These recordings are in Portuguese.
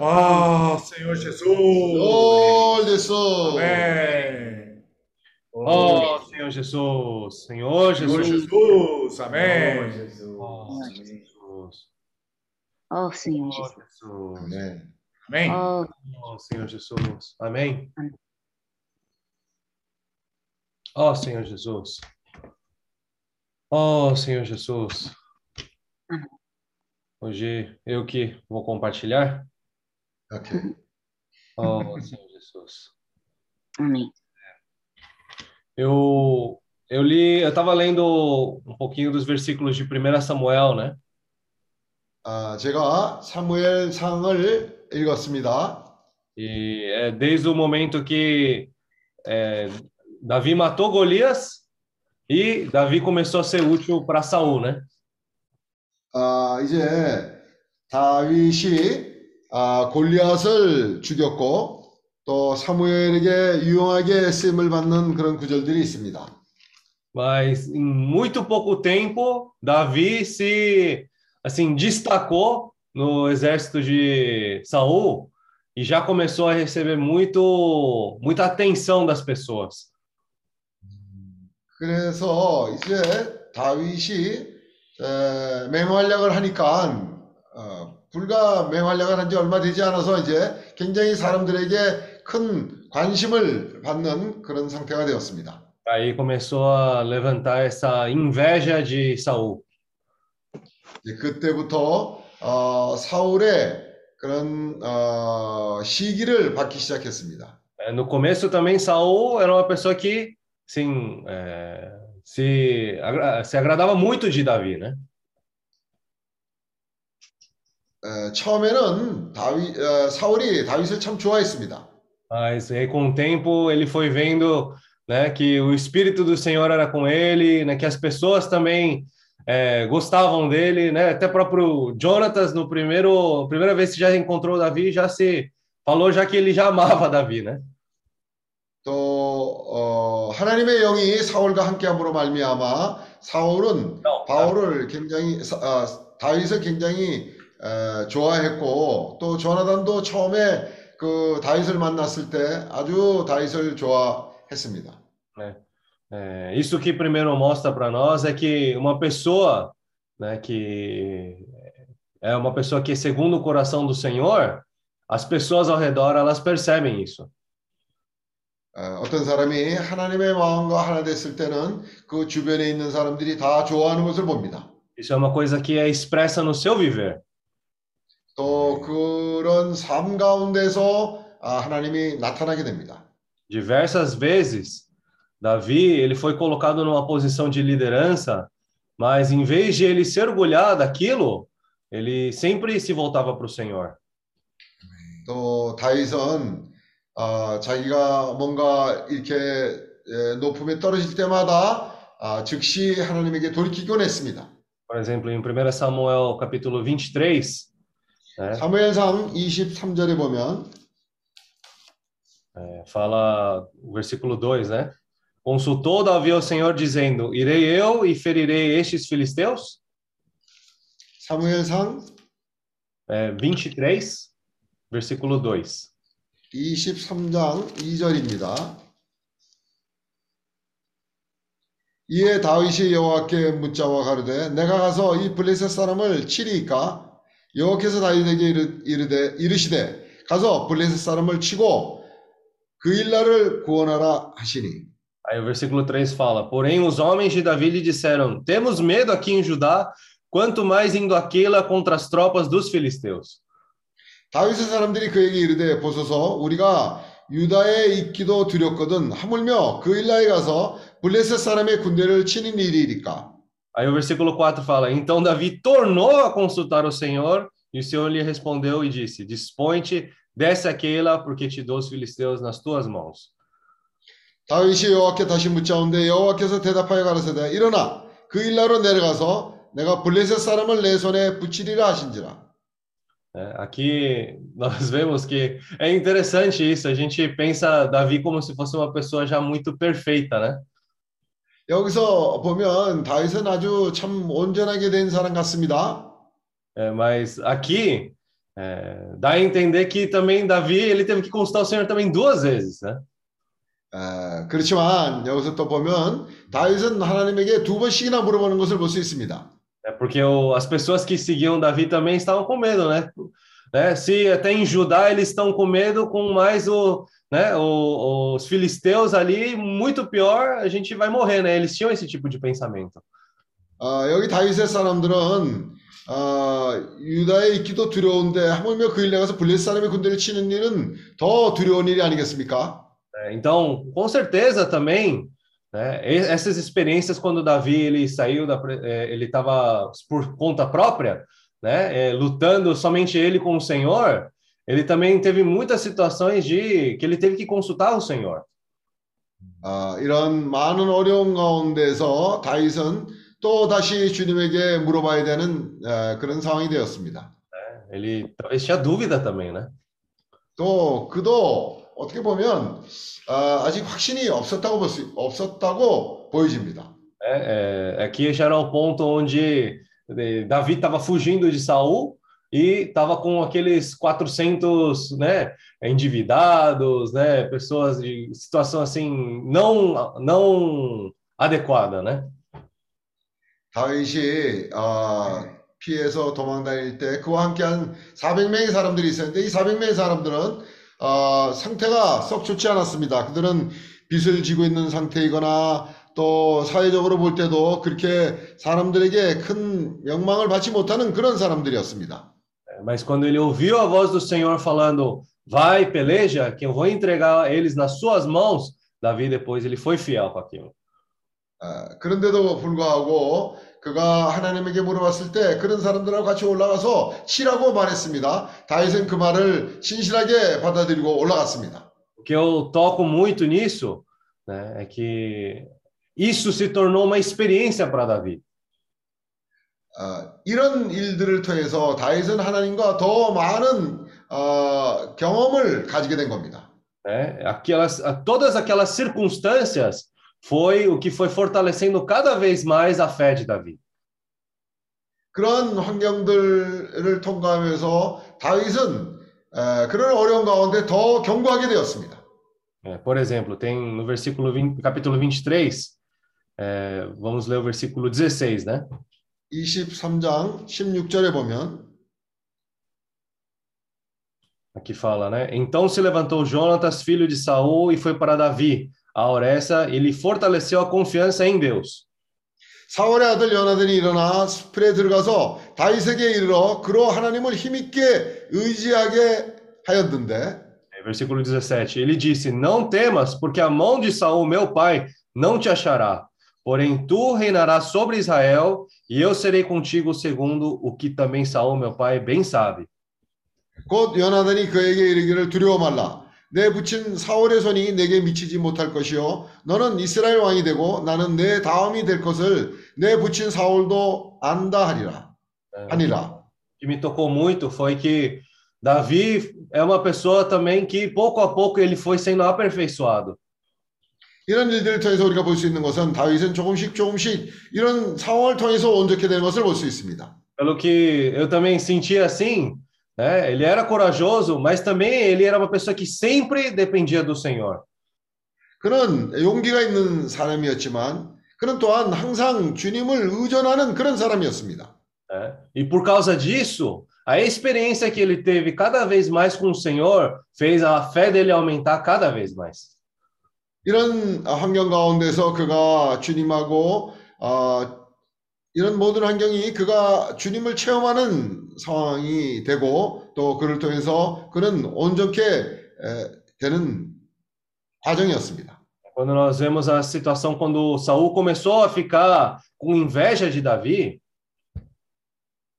Ah, Senhor Jesus. Glória Jesus. Amém. Oh, Senhor Jesus, Senhor Senhor Jesus. Jesus. Amém. Oh, Senhor Jesus. Oh, Oh, Jesus. Jesus. 아멘. Amém. Oh, Oh, Senhor Jesus. Amém. Amém. Oh, Senhor Jesus. Oh, Senhor Jesus. Amém. Hoje eu que vou compartilhar. 오케이. Oh, Senhor Jesus. amém. Eu eu li, eu estava lendo um pouquinho dos versículos de 1 Samuel, né? 아, 제가 사무엘상을 읽었습니다. E é desde o momento que é, Davi matou Golias e Davi começou a ser útil para Saul, né? 아, 이제 다윗이 아, 골리앗을 죽였고 또 사무엘에게 유용하게 쓰임을 받는 그런 구절들이 있습니다. Mas em muito pouco tempo, Davi se assim destacou no exército de Saul e já começou a receber muito muita atenção das pessoas. 그래서 이제 다윗이 에, 맹활약을 하니까 어, 불과 맹활약을 한 지 얼마 되지 않아서 이제 굉장히 사람들에게 큰 관심을 받는 그런 상태가 되었습니다. Aí começou a levantar essa inveja de Saul. 이제 그때부터 어, 사울의 그런 어, 시기를 받기 시작했습니다. No começo também Saul era uma pessoa que sim, é, se se agradava muito de Davi, né? 에, 처음에는 다윗 어, 사울이 다윗을 참 좋아했습니다. Mas aí, com o tempo ele foi vendo, né, que o espírito do Senhor era com ele, né, que as pessoas também é, gostavam dele, né? Até próprio Jonatas no primeiro primeira vez que já encontrou Davi já se falou já que ele já amava Davi, né? 또 어, 하나님의 영이 사울과 함께함으로 말미암아 사울은 Não, 바울을 굉장히 사- 아, 다윗을 굉장히 에, 좋아했고 또 조나단도 처음에 그 다윗을 만났을 때 아주 다윗을 좋아했습니다. É, isso que primeiro mostra para nós é que uma pessoa, né, que é uma pessoa que é segundo o coração do Senhor, as pessoas ao redor elas percebem isso. 어, 어떤 사람이 하나님의 마음과 하나 됐을 때는 그 주변에 있는 사람들이 다 좋아하는 것을 봅니다. Isso é uma coisa que é expressa no seu viver. 또 그런 삶 가운데서 아, 하나님이 나타나게 됩니다. Diversas vezes, Davi ele foi colocado numa posição de liderança, mas em vez de ele se orgulhar daquilo, ele sempre se voltava para o Senhor. 또 다윗은 아, 자기가 뭔가 이렇게 에, 높음에 떨어질 때마다 아, 즉시 하나님에게 돌이키곤 했습니다. Por exemplo, em 1 Samuel capítulo 23, né, 사무엘상 23절에 보면 É, fala o versículo 2, né? Consultou Davi ao Senhor, dizendo: Irei eu e ferirei estes filisteus? 사무엘상 É, 23, versículo 2. 23장 2절입니다. 이에 다윗이 여호와께 묻자와 가로되 내가 가서 이 블레셋 사람을 치리이까 여호와께서 다윗에게 이르, 이르되 이르시되 가서 블레셋 사람을 치고 그 일날을 구원하라 하시니 Aí o versículo 3 fala: Porém, os homens de Davi lhe disseram: Temos medo aqui em Judá, quanto mais indo aquela contra as tropas dos filisteus. 다윗의 사람들이 그에게 이르되 보소서 우리가 유다에 있기도 두렵거든 하물며 그 일날에 가서 블레셋 사람의 군대를 치는 일이리까 Aí o versículo 4 fala: Então Davi tornou a consultar o Senhor, e o Senhor lhe respondeu e disse: Dispõe-te, desce aquela, porque te dou os filisteus nas tuas mãos. 다윗이 여호와께 다시 묻자온데 여호와께서 대답하여 가라사대 일어나 그 일나로 내려가서 내가 블레셋 사람을 내 손에 붙이리라 하신지라 É, aqui nós vemos que é interessante isso. A gente pensa Davi como se fosse uma pessoa já muito perfeita, né? 여기서 보면 다윗은 아주 참 온전하게 된 사람 같습니다. É, mas aqui É, dá a entender que também Davi ele teve que consultar o Senhor também duas vezes, né? 아, 그렇지만 여기서 또 보면 다윗은 하나님에게 두 번씩이나 물어보는 것을 볼 수 있습니다. É porque o, as pessoas que seguiam Davi também estavam com medo, né? né? Se até em Judá eles estão com medo, com mais o, né, o, os filisteus ali, muito pior, a gente vai morrer, né? Eles tinham esse tipo de pensamento. 아, 여기 다윗의 사람들은 아, 유다에 있기도 두려운데 하물며 그 일 나가서 블레스 사람의 군대를 치는 일은 더 두려운 일이 아니겠습니까? É, Então, com certeza também, né, e- essas experiências quando Davi ele saiu da, pre- eh, ele estava por conta própria, né, eh, lutando somente ele com o Senhor, ele também teve muitas situações de que ele teve que consultar o Senhor. 아, 이런 많은 어려운 가운데서 다윗은 또 다시 주님에게 물어봐야 되는 아, 그런 상황이 되었습니다. Ele talvez tinha dúvida também, né? 또 그도 어떻게 보면 아, 아직 확신이 없었다고 볼 수, 없었다고 보여집니다. É, é, aqui já era o ponto onde eh, Davi estava fugindo de Saul E estava com aqueles 400, né, endividados, né, pessoas de situação assim não não adequada, né? 다윗이 아, 피해서 도망 다닐 때 그와 함께한 400명의 사람들이 있었는데 이 400명의 사람들은 아, 상태가 썩 좋지 않았습니다. 그들은 빚을 지고 있는 상태이거나 또 사회적으로 볼 때도 그렇게 사람들에게 큰 명망을 받지 못하는 그런 사람들이었습니다. Mas quando ele ouviu a voz do Senhor falando, vai, peleja, que eu vou entregar eles nas suas mãos, Davi depois ele foi fiel com aquilo. 아, 그런데도 불구하고 그가 하나님에게 물어봤을 때 그런 사람들하고 같이 올라가서 치라고 말했습니다. 다윗은 그 말을 신실하게 받아들이고 올라갔습니다. O que eu toco muito nisso, né, é que isso se tornou uma experiência para Davi. 아, 이런 일들을 통해서 다윗은 하나님과 더 많은 어, 경험을 가지게 된 겁니다. né? Aquelas, a- todas aquelas circunstâncias foi o que foi fortalecendo cada vez mais a fé de Davi. 그런 환경들을 통과하면서 다윗은 에, 그런 어려운 가운데 더 견고하게 되었습니다. É, por exemplo, tem no versículo 20, capítulo 23, é, vamos ler o versículo 16, né? 23장 16절에 보면 Aqui fala, né? Então se levantou Jonatas, filho de Saul, e foi para Davi, a Oressa, e lhe fortaleceu a confiança em Deus. 사울의 아들 요나단이 일어나 숲에 들어가서 다윗에게 이르러 그로 하나님을 힘있게 의지하게 하였던데 É, Versículo 17. Ele disse: Não temas, porque a mão de Saul, meu pai, não te achará. Porém, tu reinarás sobre Israel, e eu serei contigo, segundo o que também Saul, meu pai, bem sabe. 곧 요나단이 그에게 이르기를 두려워 말라 내 붙인 사울의 손이 내게 미치지 못할 것이요 너는 이스라엘 왕이 되고 나는 내 다음이 될 것을 내 붙인 사울도 안다 하리라 É, 하니라 O que me tocou muito foi que Davi é uma pessoa também que, pouco a pouco, ele foi sendo aperfeiçoado. 이런 일들을 통해서 우리가 볼 수 있는 것은 다윗은 조금씩 조금씩 이런 상황을 통해서 온전케 되는 것을 볼 수 있습니다. Pelo que eu também senti assim, né? Ele era corajoso, mas também ele era uma pessoa que sempre dependia do Senhor. 그는 용기가 있는 사람이었지만 그는 또한 항상 주님을 의존하는 그런 사람이었습니다. né? E por causa disso, a experiência que ele teve cada vez mais com o Senhor fez a fé dele aumentar cada vez mais. 이런 환경 가운데서 그가 주님하고 어, 이런 모든 환경이 그가 주님을 체험하는 상황이 되고 또 그를 통해서 그는 온전케 에, 되는 과정이었습니다. Quando nós vemos a situação quando Saul começou a ficar com inveja de Davi,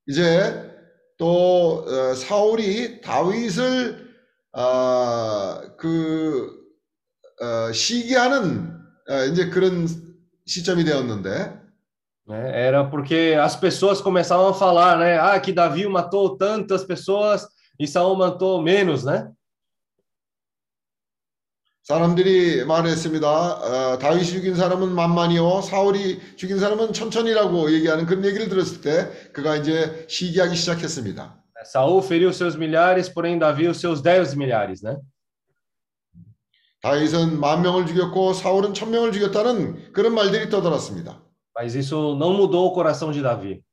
이제 또 어, 사울이 다윗을 아, 그 어, 시기하는 어, 이제 그런 시점이 되었는데? Era porque as pessoas começavam a falar, né? Ah, que Davi matou tantas pessoas e Saul matou menos, né? 사람들이 말했습니다. 어, 다윗이 죽인 사람은 만만이요, 사울이 죽인 사람은 천천히라고 얘기하는 그런 얘기를 들었을 때 그가 이제 시기하기 시작했습니다. Saul feriu seus milhares, porém Davi os seus dez milhares, né? 다윗은 만 명을 죽였고 사울은 천 명을 죽였다는 그런 말들이 떠돌았습니다. Mas isso não mudou o coração de Davi.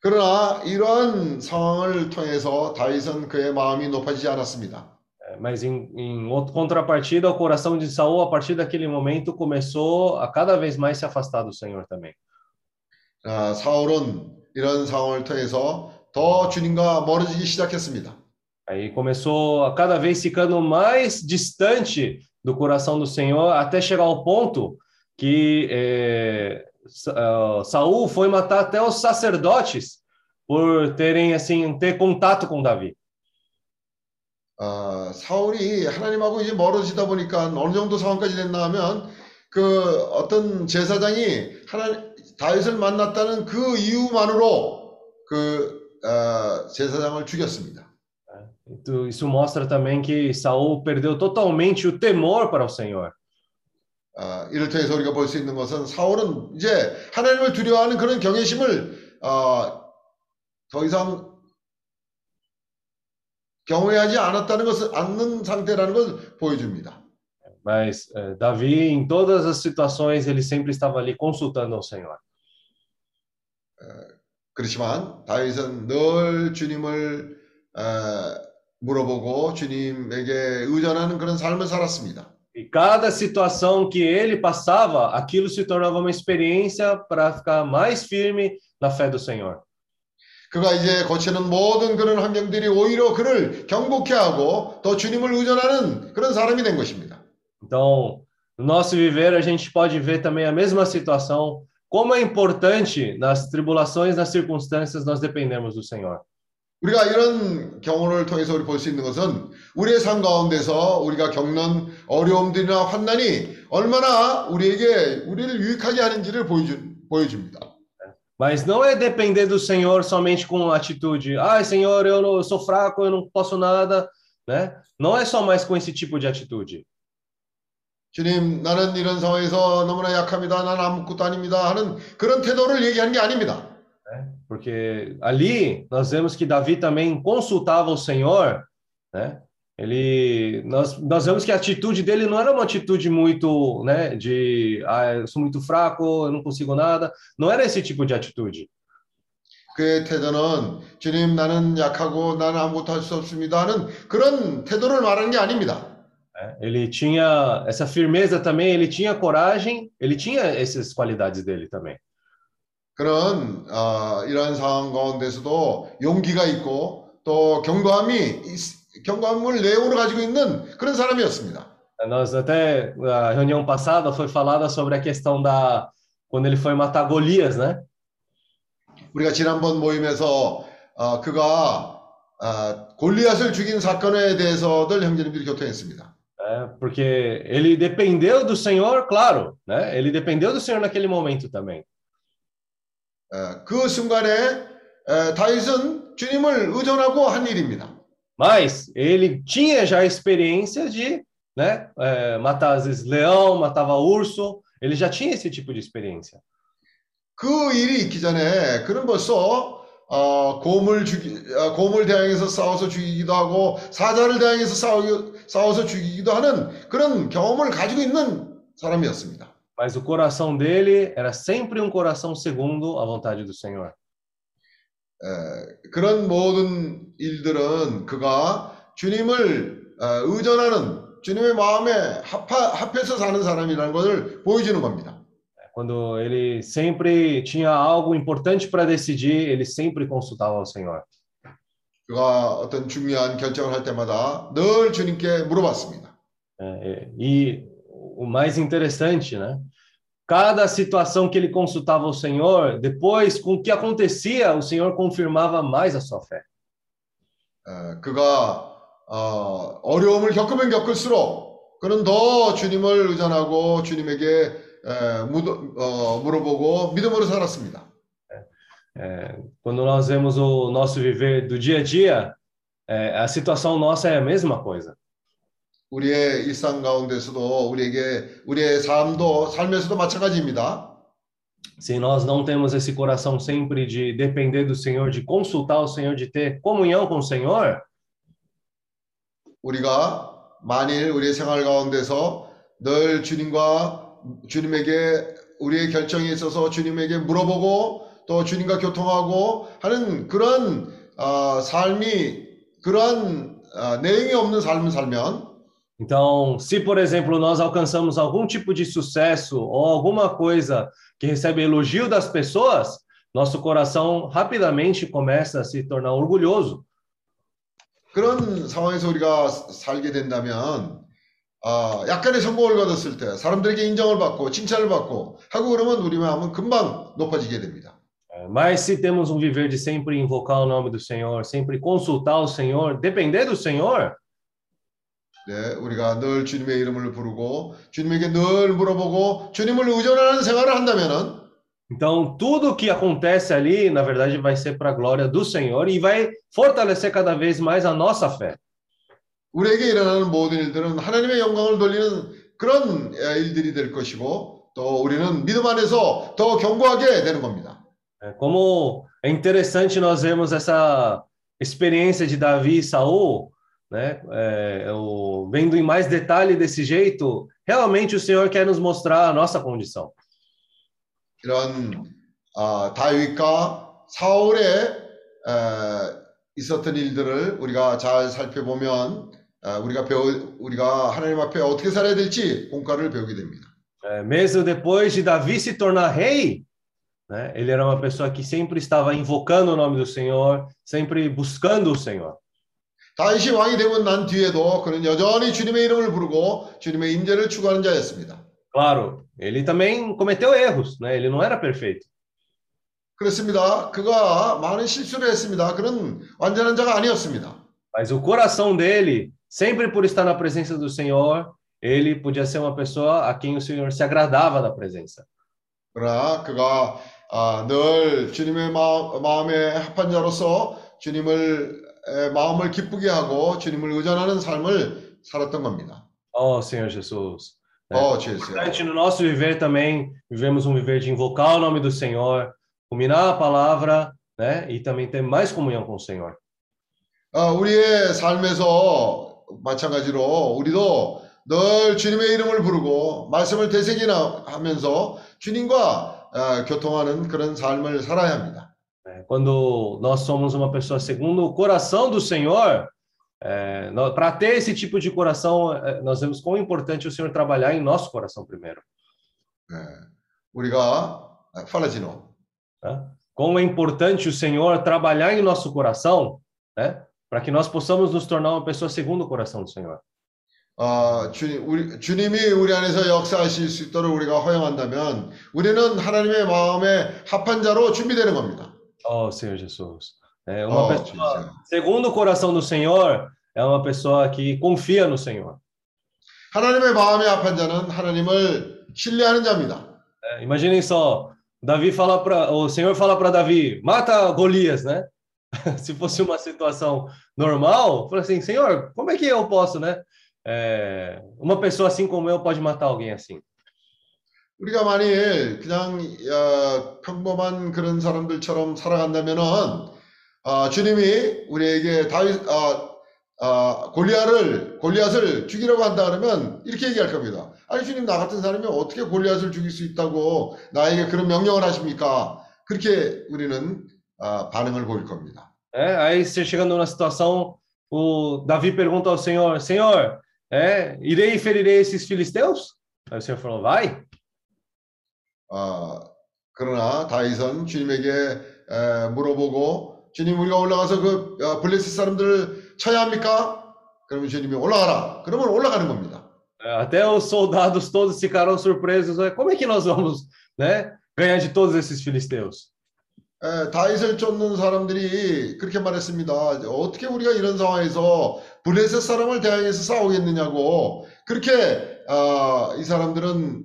그러나 이러한 상황을 통해서 다윗은 그의 마음이 높아지지 않았습니다. Mas em, em contrapartida, o coração de Saul, a partir daquele momento, começou a cada vez mais se afastar do Senhor também. 아, 사울은 이런 상황을 통해서 더 주님과 멀어지기 시작했습니다. Aí começou a cada vez ficando mais distante do coração do Senhor, até chegar ao ponto que é, Sa- ah, Saul foi matar até os sacerdotes por terem assim ter contato com Davi. 아, 사울이 하나님하고 이제 멀어지다 보니까 어느 정도 상황까지 됐나 하면 그 어떤 제사장이 하나 다윗을 만났다는 그 이유만으로 그 아, 제사장을 죽였습니다. Então, Isso mostra também que Saul perdeu totalmente o temor para o Senhor. 아, 이를 통해서 우리가 볼 수 있는 것은 사울은 이제 하나님을 두려워하는 그런 경외심을 아, 더 이상 경외하지 않았다는 것을 않는 상태라는 것을 보여줍니다. Mas eh, Davi, em todas as situações, ele sempre estava ali consultando ao Senhor. 그렇지만 다윗은 늘 주님을 아, 물어보고 주님에게 의존하는 그런 삶을 살았습니다. E cada situação que ele passava, aquilo se tornava uma experiência para ficar mais firme na fé do Senhor. 그가 이제 거치는 모든 그런 환경들이 오히려 그를 경고케 하고 또 주님을 의존하는 그런 사람이 된 것입니다. Então, no nosso viver, a gente pode ver também a mesma situação. Como é importante nas tribulações, nas circunstâncias, nós dependemos do Senhor. 우리가 이런 경험을 통해서 우리 볼 수 있는 것은 우리의 삶 가운데서 우리가 겪는 어려움들이나 환난이 얼마나 우리에게 우리를 유익하게 하는지를 보여주, 보여줍니다. Mas não é depender do Senhor somente com atitude. Ah, Senhor, eu, não, eu sou fraco, eu não posso nada, né? Não é só mais com esse tipo de atitude. 주님, 나는 이런 상황에서 너무나 약합니다. 나는 아무것도 아닙니다. 하는 그런 태도를 얘기하는 게 아닙니다. Porque ali nós vemos que Davi também consultava o Senhor, né? Ele, nós, nós vemos que a atitude dele não era uma atitude muito, né, de, ah, eu sou muito fraco, eu não consigo nada. Não era esse tipo de atitude. 그의 태도는 주님, 나는 약하고 나는 아무것도 할 수 없습니다. 하는 그런 태도를 말하는 게 아닙니다. né? Ele tinha essa firmeza também, ele tinha coragem, ele tinha essas qualidades dele também. 그런 어, 이러한 상황 가운데서도 용기가 있고 또 경고함이 있- 경고함을 내용으로 가지고 있는 그런 사람이었습니다. Nós até a reunião passada foi falada sobre a questão da quando ele foi matar Golias, né? 우리가 지난번 모임에서 어, 그가 어, 골리앗을 죽인 사건에 대해서들 형제님들이 교통했습니다. É, porque ele dependeu do Senhor, claro, né? Ele dependeu do Senhor naquele momento também. 어, 그 순간에 에, 다윗은 주님을 의존하고 한 일입니다. Mas ele tinha já a experiência de, né, é, matar às vezes leão, matava urso. Ele já tinha esse tipo de experiência. 그 일이 있기 전에 그는 벌써 어, 곰을 죽이, 어, 곰을 대항해서 싸워서 죽이기도 하고 사자를 대항해서 싸우, 싸워서 죽이기도 하는 그런 경험을 가지고 있는 사람이었습니다. Mas o coração dele era sempre um coração segundo a vontade do Senhor. 에, 그런 모든 일들은 그가 주님을 어, 의존하는 주님의 마음에 합하, 합해서 사는 사람이라는 것을 보여주는 겁니다. Quando ele sempre tinha algo importante para decidir, ele sempre consultava ao Senhor. 그가 어떤 중요한 결정을 할 때마다 늘 주님께 물어봤습니다. É, e o mais interessante, né? Cada situação que ele consultava o Senhor, depois, com o que acontecia, o Senhor confirmava mais a sua fé. 에, 그가 어, 어려움을 겪으면 겪을수록 그는 더 주님을 의존하고 주님에게 에, 묻어- 어, 물어보고 믿음으로 살았습니다. É, quando nós vemos o nosso viver do dia a dia, é, a situação nossa é a mesma coisa. 우리의 일상 가운데서도 우리에게 우리의 삶도 삶에서도 마찬가지입니다. se nós não temos esse coração sempre de depender do Senhor, de consultar o Senhor, de ter comunhão com o Senhor, 우리가 만일 우리의 생활 가운데서 늘 주님과 주님에게 우리의 결정에 있어서 주님에게 물어보고 또 주님과 교통하고 하는 그런 어, 삶이 그러한 어, 내용이 없는 삶을 살면 Então, se, por exemplo, nós alcançamos algum tipo de sucesso ou alguma coisa que recebe elogio das pessoas, nosso coração rapidamente começa a se tornar orgulhoso. 그런 상황에서 우리가 살게 된다면 아, 약간의 성공을 거뒀을 때 사람들에게 인정을 받고 칭찬을 받고 하고 그러면 우리 마음은 금방 높아지게 됩니다. É, Mas se temos um viver de sempre invocar o nome do Senhor, sempre consultar o Senhor, depender do Senhor, 네, 우리가 늘 주님의 이름을 부르고 주님에게 늘 물어보고 주님을 의존하는 생활을 한다면은 então tudo que acontece ali, na verdade, vai ser para a glória do Senhor e vai fortalecer cada vez mais a nossa fé. 우리에게 일어나는 모든 일들은 하나님의 영광을 돌리는 그런 일들이 될 것이고 또 우리는 믿음 안에서 더 견고하게 되는 겁니다. É, Como é interessante nós vermos essa experiência de Davi e Saul, né? É, o- vendo em mais detalhe desse jeito, realmente o Senhor quer nos mostrar a nossa condição. 이런 아, 다윗과 사울의 에, 있었던 일들을 우리가 잘 살펴보면 아, 우리가 배우 우리가 하나님 앞에 어떻게 살아야 될지 공과를 배우게 됩니다. É, mesmo depois de Davi se tornar rei, né? Ele era uma pessoa que sempre estava invocando o nome do Senhor, sempre buscando o Senhor. 다윗이 왕이 되고 난 뒤에도 그는 여전히 주님의 이름을 부르고 주님의 임재를 추구하는 자였습니다. Claro, ele também cometeu erros, né? Ele não era perfeito. 그렇습니다. 그가 많은 실수를 했습니다. 그는 완전한 자가 아니었습니다. Mas o coração dele, sempre por estar na presença do Senhor, ele podia ser uma pessoa a quem o Senhor se agradava da presença. 그러나 그가 아, 늘 주님의 마음, 마음에 합한 자로서 주님을 에, 마음을 기쁘게 하고 주님을 의존하는 삶을 살았던 겁니다. Oh, Senhor Jesus. 어, 주였어요. importante no nosso viver também, vivemos um viver de invocar o nome do Senhor, ruminar a palavra, né? E também ter mais comunhão com o Senhor. 어, 우리의 삶에서 마찬가지로 우리도 늘 주님의 이름을 부르고 말씀을 되새기나 하면서 주님과 어, 교통하는 그런 삶을 살아야 합니다. né? Quando nós somos uma pessoa segundo o coração do Senhor, para ter esse tipo de coração, eh, nós vemos quão importante o Senhor trabalhar em nosso coração primeiro. 예, 우리가 팔라지노 Tá? Como é importante o Senhor trabalhar em nosso coração, né? Para que nós possamos nos tornar uma pessoa segundo o coração do Senhor. 어, 주님, 우리, 주님이 우리 안에서 역사하실 수 있도록 우리가 허용한다면 우리는 하나님의 마음에 합한 자로 준비되는 겁니다. Oh, Senhor Jesus. É uma 어, pessoa 진짜. segundo o coração do Senhor é uma pessoa que confia no Senhor. 하나님의 마음에 합한 자는 하나님을 신뢰하는 자입니다. É, imaginem só, Davi fala para o Senhor fala para Davi, mata Golias, né? Se fosse uma situação normal, fala assim, Senhor, como é que eu posso, né? É, uma pessoa assim como eu pode matar alguém assim. 우리가 만일 그냥 어, 평범한 그런 사람들처럼 살아간다면은 어, 주님이 우리에게 다윗 어, 어, 골리앗을 골리앗을 죽이라고 한다 그러면 이렇게 얘기할 겁니다. 아니 주님 나 같은 사람이 어떻게 골리앗을 죽일 수 있다고 나에게 그런 명령을 하십니까? 그렇게 우리는 어, 반응을 보일 겁니다. É, aí você chegando numa situação, o Davi pergunta ao Senhor, Senhor, é, irei e ferirei esses filisteus? Aí o Senhor falou, vai. 어, 그러나 다윗은 주님에게 에, 물어보고 주님 우리가 올라가서 그 어, 블레셋 사람들을 쳐야 합니까? 그러면 주님이 올라가라. 그러면 올라가는 겁니다. Até os soldados todos ficaram surpresos. né? Como é que nós vamos, né, ganhar de todos esses filisteus? 에, 다윗을 쫓는 사람들이 그렇게 말했습니다. 어떻게 우리가 이런 상황에서 블레셋 사람을 대항해서 싸우겠느냐고 그렇게 어, 이 사람들은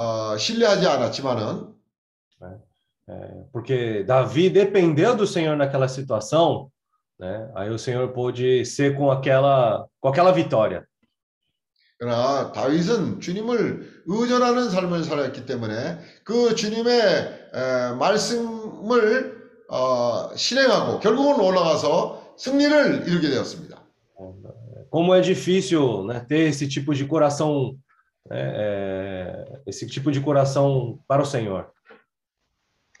어, 신뢰하지 않았지만은 É, porque Davi dependeu do Senhor naquela situação, né? Aí o Senhor pôde ser com aquela, com aquela vitória. 그러나 다윗은 주님을 의존하는 삶을 살았기 때문에 그 주님의 에, 말씀을 어, 실행하고 결국은 올라가서 승리를 이루게 되었습니다. Como é difícil né, ter esse tipo de coração, é, esse tipo de coração para o Senhor.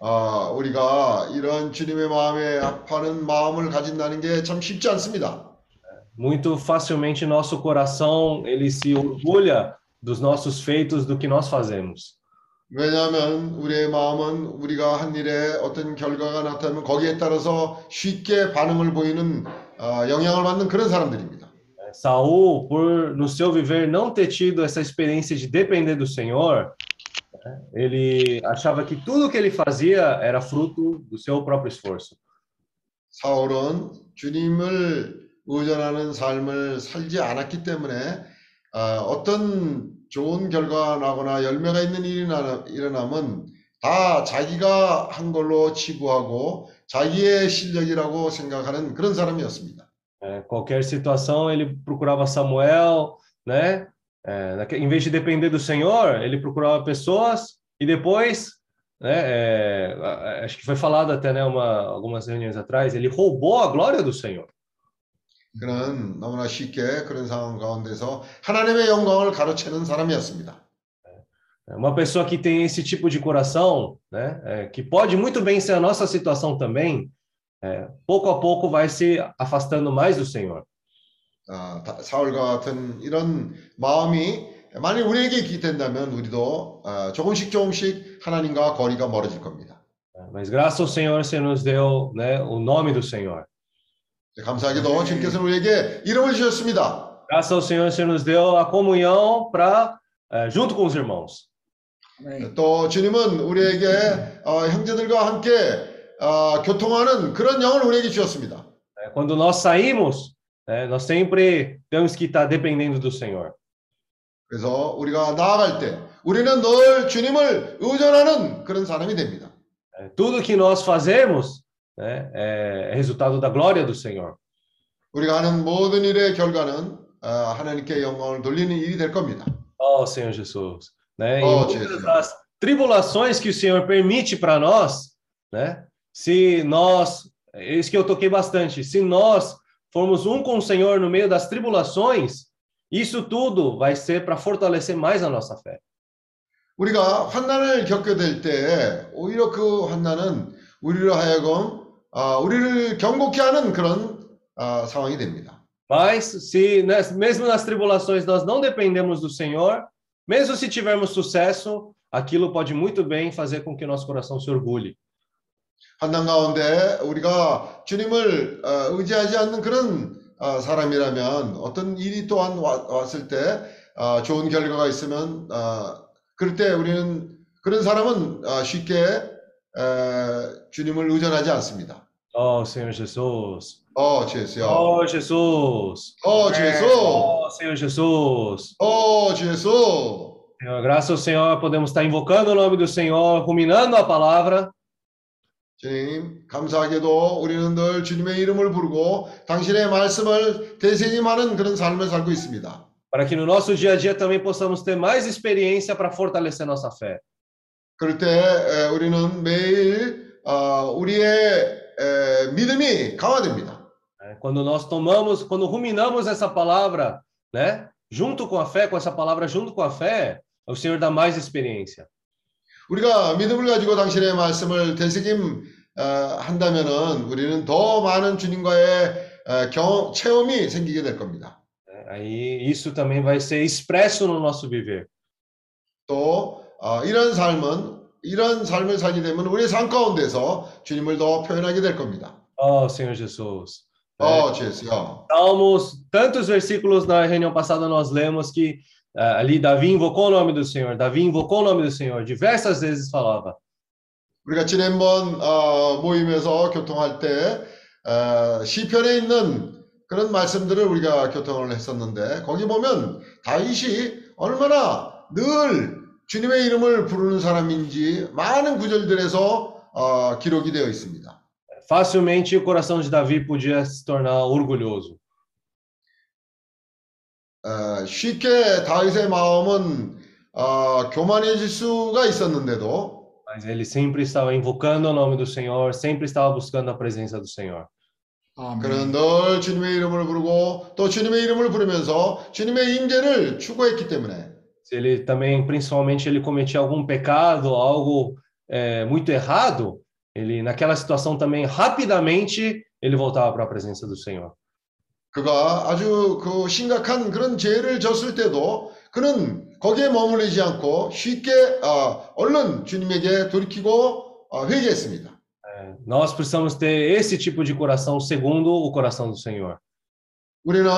아, 우리가 이런 주님의 마음에 합하는 마음을 가진다는 게 참 쉽지 않습니다. Muito facilmente nosso coração ele se orgulha dos nossos feitos, do que nós fazemos. 왜냐하면 우리의 마음은 우리가 한 일에 어떤 결과가 나타나면 거기에 따라서 쉽게 반응을 보이는 어, 영향을 받는 그런 사람들입니다. Saul, por no seu viver não ter tido essa experiência de depender do Senhor, né, ele achava que tudo que ele fazia era fruto do seu próprio esforço. 사울은 주님을 의존하는 삶을 살지 않았기 때문에 어, 어떤 좋은 결과가 나거나 열매가 있는 일이 나- 일어나면 다 자기가 한 걸로 치부하고 자기의 실력이라고 생각하는 그런 사람이었습니다. É, qualquer situação ele procurava Samuel, né? É, naque- em vez de depender do Senhor, ele procurava pessoas e depois, né? é, a- a- acho que foi falado até, né? Uma, algumas reuniões atrás, ele roubou a glória do Senhor. 그는 너무나 쉽게 그런 상황 가운데서 하나님의 영광을 가로채는 사람이었습니다. É, Uma pessoa que tem esse tipo de coração, né? é, que pode muito bem ser a nossa situação também, é, pouco a pouco vai se afastando mais do Senhor. 아, 다- 사울과 같은 이런 마음이 만약 우리에게 있게 된다면 우리도 아, 조금씩 조금씩 하나님과 거리가 멀어질 겁니다. Mas graças ao Senhor, você nos deu, né? O nome do Senhor. 감사하게도 주님께서는 우리에게 이름을 주셨습니다. Graças ao Senhor, você nos deu a comunhão para junto com os irmãos. 또 주님은 우리에게 어, 형제들과 함께 어, 교통하는 그런 영을 우리에게 주셨습니다. É, Quando nós saímos, né, nós sempre temos que estar dependendo do Senhor. 그래서 우리가 나아갈 때 우리는 늘 주님을 의존하는 그런 사람이 됩니다. É, Tudo que nós fazemos né, é resultado da glória do Senhor. 우리가 하는 모든 일의 결과는 어, 하나님께 영광을 돌리는 일이 될 겁니다. Oh, Senhor Jesus. Né? E Oh, muitas Jesus. das tribulações que o Senhor permite para nós, né? Se nós, é isso que eu toquei bastante, se nós formos um com o Senhor no meio das tribulações, isso tudo vai ser para fortalecer mais a nossa fé. 우리가 환난을 겪게 될 때 오히려 그 환난은 우리로 하여금 아, 우리를 경고케 하는 그런 아, 상황이 됩니다. Mas se né, mesmo nas tribulações nós não dependemos do Senhor, mesmo se tivermos sucesso, aquilo pode muito bem fazer com que nosso coração se orgulhe. 환난 가운데 우리가 주님을 어, 의지하지 않는 그런 어, 사람이라면 어떤 일이 또한 와- 왔을 때 어, 좋은 결과가 있으면 어, 그럴 때 우리는 그런 사람은 어, 쉽게 에, 주님을 의존하지 않습니다. Oh, Senhor Jesus. 어, 주 예수요. Oh, Jesus. 어, 주 예수. Oh, Senhor Jesus. 어, 주 예수. Senhor, graças ao Senhor, podemos estar invocando o nome do Senhor, ruminando a palavra, 주님, 감사하게도 우리는 늘 주님의 이름을 부르고 당신의 말씀을 대세임하는 그런 삶을 살고 있습니다. para que no nosso dia a dia também possamos ter mais experiência para fortalecer nossa fé. 그럴 때 에, 우리는 매일 어, 우리의 에, 믿음이 강화됩니다. né? Quando nós tomamos, quando ruminamos essa palavra, né, junto com a fé, com essa palavra junto com a fé, o Senhor dá mais experiência. 우리가 믿음을 가지고 당신의 말씀을 되새김 어, 한다면은 우리는 더 많은 주님과의 어, 경험, 체험이 생기게 될 겁니다. Aí isso também vai ser expresso no nosso viver. 또 어, 이런 삶은 이런 삶을 살게 되면 우리의 삶 가운데서 주님을 더 표현하게 될 겁니다. Oh, Senhor Jesus. 어, 주예수요. Salmos, tantos versículos na reunião passada nós lemos que ah, ali Davi invocou o nome do Senhor, Davi invocou o nome do Senhor, diversas vezes falava. 우리가 지난번 어, 모임에서 교통할 때 어, 시편에 있는 그런 말씀들을 우리가 교통을 했었는데 거기 보면 다윗이 얼마나 늘 주님의 이름을 부르는 사람인지 많은 구절들에서 어, 기록이 되어 있습니다. Facilmente o coração de Davi podia se tornar orgulhoso. 어, 아, 쉽게 다윗의 마음은 아, 교만해질 수가 있었는데도 Mas ele sempre estava invocando o nome do Senhor, sempre estava buscando a presença do Senhor. 그는 아멘. 늘 주님의 이름을 부르고 또 주님의 이름을 부르면서 주님의 임재를 추구했기 때문에 Se ele também, principalmente, ele cometia algum pecado, algo é, muito errado, ele naquela situação também rapidamente ele voltava para a presença do Senhor. 그가 아주 그 심각한 그런 죄를 졌을 때도 그는 거기에 머무르지 않고 쉽게 아, 얼른 주님에게 돌이키고 아, 회개했습니다. Nós precisamos ter esse tipo de coração segundo o coração do Senhor. 우리는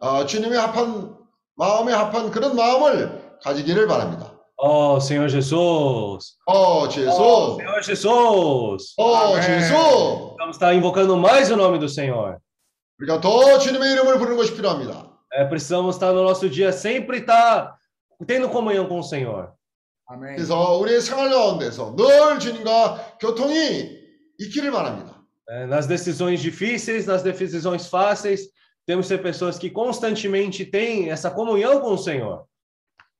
아, 주님의 합한 마음에 합한 그런 마음을 가지기를 바랍니다. Oh, Senhor Jesus! 어, Oh, 주예수, Senhor Jesus! 어, 아멘. 주예수. Vamos estar invocando mais o nome do Senhor. 우리가 더 주님의 이름을 부르는 것이 필요합니다. É, precisamos estar no nosso dia sempre estar tendo comunhão com o Senhor. 아멘. 그래서 우리의 생활 가운데서 늘 주님과 교통이 있기를 바랍니다. É, nas decisões difíceis, nas decisões fáceis, temos que ser pessoas que constantemente têm essa comunhão com o Senhor.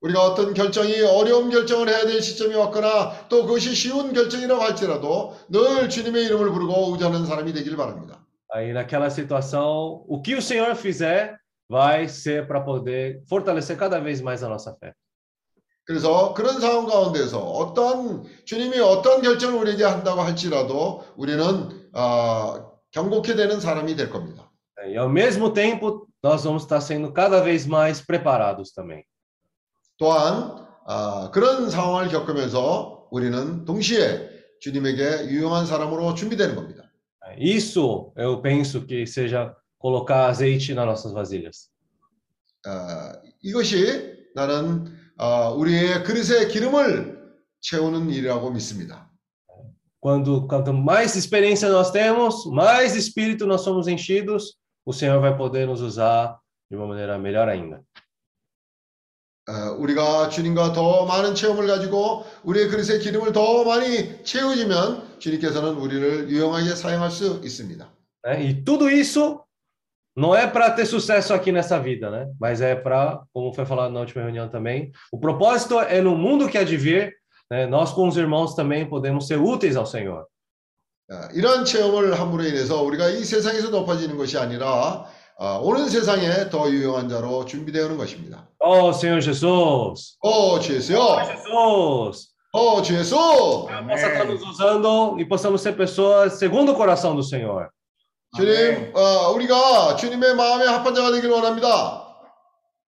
우리가 어떤 결정이 어려운 결정을 해야 될 시점이 왔거나 또 그것이 쉬운 결정이라고 할지라도 늘 주님의 이름을 부르고 의지하는 사람이 되길 바랍니다. Aí, naquela situação, o que o Senhor fizer vai ser para poder fortalecer cada vez mais a nossa fé. 그래서 그런 상황 가운데서 어떤 주님이 어떤 결정을 우리에게 한다고 할지라도 우리는 아, 경고케 되는 사람이 될 겁니다. É, E, ao mesmo tempo, nós vamos estar sendo cada vez mais preparados também. 또한 아, 그런 상황을 겪으면서 우리는 동시에 주님에게 유용한 사람으로 준비되는 겁니다. É, Isso, eu penso que seja colocar azeite nas nossas vasilhas. 아, 이것이 나는 아, 우리의 그릇에 기름을 채우는 일이라고 믿습니다. Quando quanto mais experiência nós temos, mais espírito nós somos enchidos, o Senhor vai poder nos usar de uma maneira melhor ainda. 아, 우리가 주님과 더 많은 체험을 가지고 우리의 그릇에 기름을 더 많이 채워지면 주님께서는 우리를 유용하게 사용할 수 있습니다. E tudo isso não é para ter sucesso aqui nessa vida, né? Mas é para, como foi falado na última reunião também, o propósito é no mundo que há de vir, né? Nós com os irmãos também podemos ser úteis ao Senhor. 아, 이러한 체험을 함으로 인해서 우리가 이 세상에서 높아지는 것이 아니라 아, 오는 세상에 더 유용한 자로 준비되는 것입니다. Oh, Senhor Jesus! 어, 주 예수요. Jesus! 어, 주 예수. Possa estar nos usando e possamos ser pessoas segundo o coração do Senhor. 주님, 어, 우리가 주님의 마음에 합한 자가 되길 원합니다.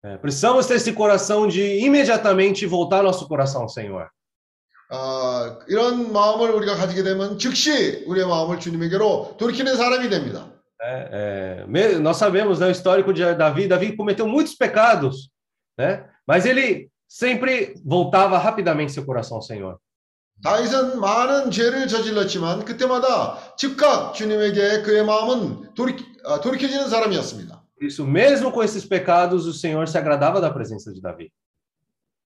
É, precisamos ter esse coração de imediatamente voltar nosso coração ao Senhor. 어, 이런 마음을 우리가 가지게 되면 즉시 우리의 마음을 주님에게로 돌이키는 사람이 됩니다. né? É, me- nós sabemos né, o histórico de Davi. Davi cometeu muitos pecados, né? Mas ele sempre voltava rapidamente seu coração ao Senhor. 다윗은 많은 죄를 저질렀지만 그때마다 즉각 주님에게 그의 마음은 돌이, 아, 돌이켜지는 사람이었습니다. Por isso, mesmo com esses pecados, o Senhor se agradava da presença de Davi.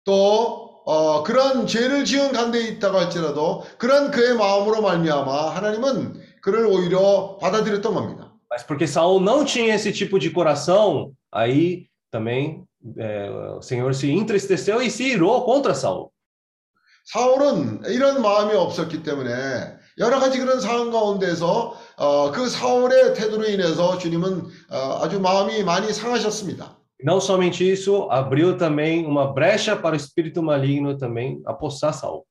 또 어, 그런 죄를 지은 가운데 있다고 할지라도 그런 그의 마음으로 말미암아 하나님은 그를 오히려 받아들였던 겁니다. Mas porque Saul não tinha esse tipo de coração, aí também é, o Senhor se entristeceu e se irou contra Saul. 사울은 이런 마음이 없었기 때문에 여러 가지 그런 상황 가운데서 어, 그 사울의 태도로 인해서 주님은 어, 아주 마음이 많이 상하셨습니다. Não somente isso, abriu também uma brecha para o espírito maligno também apossar Saul.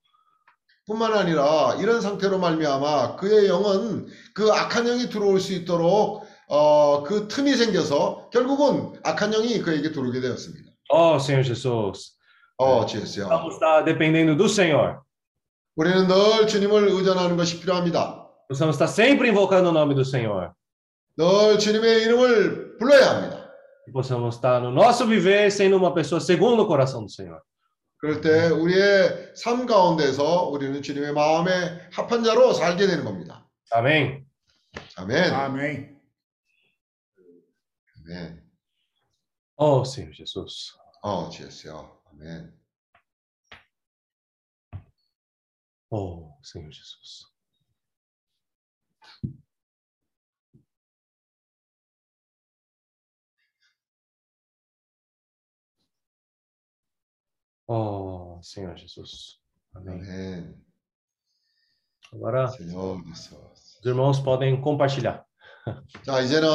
뿐만 아니라 이런 상태로 말미암아 그의 영은 그 악한 영이 들어올 수 있도록 어, 그 틈이 생겨서 결국은 악한 영이 그에게 들어오게 되었습니다. Oh, Senhor Jesus, 어, 지혜스요. vamos estar dependendo do Senhor. 우리는 늘 주님을 의존하는 것이 필요합니다. Precisamos estar sempre invocando o nome do Senhor. 늘 주님의 이름을 불러야 합니다. Possamos estar no nosso viver sendo uma pessoa segundo o coração do Senhor. 그럴 때 우리의 삶 가운데서 우리는 주님의 마음에 합한 자로 살게 되는 겁니다. Amém? 아멘. 아멘. 아멘. Oh, Senhor Jesus. 어. 아멘. Oh, Senhor Jesus. Oh, Senhor Jesus. Amém. 아멘. Agora, Senhor Jesus. os irmãos podem compartilhar. 자, 이제는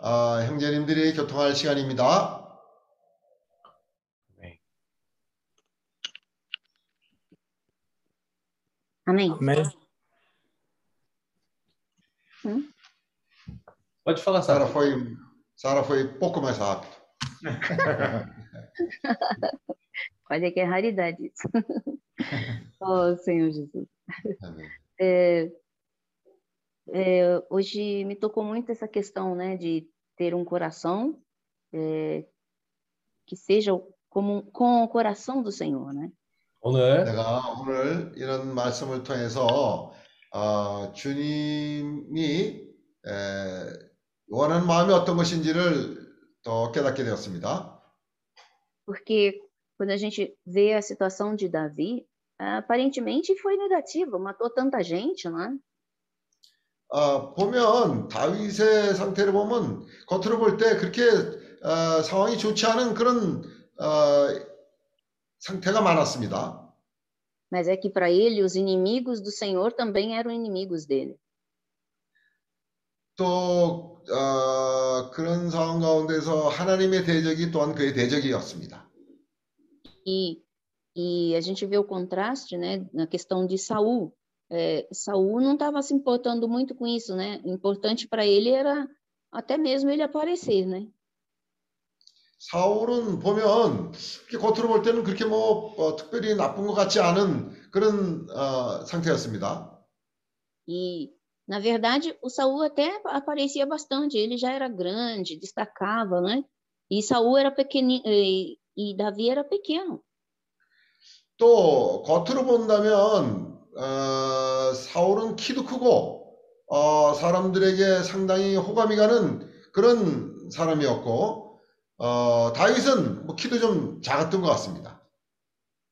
아, 형제님들이 교통할 시간입니다. Amém. Amém. Amém. Pode falar, Sara Sara. foi, Sara foi pouco mais rápido. Olha que é raridade isso. oh, Senhor Jesus. 아멘. É, é, hoje me tocou muito essa questão, né, de ter um coração é, que seja como com o coração do Senhor, né? 오늘 내가 오늘 이런 말씀을 통해서 어, 주님이 에, 원하는 마음이 어떤 것인지를 더 깨닫게 되었습니다. Porque quando a gente vê a situação de Davi, aparentemente foi negativa, matou tanta gente, não é? 어, 보면 다윗의 상태를 보면 겉으로 볼 때 그렇게 어, 상황이 좋지 않은 그런 어, 상태가 많았습니다. Mas é que para ele os inimigos do Senhor também eram inimigos dele. 또 어, 그런 상황 가운데서 하나님의 대적이 또한 그의 대적이었습니다. E, e a gente vê o contraste, né, na questão de Saul. É, Saul não estava se importando muito com isso, né? O importante para ele era até mesmo ele aparecer, né? 사울은 보면 이렇게 겉으로 볼 때는 그렇게 뭐 어, 특별히 나쁜 것 같지 않은 그런 어, 상태였습니다. E na verdade o Saul até aparecia bastante. Ele já era grande, destacava, né? E Saul era pequenino e, e Davi era pequeno. 또 겉으로 본다면 어, 사울은 키도 크고 어, 사람들에게 상당히 호감이 가는 그런 사람이었고 어, 다윗은 뭐 키도 좀 작았던 것 같습니다.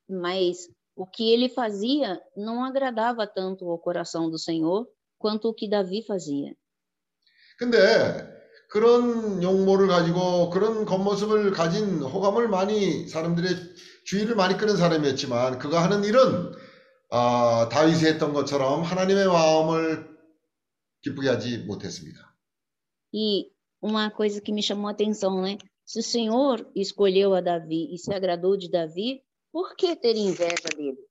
Mas o que ele fazia não agradava tanto ao coração do Senhor quanto o que Davi fazia. 근데 그런 용모를 가지고 그런 겉모습을 가진 호감을 많이 사람들의 주의를 많이 끄는 사람이었지만 그가 하는 일은 아, 다윗이 했던 것처럼 하나님의 마음을 기쁘게 하지 못했습니다. E uma coisa que me chamou a atenção, né? Se o Senhor escolheu a Davi e se agradou de Davi, por que ter inveja dele?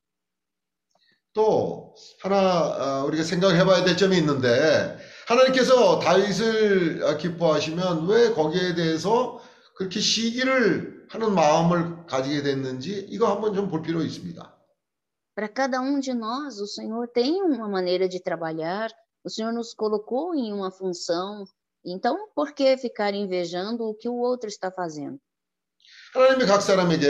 또 하나 어, 우리가 생각해 봐야 될 점이 있는데 하나님께서 다윗을 어, 기뻐하시면 왜 거기에 대해서 그렇게 시기를 하는 마음을 가지게 됐는지 이거 한번 좀 볼 필요 있습니다. Para cada um de nós, o Senhor tem uma maneira de trabalhar, o Senhor nos colocou em uma função. Então, por que ficar invejando o que o outro está fazendo? 하나님이 각 사람에게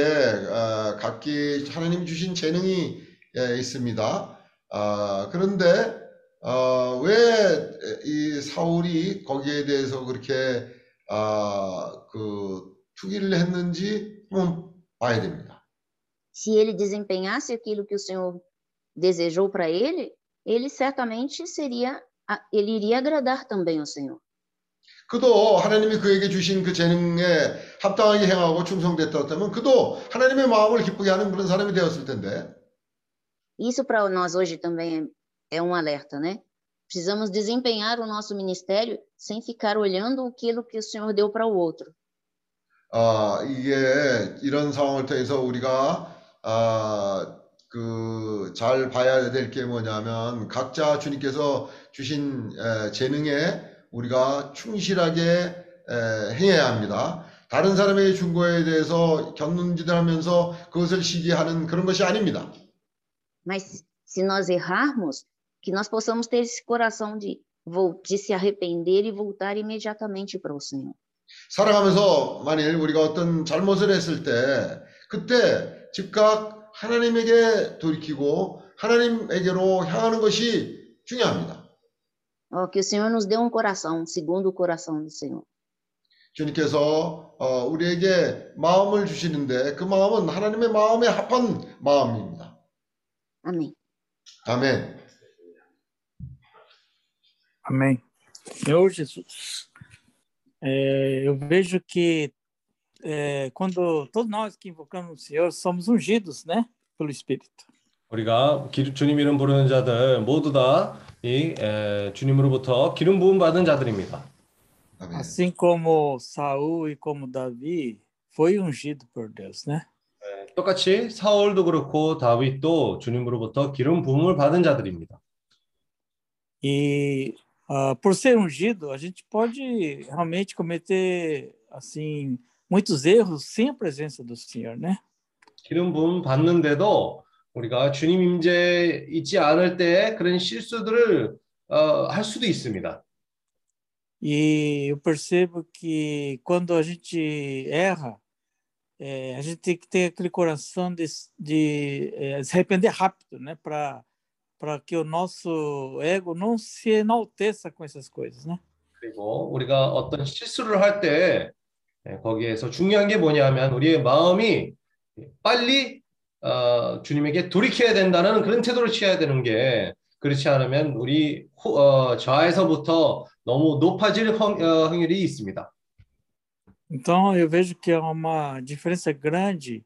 어, 각기 하나님 주신 재능이 예, 있습니다. 아, 그런데 어, 왜 이 사울이 거기에 대해서 그렇게 아, 그 투기를 했는지 한번 봐야 됩니다. Se ele desempenhasse aquilo que o Senhor desejou para ele, ele certamente seria, ele iria agradar também ao Senhor. 그도 하나님이 그에게 주신 그 재능에 합당하게 행하고 충성됐다면 그도 하나님의 마음을 기쁘게 하는 그런 사람이 되었을 텐데 Isso para nós hoje também é, um alerta, né? Precisamos desempenhar o nosso ministério sem ficar olhando aquilo que o Senhor deu para o outro. 아, 이게 이런 상황을 통해서 우리가 아, 그 잘 봐야 될 게 뭐냐면 각자 주님께서 주신 에, 재능에 우리가 충실하게 에, 행해야 합니다. 다른 사람에게 준 거에 대해서 견눈질하면서 그것을 시기하는 그런 것이 아닙니다. Mas se nós errarmos, que nós possamos ter esse coração de, de se arrepender e voltar imediatamente para o Senhor. 살아가면서 만일 우리가 어떤 잘못을 했을 때 그때 즉각 하나님에게 돌이키고 하나님에게로 향하는 것이 중요합니다. Ó, que o Senhor nos dê um coração segundo o coração do Senhor. 주님께서 어, 우리에게 마음을 주시는데 그 마음은 하나님의 마음에 합한 마음입니다. Amém. 아멘. Amém. Senhor Jesus, é, eu vejo que é, quando todos nós que invocamos o Senhor somos ungidos, né, pelo Espírito. 우리가 기- 주님 이름 부르는 자들 모두 다이 주님으로부터 기름 부음 받은 자들입니다. 아멘. Assim como Saul e como Davi foi ungido por Deus, né? 네, 똑같이 사울도 그렇고 다윗도 주님으로부터 기름 부음을 받은 자들입니다. E ah, por ser ungido, a gente pode realmente cometer assim muitos erros sem a presença do Senhor, né? 기름 부음 받는데도 우리가 주님 임재 있지 않을 때 그런 실수들을 어, 할 수도 있습니다. E eu percebo que quando a gente erra, eh, a gente tem que ter aquele coração de, de eh, se arrepender rápido, né? Para para que o nosso ego não se enalteça com essas coisas, né? 그리고 우리가 어떤 실수를 할 때 거기에서 중요한 게 뭐냐면 우리의 마음이 빨리 어, 주님에게 돌이켜야 된다는 그런 태도를 취해야 되는 게 그렇지 않으면 우리 호- 어, 좌에서부터 너무 높아질 확- 어, 확률이 있습니다. Então eu vejo que há uma diferença grande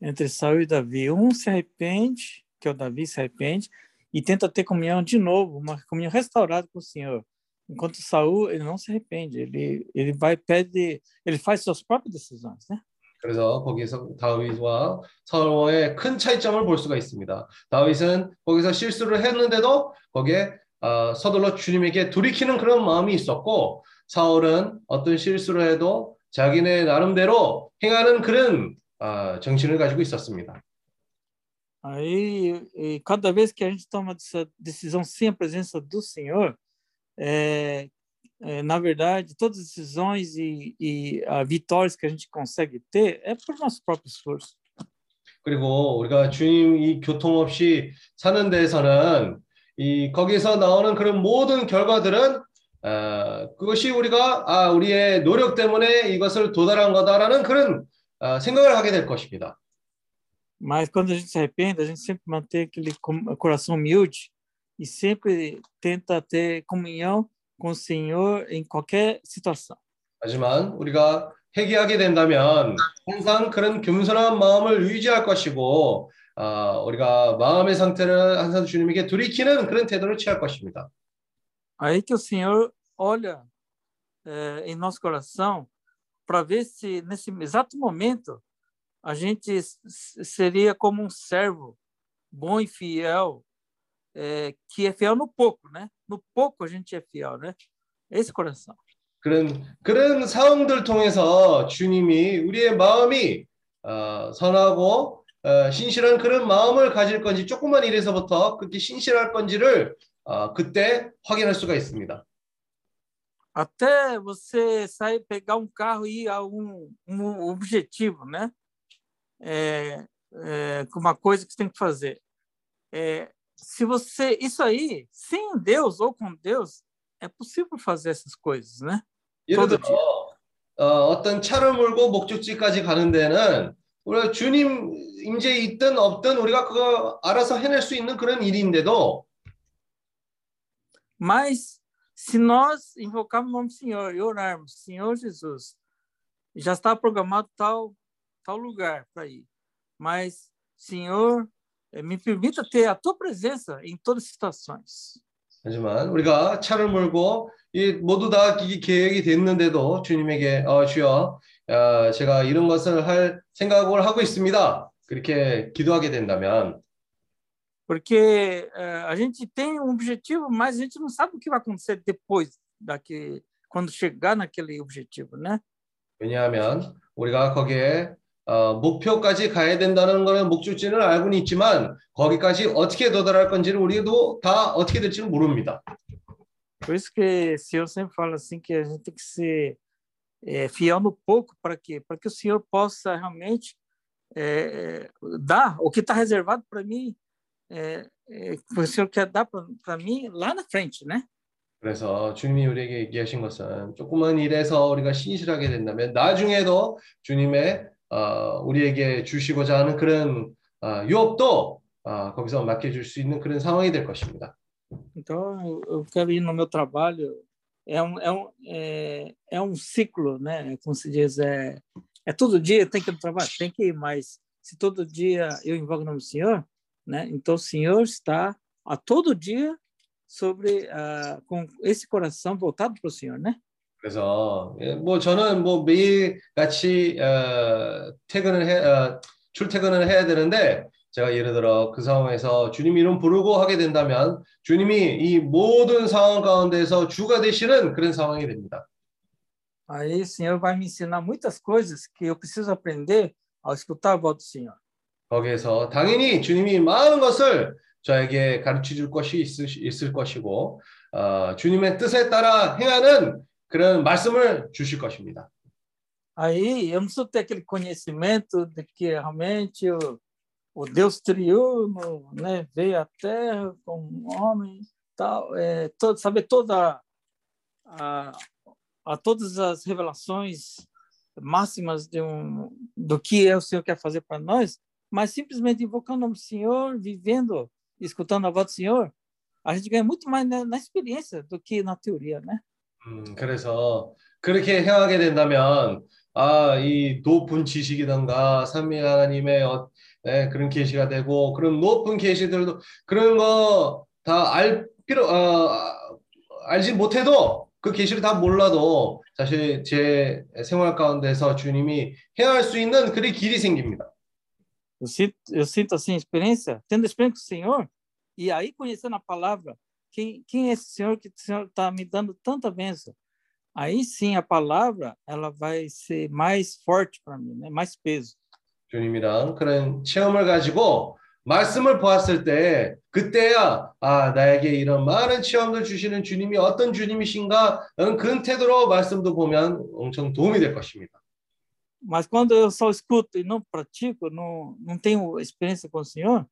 entre Saul e Davi. Um se arrepende, que é o Davi se arrepende, e tenta ter comunhão de novo, uma comunhão restaurada com o Senhor. Enquanto Saul, ele não se arrepende, ele ele vai pede, ele faz suas próprias decisões, né? 그래서 거기서 다윗과 사울과의 큰 차이점을 볼 수가 있습니다. 다윗은 거기서 실수를 했는데도 거기에 어, 서둘러 주님에게 돌이키는 그런 마음이 있었고 사울은 어떤 실수를 해도 자기네 나름대로 행하는 그런 어, 정신을 가지고 있었습니다. Aí, e cada vez que a gente toma essa decisão sem a presença do Senhor, é, é, na verdade, todas as decisões e, e ah, vitórias que a gente consegue ter é por nosso próprio esforço. 그리고 우리가 주님 이 교통 없이 사는 데에서는 이 거기서 나오는 그런 모든 결과들은 어, 그것이 우리가 아 우리의 노력 때문에 이것을 도달한 거다라는 그런 어, 생각을 하게 될 것입니다. Mas quando a gente se arrepende, a gente sempre mantém aquele com- coração humilde e sempre tenta ter comunhão com o Senhor em qualquer situação. 하지만 우리가 회개하게 된다면 항상 그런 겸손한 마음을 유지할 것이고 어, 우리가 마음의 상태를 항상 주님에게 돌이키는 그런 태도를 취할 것입니다. Aí que o Senhor olha eh, em nosso coração para ver se nesse exato momento a gente seria como um servo bom e fiel, eh, que é fiel no pouco, né? No pouco a gente é fiel, né? Esse coração. 그런 그런 상황들 통해서 주님이 우리의 마음이 어, 선하고 어, 신실한 그런 마음을 가질 건지 조그만 일에서부터 그렇게 신실할 건지를 어, 그때 확인할 수가 있습니다. Até você sair, pegar um carro e ir a um, um objetivo, né? É, é, com uma coisa que você tem que fazer. É, se você, isso aí, sem Deus ou com Deus, é possível fazer essas coisas, né? 예를 저도 들어 어, 어떤 차를 몰고 목적지까지 가는 데는 우리가 주님 임재 있든 없든 우리가 그거 알아서 해낼 수 있는 그런 일인데도 Mas se nós invocarmos o nome do Senhor e orarmos, Senhor Jesus, já está programado tal tal lugar para ir. Mas, Senhor, eh, me permita ter a tua presença em todas as situações. 하지만 우리가 차를 몰고 이 모두 다 기- 계획이 됐는데도 주님에게 어, 주여 어, 제가 이런 것을 할 생각을 하고 있습니다. 그렇게 기도하게 된다면 Porque eh, a gente tem um objetivo, mas a gente não sabe o que vai acontecer depois daqui, quando chegar naquele objetivo, né? 왜냐하면 우리가 거기에 어, 목표까지 가야 된다는 거는 목적지는 알고는 있지만 거기까지 어떻게 도달할 건지를 우리도 다 어떻게 될지는 모릅니다. Por isso que o Senhor sempre fala assim que a gente tem que ser eh, fiel no pouco para quê? Para que o Senhor possa realmente eh, dar o que está reservado para mim, eh, eh, que o Senhor quer dar para mim lá na frente, né? 그래서 주님이 우리에게 얘기하신 것은 조그만 일에서 우리가 신실하게 된다면 나중에도 주님의 어, 우리에게 주시고자 하는 그런 어, 유업도 어, 거기서 맡겨줄 수 있는 그런 상황이 될 것입니다. Então, eu- eu quero ir no meu trabalho. É um, é um, é, é um ciclo, né? Como se diz, é, é todo dia tem que ir no trabalho, tem que ir, mas se todo dia eu invoco o nome do Senhor, né? Então o Senhor está a todo dia sobre uh, com esse coração voltado para o Senhor, né? 그래서 예, 뭐 저는 뭐 매일 같이 어, 퇴근을 해 어, 출퇴근을 해야 되는데 제가 예를 들어 그 상황에서 주님 이름 부르고 하게 된다면 주님이 이 모든 상황 가운데서 주가 되시는 그런 상황이 됩니다. Aí o Senhor vai me ensinar muitas coisas que eu preciso aprender ao escutar a voz do Senhor. 거기에서 당연히 주님이 많은 것을 저에게 가르쳐 줄 것이 있을, 있을 것이고 어, 주님의 뜻에 따라 행하는 그런 말씀을 주실 것입니다. Aí eu não preciso ter aquele conhecimento de que realmente o, o Deus triuno né, veio à Terra como um homem, tal, é, todo, saber toda a, a todas as revelações máximas de um, do que é o Senhor quer fazer para nós, mas simplesmente invocando o nome do Senhor, vivendo, escutando a voz do Senhor, a gente ganha muito mais na, na experiência do que na teoria, né? 음, 그래서 그렇게 행하게 된다면 아, 이 높은 지식이던가 삼위 하나님의 어, 네, 그런 계시가 되고 그런 높은 계시들도 그런 거 다 알 필요 어, 알지 못해도 그 계시를 다 몰라도 사실 제 생활 가운데서 주님이 행할 수 있는 그런 길이 생깁니다. Eu sinto, eu sinto assim experiência, tendo experiência com o Senhor, e aí conhecendo a palavra, quem, quem é esse Senhor que o Senhor está me dando tanta bênção? Aí sim a palavra ela vai ser mais forte para mim, né? mais peso. 주님이랑 그런 체험을 가지고 말씀을 보았을 때 그때야 아 나에게 이런 많은 체험을 주시는 주님이 어떤 주님이신가 라는 그런 태도로 말씀도 보면 엄청 도움이 될 것입니다. Mas quando eu só escuto e não pratico, não, não tenho experiência com o Senhor, é,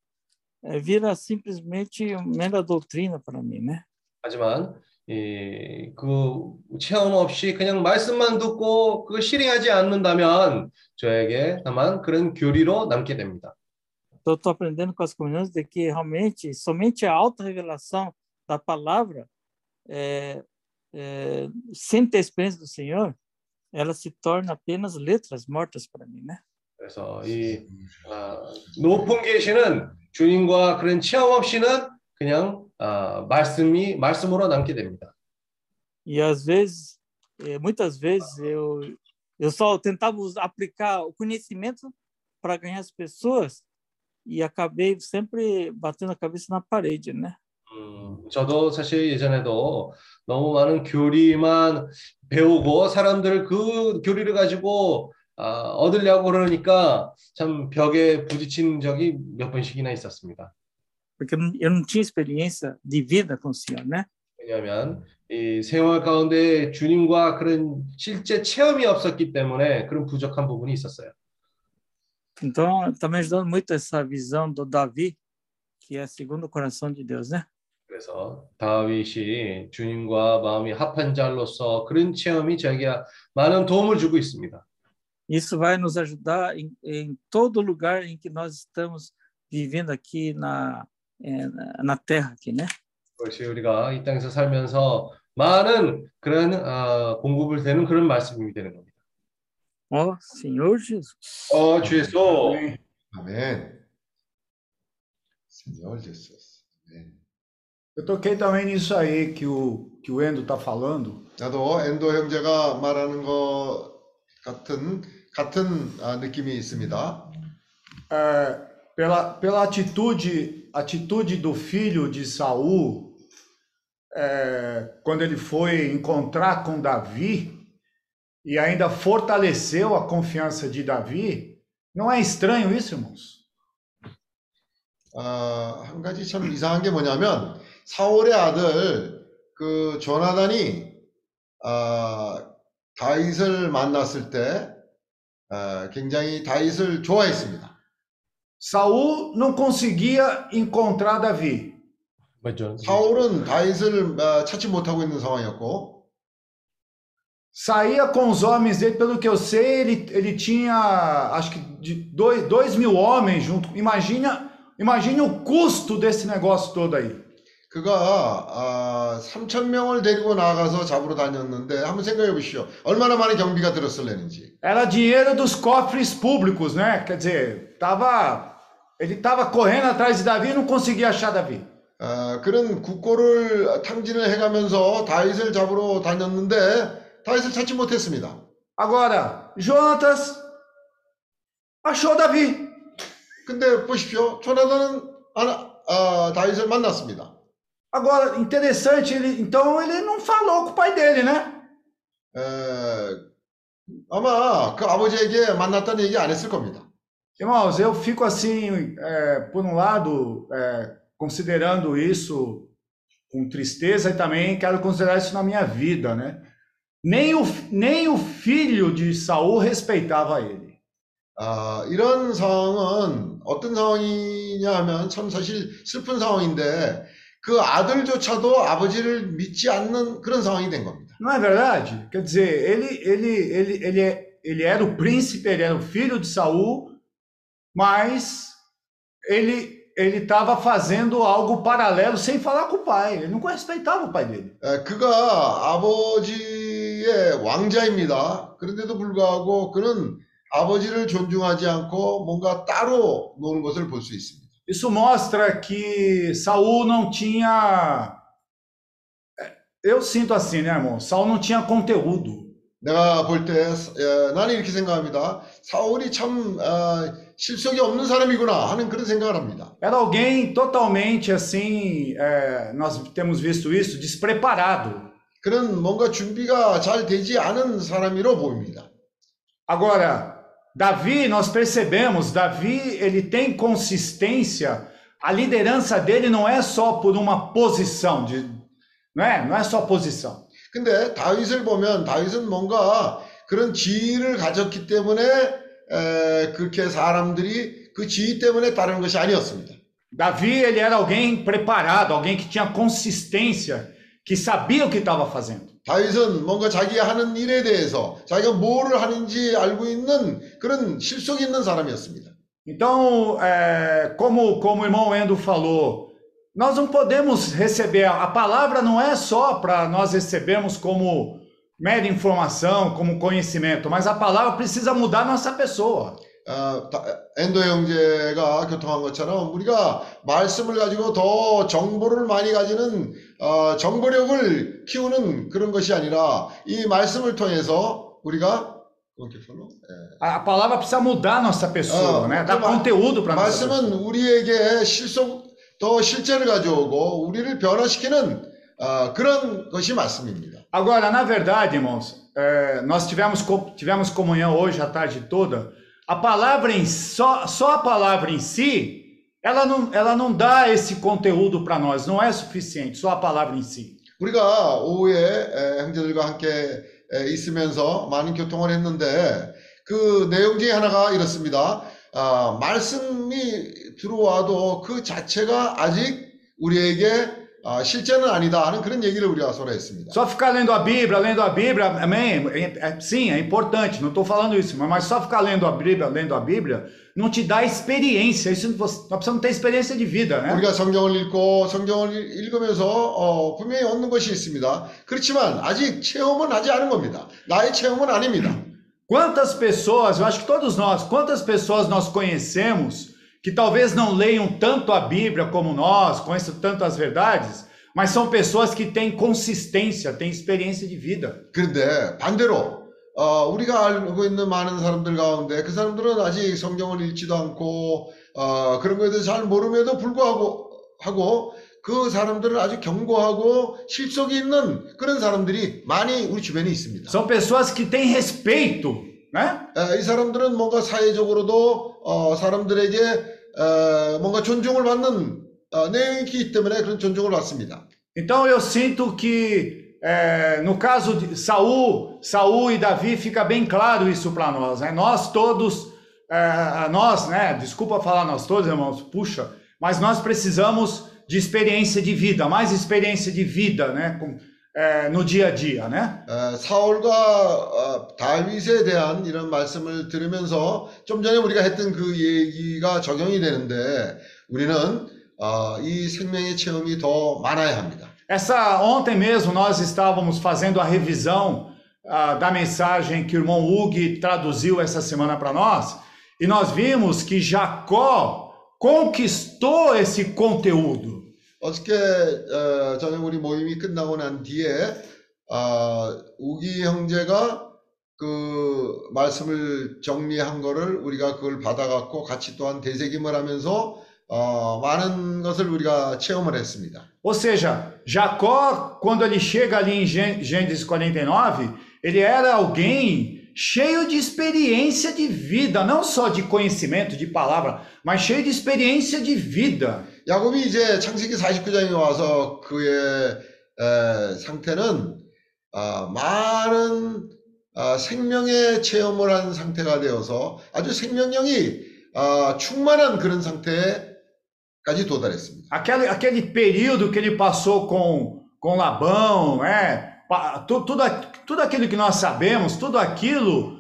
vira simplesmente mera doutrina para mim, né? 하지만 이, 그 체험 없이 그냥 말씀만 듣고 그 실행하지 않는다면 저에게 다만 그런 교리로 남게 됩니다. Então, estou aprendendo com as comunidades de que realmente somente a alta revelação da palavra, é, é, sem ter experiência do Senhor, ela se torna apenas letras mortas para mim, né? 그래서 이 아, 높은 계시는 주님과 그런 체험 없이는 그냥 아, 말씀이 말씀으로 남게 됩니다. E às vezes, eh, muitas vezes eu eu só tentava aplicar o conhecimento para ganhar as pessoas e acabei sempre batendo a cabeça na parede, né? 음, 저도 사실 예전에도 너무 많은 교리만 배우고 사람들 그 교리를 가지고 아, 얻으려고 그러니까 참 벽에 부딪힌 적이 몇 번씩이나 있었습니다. Porque eu não, tinha experiência de vida com o Senhor, né? 왜냐하면 이 생활 가운데 주님과 그런 실제 체험이 없었기 때문에 그런 부족한 부분이 있었어요. Então, está me ajudando muito essa visão do Davi, que é segundo o coração de Deus, né? 그래서 다윗이 주님과 마음이 합한 자로서 그런 체험이 저에게 많은 도움을 주고 있습니다. Isso vai nos ajudar em, em todo lugar em que nós estamos vivendo aqui na, eh, na- na terra, aqui, né? 그것이 우리가 이 땅에서 살면서 많은 그런 어, 공급을 되는 그런 말씀이 되는 겁니다. Ó, Senhor Jesus. 어, 주 예수. 아멘. Senhor Jesus. 아멘. Eu toquei também nisso aí que o, que o Endo está falando. 나도 엔도 형제가 말하는 것 같은 같은 아, 느낌이 있습니다. É, pela, pela atitude, atitude do filho de Saul, é, quando ele foi encontrar com Davi e ainda fortaleceu a confiança de Davi, não é estranho isso, irmãos? 아, 한 가지 참 이상한 게 뭐냐면 사울의 아들 그 조나단이 아, 다윗을 만났을 때 아, 굉장히 다윗을 좋아했습니다. Saul não conseguia encontrar Davi. 맞죠? 사울은 다윗을 아, 찾지 못하고 있는 상황이었고 Saía com os homens dele, pelo que eu sei, ele, ele tinha acho que de dois, dois mil homens junto. Imagina, imagine o custo desse negócio todo aí. 그가 아, 3천 명을 데리고 나가서 잡으러 다녔는데 한번 생각해 보시오. 얼마나 많은 경비가 들었을래는지. Era dinheiro dos cofres públicos, né? Quer dizer, tava, ele estava correndo atrás de Davi e não conseguia achar Davi. 아, 그런 국고를 탕진을 해 가면서 다윗을 잡으러 다녔는데 다윗을 찾지 못했습니다. Agora, Jonatas achou Davi. 근데 보십시오. 조나단은 하나, 아, 다윗을 만났습니다. Agora, interessante, ele, então ele não falou com o pai dele, né? 에, 아마 그 아버지에게 만났다는 얘기 안 했을 겁니다. Irmãos, eu fico assim, é, por um lado, é, considerando isso com tristeza e também quero considerar isso na minha vida, né? Nem o, nem o filho de Saul respeitava ele. 아, 이런 상황은 어떤 상황이냐 하면 참 사실 슬픈 상황인데 그 아들조차도 아버지를 믿지 않는 그런 상황이 된 겁니다. Não é verdade? Quer dizer, ele, ele, ele, ele, ele era o príncipe, ele era o filho de Saul, mas ele ele estava fazendo algo paralelo sem falar com o pai. Ele não respeitava o pai dele. 에, 그가 아버지의 왕자입니다. 그런데도 불구하고 그는 아버지를 존중하지 않고 뭔가 따로 노는 것을 볼 수 있습니다. Isso mostra que Saul não tinha. Eu sinto assim, né, irmão? Saul não tinha conteúdo. 내가 볼 때 나는 이렇게 생각합니다. 사울이 참 어, 실속이 없는 사람이구나 하는 그런 생각을 합니다. Era alguém totalmente assim. é, nós temos visto isso, despreparado. 그는 뭔가 준비가 잘 되지 않은 사람이로 보입니다. Agora, Davi, nós percebemos, Davi, ele tem consistência. A liderança dele não é só por uma posição, de, não é? Não é só posição. 근데 다윗을 보면 다윗은 뭔가 그런 지위를 가졌기 때문에 에, 그렇게 사람들이 그 지위 때문에 따르는 것이 아니었습니다. Davi, ele era alguém preparado, alguém que tinha consistência, que sabia o que estava fazendo. 다윗은 뭔가 자기가 하는 일에 대해서 자기가 뭐를 하는지 알고 있는 그런 실속 있는 사람이었습니다. Então, é, como, como o irmão Endo falou, nós não podemos receber, a palavra não é só para nós recebermos como mera informação, como conhecimento, mas a palavra precisa mudar nossa pessoa. 어, 다- 엔도 형제가 교통한 것처럼 우리가 말씀을 가지고 더 정보를 많이 가지는 어, 정보력을 키우는 그런 것이 아니라 이 말씀을 통해서 우리가? 예. A palavra precisa mudar nossa pessoa, Ah, né? Dar conteúdo para pessoa. 말씀은 우리에게 실속 더 실제를 가져오고 우리를 변화시키는 어, 그런 것이 말씀입니다. Agora, na verdade, irmãos, é, nós tivemos, tivemos comunhão hoje a tarde toda. A palavra em só, só a palavra em si, ela não, ela não dá esse conteúdo para nós, não é suficiente, só a palavra em si. 우리가 오후에 에, 형제들과 함께 에, 있으면서 많은 교통을 했는데 그 내용 중에 하나가 이렇습니다. 아, 말씀이 들어와도 그 자체가 아직 우리에게 아, 실제는 아니다 하는 그런 얘기를 우리가 서로 했습니다. Só ficar lendo a Bíblia, lendo a Bíblia, amém? É- é- sim, é importante, não estou falando isso, mas só ficar lendo a Bíblia, lendo a Bíblia, não te dá experiência. Isso você, nós precisamos ter experiência de vida, né? 우리가 성경을 읽고 성경을 읽- 읽으면서 어, 분명히 얻는 것이 있습니다. 그렇지만 아직 체험은 하지 않은 겁니다. 나의 체험은 아닙니다. Quantas pessoas, eu acho que todos nós, quantas pessoas nós conhecemos que talvez não leiam tanto a Bíblia como nós, conheçam tanto as verdades, mas são pessoas que têm consistência, têm experiência de vida. 그런데 반대로 어, 우리가 알고 있는 많은 사람들 가운데 그 사람들은 아직 성경을 읽지도 않고 어, 그런 것에 대해서 잘 모름에도 불구하고 하고 그 사람들은 아주 견고하고 실속이 있는 그런 사람들이 많이 우리 주변에 있습니다. São pessoas que têm respeito, né? 에, 이 사람들은 뭔가 사회적으로도 어, 사람들에게 어, 뭔가 존중을 받는 어, 내용이 있기 때문에 그런 존중을 받습니다. Então eu sinto que é, no caso de Saul, Saul e Davi fica bem claro isso para nós, né? Nós todos, é, nós, né? Desculpa falar nós todos, irmãos, puxa, mas nós precisamos de experiência de vida, mais experiência de vida, né? Com- é, no dia a dia, né? 어, 사울과 어, 다윗에 대한 이런 말씀을 들으면서 좀 전에 우리가 했던 그 얘기가 적용이 되는데 우리는 어, 이 생명의 체험이 더 많아야 합니다. Essa ontem mesmo nós estávamos fazendo a revisão ah, da mensagem que o irmão Hugo traduziu essa semana para nós, e nós vimos que Jacó conquistou esse conteúdo. 어저께 어, 저녁 우리 모임이 끝나고 난 뒤에 어, 우기 형제가 그 말씀을 정리한 거를 우리가 그걸 받아갖고 같이 또한 되새김을 하면서 어, 많은 것을 우리가 체험을 했습니다. Ou seja, Jacó, quando ele chega ali em Gê- Gênesis 49, ele era alguém cheio de experiência de vida, não só de conhecimento, de palavra, mas cheio de experiência de vida. 야곱이 이제 창세기 49장에 와서 그의 에, 상태는 아, 많은 아, 생명의 체험을 한 상태가 되어서 아주 생명력이 아, 충만한 그런 상태까지 도달했습니다. Aquele, aquele período que ele passou com, com Labão, é, tudo, tudo aquilo que nós sabemos, tudo aquilo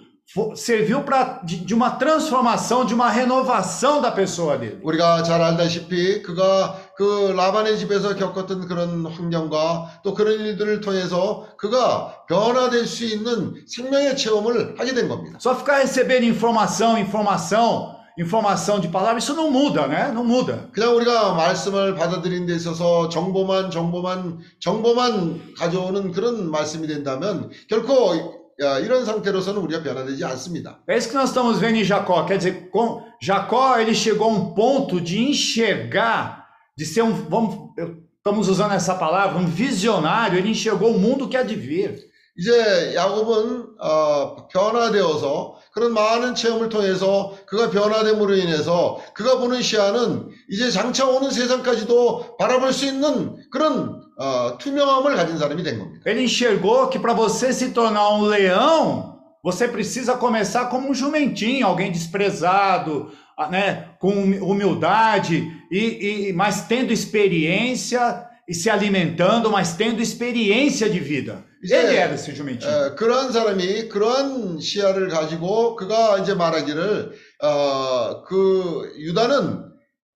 serviu para de, de uma transformação, de uma renovação da pessoa dele. 우리가 잘 알다시피 그가 그 라반의 집에서 겪었던 그런 환경과 또 그런 일들을 통해서 그가 변화될 수 있는 생명의 체험을 하게 된 겁니다. Só ficar recebendo informação, informação, informação de palavra, isso não muda, né? Não muda. 그냥 우리가 말씀을 받아들인 데 있어서 정보만 정보만 정보만 가져오는 그런 말씀이 된다면 결코 야, 이런 상태로서는 우리가 변화되지 않습니다. É isso que nós estamos vendo em Jacó. Quer dizer, com Jacó ele chegou a um ponto de enxergar, de ser um, vamos, estamos usando essa palavra, um visionário. Ele enxergou o mundo que há de vir. 이제 야곱은 어, 변화되어서 그런 많은 체험을 통해서 그가 변화됨으로 인해서 그가 보는 시야는 이제 장차 오는 세상까지도 바라볼 수 있는 그런 어, 투명함을 가진 사람이 된 겁니다. Ele enxergou que para você se tornar um leão, você precisa começar como um jumentinho, alguém desprezado, ah, né, com humi- humildade, e, e mas tendo experiência e se alimentando, mas tendo experiência de vida. Isso Ele é- era esse jumentinho. 에, 그러한 사람이 그러한 시야를 가지고 그가 이제 말하기를 어, 그 유다는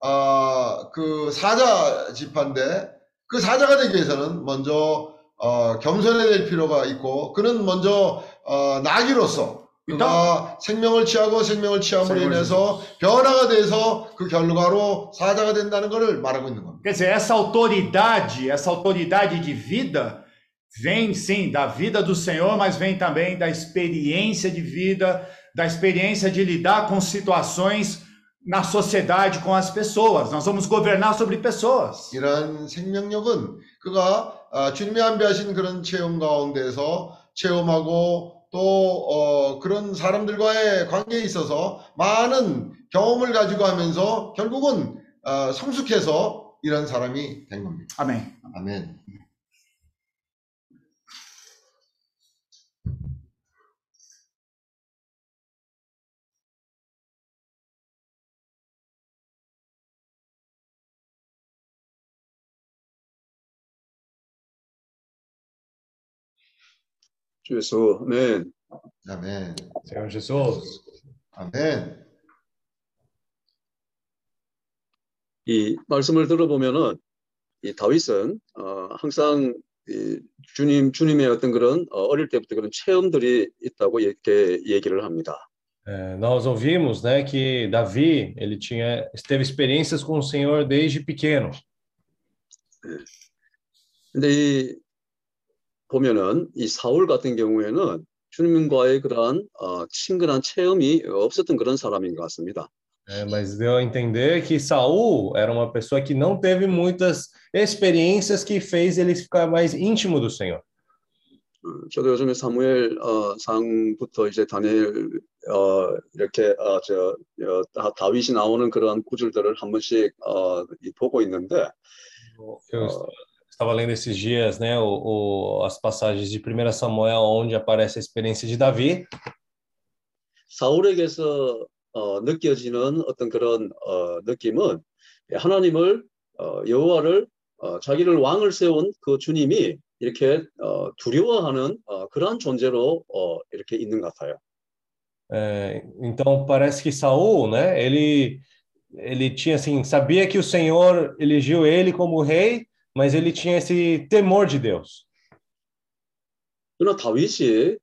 어, 그 사자 지파인데 그 사자가 되기 위해서는 먼저 어, 겸손해야 될 필요가 있고 그는 먼저 어, 나귀로서 그가 생명을 취하고 생명을 취함으로 생명을 인해서 변화가 돼서 그 결과로 사자가 된다는 것을 말하고 있는 겁니다. Quer dizer, essa autoridade, essa autoridade de vida, vem sim da vida do Senhor, mas vem também da experiência de vida, da experiência de lidar com situações na sociedade, com as pessoas. Nós vamos governar sobre pessoas. 이런 생명력은 그가 아, 주님이 안배하신 그런 체험 가운데서 체험하고 또 어, 그런 사람들과의 관계에 있어서 많은 경험을 가지고 하면서 결국은 어, 성숙해서 이런 사람이 된 겁니다. Amém. 아멘. 주 예수, 아멘. 아멘. Senhor Jesus. 아멘. 이 말씀을 들어보면은 이 다윗은 어, 항상 이 주님 주님의 어떤 그런 어, 어릴 때부터 그런 체험들이 있다고 이렇게 얘기를 합니다. É, nós ouvimos, né, que Davi ele tinha teve experiências com o Senhor desde pequeno. 근데 이 보면은 이 사울 같은 경우에는 주님과의 그러한 어, 친근한 체험이 없었던 그런 사람인 것 같습니다. É, mas deu a entender que Saul era uma pessoa que não teve muitas experiências que fez ele ficar mais íntimo do Senhor. 어, 저도 요즘에 사무엘 어, 상부터 이제 다니엘 어, 이렇게 어, 저 어, 다- 다윗이 나오는 그런 구절들을 한 번씩 어, 이 보고 있는데 Eu estava lendo esses dias, né, o, o- as passagens de 1 Samuel onde aparece a experiência de Davi. 사울에게서 어, 느껴지는 어떤 그런 어, 느낌은 하나님을 어, 여호와를 어, 자기를 왕을 세운 그 주님이 이렇게 어, 두려워하는 어, 그러한 존재로 어, 이렇게 있는 것 같아요. É, então parece que Saul, né, ele ele tinha assim, sabia que o Senhor elegeu ele como rei, mas ele tinha esse temor de Deus. 그러나 다윗이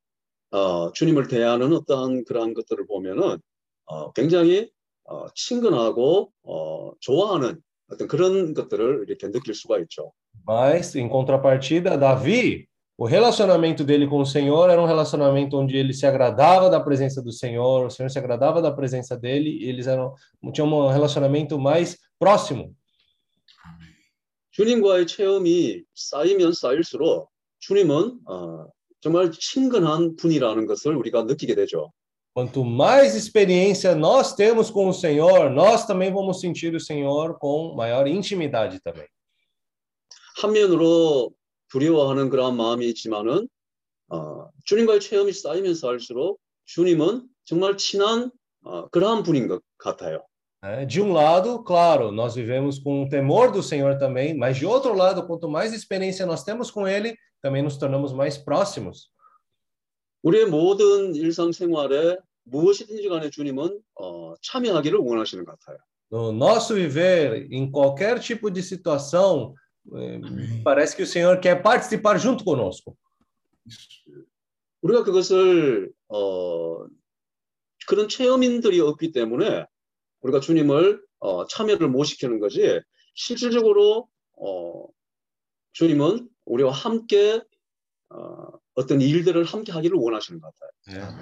어, 주님을 대하는 어떠한 그러한 것들을 보면은 어, 굉장히 어, 친근하고 어, 좋아하는 어떤 그런 것들을 이렇게 느낄 수가 있죠. Mas, em contrapartida, Davi, o relacionamento dele com o Senhor era um relacionamento onde ele se agradava da presença do Senhor, o Senhor se agradava da presença dele, e eles eram, tinham um relacionamento mais próximo. 주님과의 체험이 쌓이면 쌓일수록 주님은 어, 정말 친근한 분이라는 것을 우리가 느끼게 되죠. Quanto mais experiência nós temos com o Senhor, nós também vamos sentir o Senhor com maior intimidade também. 한면으로 두려워하는 그러한 마음이 있지만은 어, 주님과의 체험이 쌓이면 쌓일수록 주님은 정말 친한 어, 그러한 분인 것 같아요. né? De um lado, claro, nós vivemos com o temor do Senhor também, mas de outro lado, quanto mais experiência nós temos com Ele, também nos tornamos mais próximos. 우리의 모든 일상생활에 무엇이든지 간에 주님은 어, 참여하기를 원하시는 것 같아요. No nosso viver, em qualquer tipo de situação, eh, parece que o Senhor quer participar junto conosco. 우리가 그것을 어, 그런 체험인들이 없기 때문에 우리가 주님을 어, 참여를 못 시키는 거지 실질적으로 어, 주님은 우리와 함께 어, 어떤 일들을 함께 하기를 원하시는 것 같아요.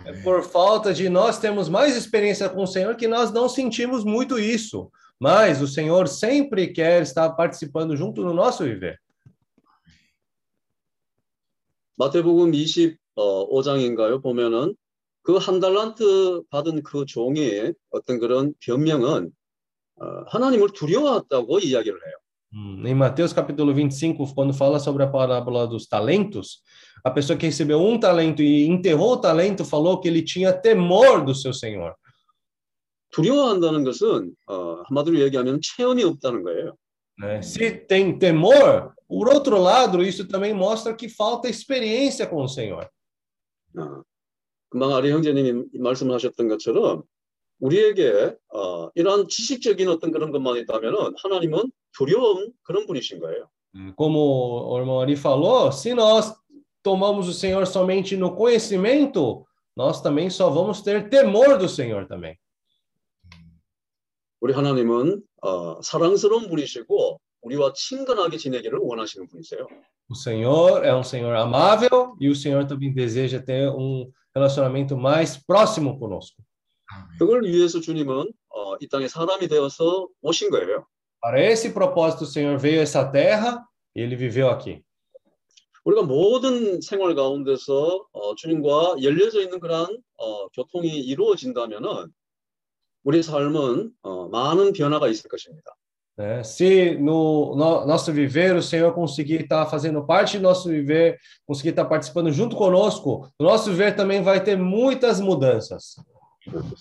É por falta de nós termos mais experiência com o Senhor que nós não sentimos muito isso. Mas o Senhor sempre quer estar participando junto no nosso viver. 마태복음 25장인가요? 보면은 그 한 달란트 받은 그 종의 어떤 그런 변명은 어, 하나님을 두려워했다고 이야기를 해요. Hum, Em Mateus capítulo 25, quando fala sobre a parábola dos talentos, a pessoa que recebeu um talento e enterrou o talento falou que ele tinha temor do seu senhor. 두려워한다는 것은 어, 한마디로 얘기하면 체험이 없다는 거예요. né? Se tem temor, por outro lado, isso também mostra que falta experiência com o Senhor. 어, 금방 아리 형제님이 말씀하셨던 것처럼 우리에게 어, 이러한 지식적인 어떤 그런 것만 있다면은 하나님은 두려운 그런 분이신 거예요. Como o irmão Ari falou, se nós tomamos o Senhor somente no conhecimento, nós também só vamos ter temor do Senhor também. 우리 하나님은 어, 사랑스러운 분이시고 우리와 친근하게 지내기를 원하시는 분이세요. O Senhor é um Senhor amável e o Senhor também deseja ter um relacionamento mais próximo conosco. 그걸 위해서 주님은 어, 이 땅에 사람이 되어서 오신 거예요. Para esse propósito, o Senhor veio a essa terra e ele viveu aqui. 우리가 모든 생활 가운데서 어, 주님과 열려져 있는 그러한 어, 교통이 이루어진다면은 우리 삶은 어, 많은 변화가 있을 것입니다. né? Se no, no nosso viver o Senhor conseguir estar fazendo parte do nosso viver, conseguir estar participando junto conosco, o nosso viver também vai ter muitas mudanças.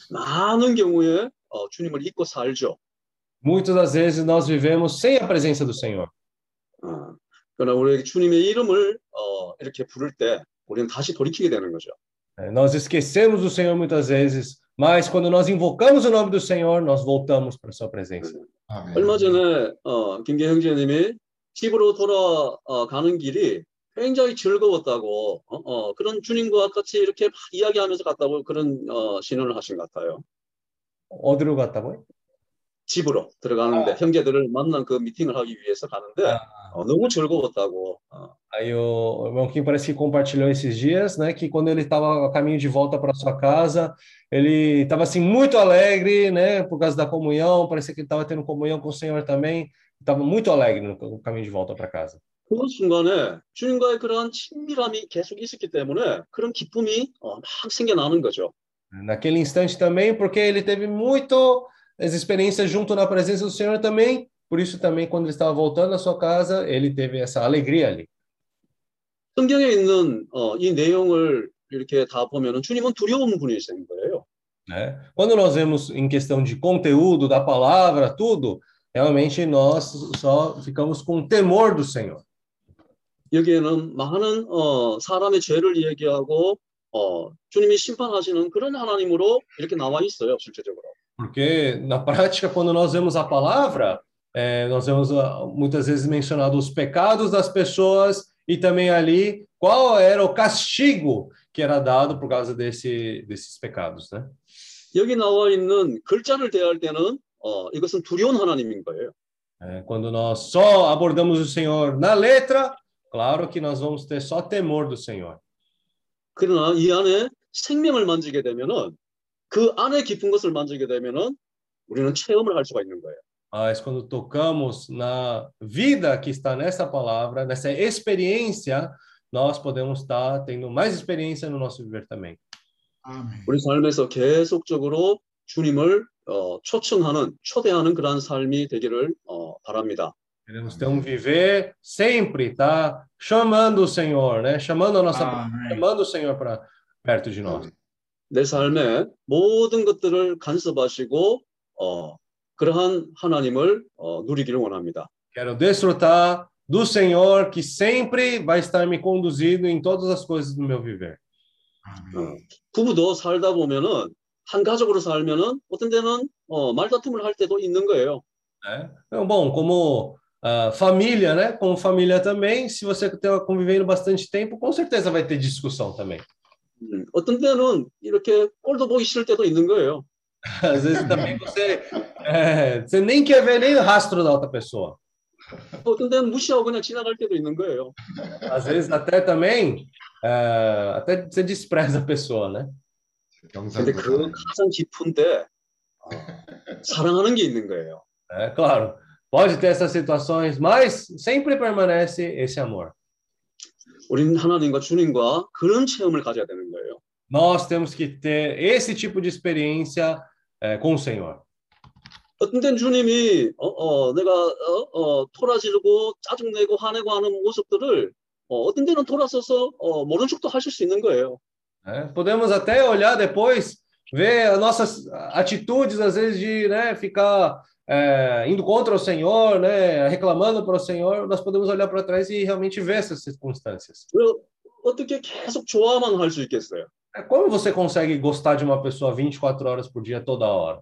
많은 경우에 어, 주님을 잊고 살죠. Muitas das vezes nós vivemos sem a presença do Senhor. 어, 그러나 우리에게 주님의 이름을 어, 이렇게 부를 때 우리는 다시 돌이키게 되는 거죠. né? Nós esquecemos do Senhor muitas vezes, mas quando nós invocamos o nome do Senhor, nós voltamos para a sua presença. 아멘. 얼마 전에 어, 김계 형제님이 집으로 돌아가는 길이 굉장히 즐거웠다고 어, 어, 그런 주님과 같이 이렇게 막 이야기하면서 갔다고 그런 어, 신원을 하신 것 같아요. 어디로 갔다고요? 집으로 들어가는데 형제들을 만난 그 미팅을 하기 위해서 가는데 아. 어, 너무 즐거웠다고. 어, Aí o irmão Kim parece que compartilhou esses dias, né, que quando ele estava a caminho de volta para sua casa, ele estava assim muito alegre, né, por causa da comunhão, parecia que ele estava tendo comunhão com o Senhor também, estava muito alegre no, no caminho de volta para casa. 그 순간에 주님과의 그러한 친밀함이 계속 있었기 때문에 그런 기쁨이 어, 막 생겨나는 거죠. Naquele instante também, porque ele teve muito as experiências junto na presença do Senhor também, por isso também quando ele estava voltando à sua casa, ele teve essa alegria ali. 성경에 있는 어, 이 내용을 이렇게 다 보면은 주님은 두려운 분이신 거예요. né? Quando nós vemos em questão de conteúdo da palavra, tudo, realmente nós só ficamos com temor do Senhor. 여기에는 많은 어, 사람의 죄를 얘기하고 어, 주님이 심판하시는 그런 하나님으로 이렇게 나와 있어요, 실제적으로. Porque na prática, quando nós vemos a palavra, é, nós vemos ah, muitas vezes mencionado os pecados das pessoas e também ali qual era o castigo que era dado por causa desse, desses pecados, né? 여기 나와 있는 글자를 대할 때는 어, 이것은 두려운 하나님인 거예요. É, quando nós só abordamos o Senhor na letra, claro que nós vamos ter só temor do Senhor. 그러나 이 안에 생명을 만지게 되면은 그 안에 깊은 것을 만지게 되면은 우리는 체험을 할 수가 있는 거예요. Mas quando tocamos na vida que está nessa palavra, nessa experiência, nós podemos estar tendo mais experiência no nosso viver também. Amém. 우리 삶에서 계속적으로 주님을 어, 초청하는 초대하는 그러한 삶이 되기를 어, 바랍니다. Queremos ter um viver sempre, tá? Chamando o Senhor, né? Chamando a nossa, Amém. chamando o Senhor para perto de nós. 내 삶에 모든 것들을 간섭하시고 어, 그러한 하나님을 어, 누리기를 원합니다. Quero desfrutar do Senhor que sempre vai estar me conduzindo em todas as coisas do meu viver. 어, 부부도 살다 보면은 한 가족으로 살면은 어떤 데는 어, 말다툼을 할 때도 있는 거예요. né? Então, bom, como ah, família, né? Como família também, se você está convivendo bastante tempo, com certeza vai ter discussão também. 음, 어떤 때는 이렇게 꼴도 보기 싫을 때도 있는 거예요. Às vezes também você, é, você nem quer ver nem o rastro da outra pessoa. 어떤 때는 무시하고 그냥 지나갈 때도 있는 거예요. Às vezes até também, é, até você despreza a pessoa, né? 근데 그 가장 깊은데 어, 사랑하는 게 있는 거예요. É claro, pode ter essas situações, mas sempre permanece esse amor. 우리는 하나님과 주님과 그런 체험을 가져야 되는 거예요. Nós temos que ter esse tipo de experiência é, com o Senhor. 어떤 때는 주님이 어, 어, 내가 어, 어, 토라지르고 짜증내고 화내고 하는 모습들을 어, 어떤 때는 돌아서서 어, 모른 척도 하실 수 있는 거예요. né? Podemos até olhar depois, ver as nossas atitudes, às vezes, de né, ficar é, indo contra o Senhor, né, reclamando para o Senhor. Nós podemos olhar para trás e realmente ver essas circunstâncias. 왜 어떻게 계속 좋아만 할 수 있겠어요? É, Como você consegue gostar de uma pessoa 24 horas por dia, toda hora?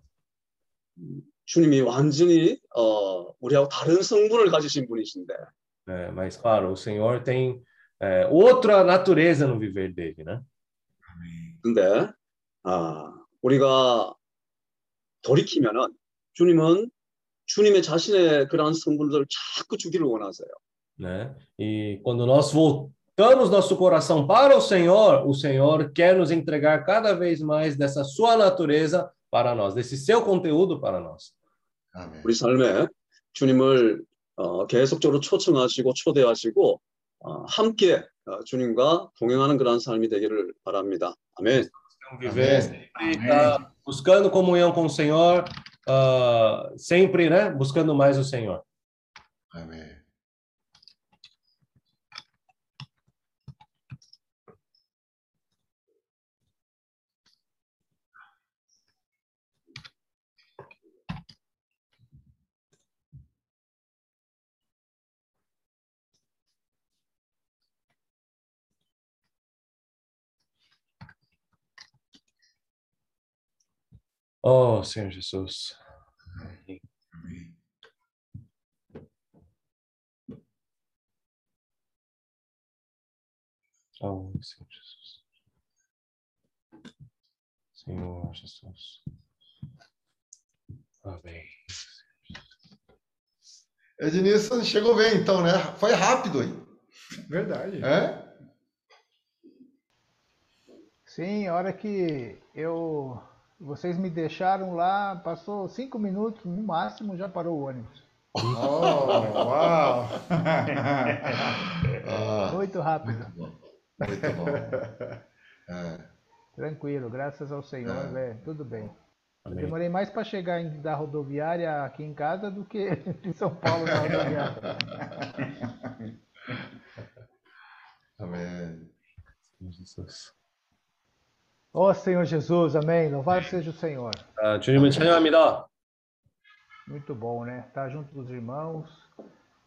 주님이 완전히 어, 우리하고 다른 성분을 가지신 분이신데 É, mas, claro, o Senhor tem é, outra natureza no viver dele, né? 근데 아, 우리가 돌이키면은 주님은 주님의 자신의 그러한 성분들을 자꾸 주기를 원하세요. né? E quando nós voltamos nosso coração para o Senhor, o Senhor quer nos entregar cada vez mais dessa sua natureza para nós, desse seu conteúdo para nós. 아멘. 우리 삶에 주님을 어, 계속적으로 초청하시고 초대하시고 어, 함께 어, 주님과 동행하는 그러한 삶이 되기를 바랍니다. 아멘. Então, viver sempre tá buscando comunhão com o Senhor, ah, sempre, né? Buscando mais o Senhor. 아 Oh, Senhor Jesus. Oh, Senhor Jesus. Senhor Jesus. Amém. Ednilson chegou bem então, né? Foi rápido, hein? Verdade. É? Sim, a hora que eu vocês me deixaram lá, passou cinco minutos no máximo, já parou o ônibus. Oh, uau! Ah, Muito rápido, muito bom. É, tranquilo, graças ao Senhor, É. velho, tudo bem. Amém. demorei mais para chegar em- da rodoviária aqui em casa do que em São Paulo na rodoviária. 아멘. Senhor Jesus. Ó Senhor Jesus, amém. Louvado seja o Senhor. 아, 주님을 찬양합니다. Muito bom, né? Estar junto dos irmãos,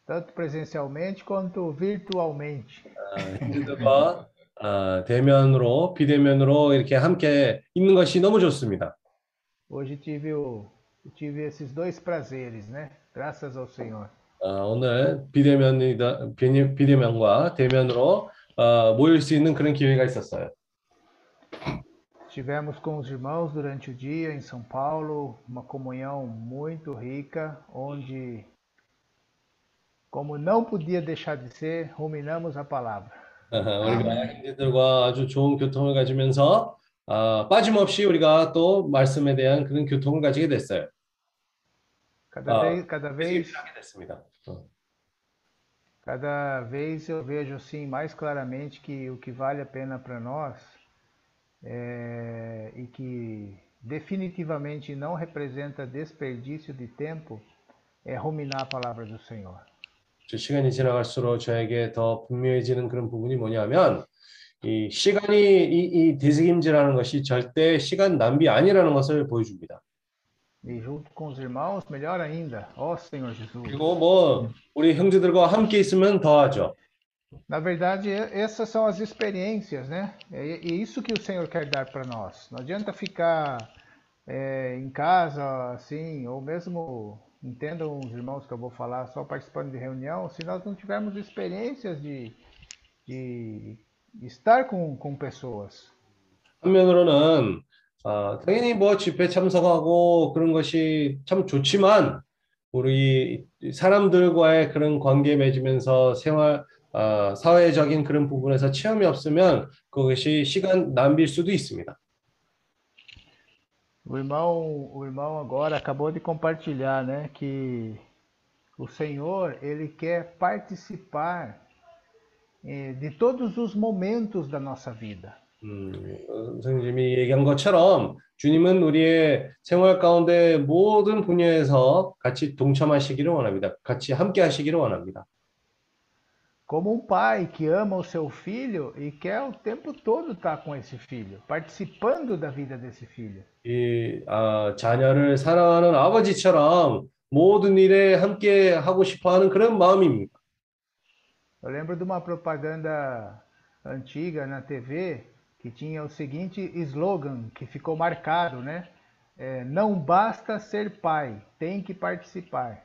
tanto presencialmente quanto virtualmente. 아, 형제들과 아, 대면으로 비대면으로 이렇게 함께 있는 것이 너무 좋습니다. hoje tive, o, tive esses dois prazeres, né? Graças ao Senhor. 아, 오늘 비대면이다 비대- 비대면과 대면으로 어, 모일 수 있는 그런 기회가 있었어요. Estivemos com os irmãos durante o dia em São Paulo, uma comunhão muito rica, onde, como não podia deixar de ser, ruminamos a palavra. 우리가 형제들과 아주 좋은 교통을 가지면서 아, 빠짐없이 우리가 또 말씀에 대한 그런 교통을 가지게 됐어요. Cada Ah, vez, cada vez, 하게 됐습니다. 어. cada vez eu vejo assim mais claramente que o que vale a pena para nós é, e que definitivamente não representa desperdício de tempo é ruminar a palavra do Senhor. 저 시간이 지나갈수록 저에게 더 분명해지는 그런 부분이 뭐냐면 이 시간이 이, 이 되새김질하는 것이 절대 시간 낭비 아니라는 것을 보여줍니다. E junto com os irmãos, melhor ainda. Ó Senhor Jesus. 그리고 뭐 우리 형제들과 함께 있으면 더하죠. Na verdade, e- essas são as experiências, né? É e isso que o Senhor quer dar para nós. Não adianta ficar é, em casa, assim, ou mesmo, entendam os irmãos que eu vou falar, só participando de reunião, se nós não tivermos experiências de, de estar com, com pessoas. 한면으로는 아, 당연히 뭐 집회 참석하고 그런 것이 참 좋지만 우리 사람들과의 그런 관계 맺으면서 생활 아, 사회적인 그런 부분에서 체험이 없으면 그것이 시간 낭비일 수도 있습니다. O irmão, o irmão agora acabou de compartilhar, né, que o Senhor, ele quer participar eh, de todos os momentos da nossa vida. 음, 어, 선생님이 얘기한 것처럼 주님은 우리의 생활 가운데 모든 분야에서 같이 동참하시기를 원합니다. 같이 함께 하시기를 원합니다. Como um pai que ama o seu filho e quer o tempo todo estar com esse filho, participando da vida desse filho. 이 아, 자녀를 사랑하는 아버지처럼 모든 일에 함께 하고 싶어하는 그런 마음입니다. Eu lembro de uma propaganda antiga na TV que tinha o seguinte slogan que ficou marcado, né? É, não basta ser pai, tem que participar.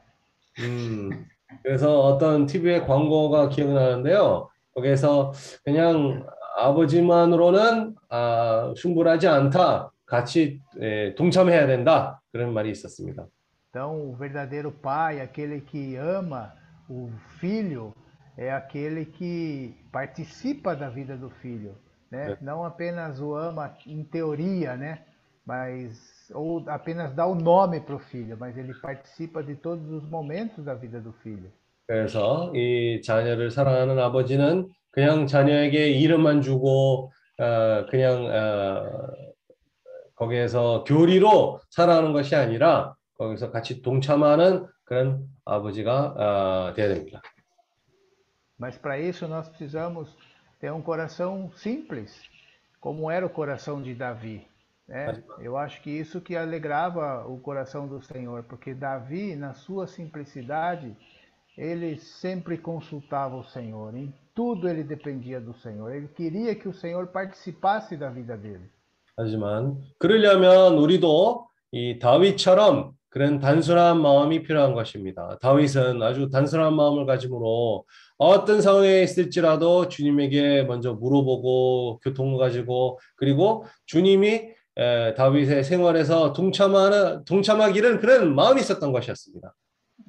음, 그래서 어떤 TV의 광고가 기억나는데요. 거기에서 그냥 아버지만으로는 아, 충분하지 않다. 같이 에, 동참해야 된다. 그런 말이 있었습니다. Então, o verdadeiro pai, aquele que ama o filho, é aquele que participa da vida do filho, né? Não apenas o ama em teoria, né? Mas ou apenas dá o nome para o filho, mas ele participa de todos os momentos da vida do filho. 그래서 이 자녀를 사랑하는 아버지는 그냥 자녀에게 이름만 주고 어, 그냥 어, 거기에서 교리로 살아가는 것이 아니라 거기서 같이 동참하는 그런 아버지가 어, 돼야 됩니다. Mas para isso nós precisamos ter um coração simples, como era o coração de Davi. Né? Eu acho que isso que alegrava o coração do Senhor, porque Davi, na sua simplicidade, ele sempre consultava o Senhor, em tudo ele dependia do Senhor. Ele queria que o Senhor participasse da vida dele. 하지만 그러려면 우리도 이 다윗처럼 그런 단순한 마음이 필요한 것입니다. 다윗은 아주 단순한 마음을 가짐으로 어떤 상황에 있을지라도 주님에게 먼저 물어보고 교통을 가지고 그리고 ju님이 에, 다윗의 생활에서 동참하는 동참하기를 그런 마음이 있었던 것이었습니다.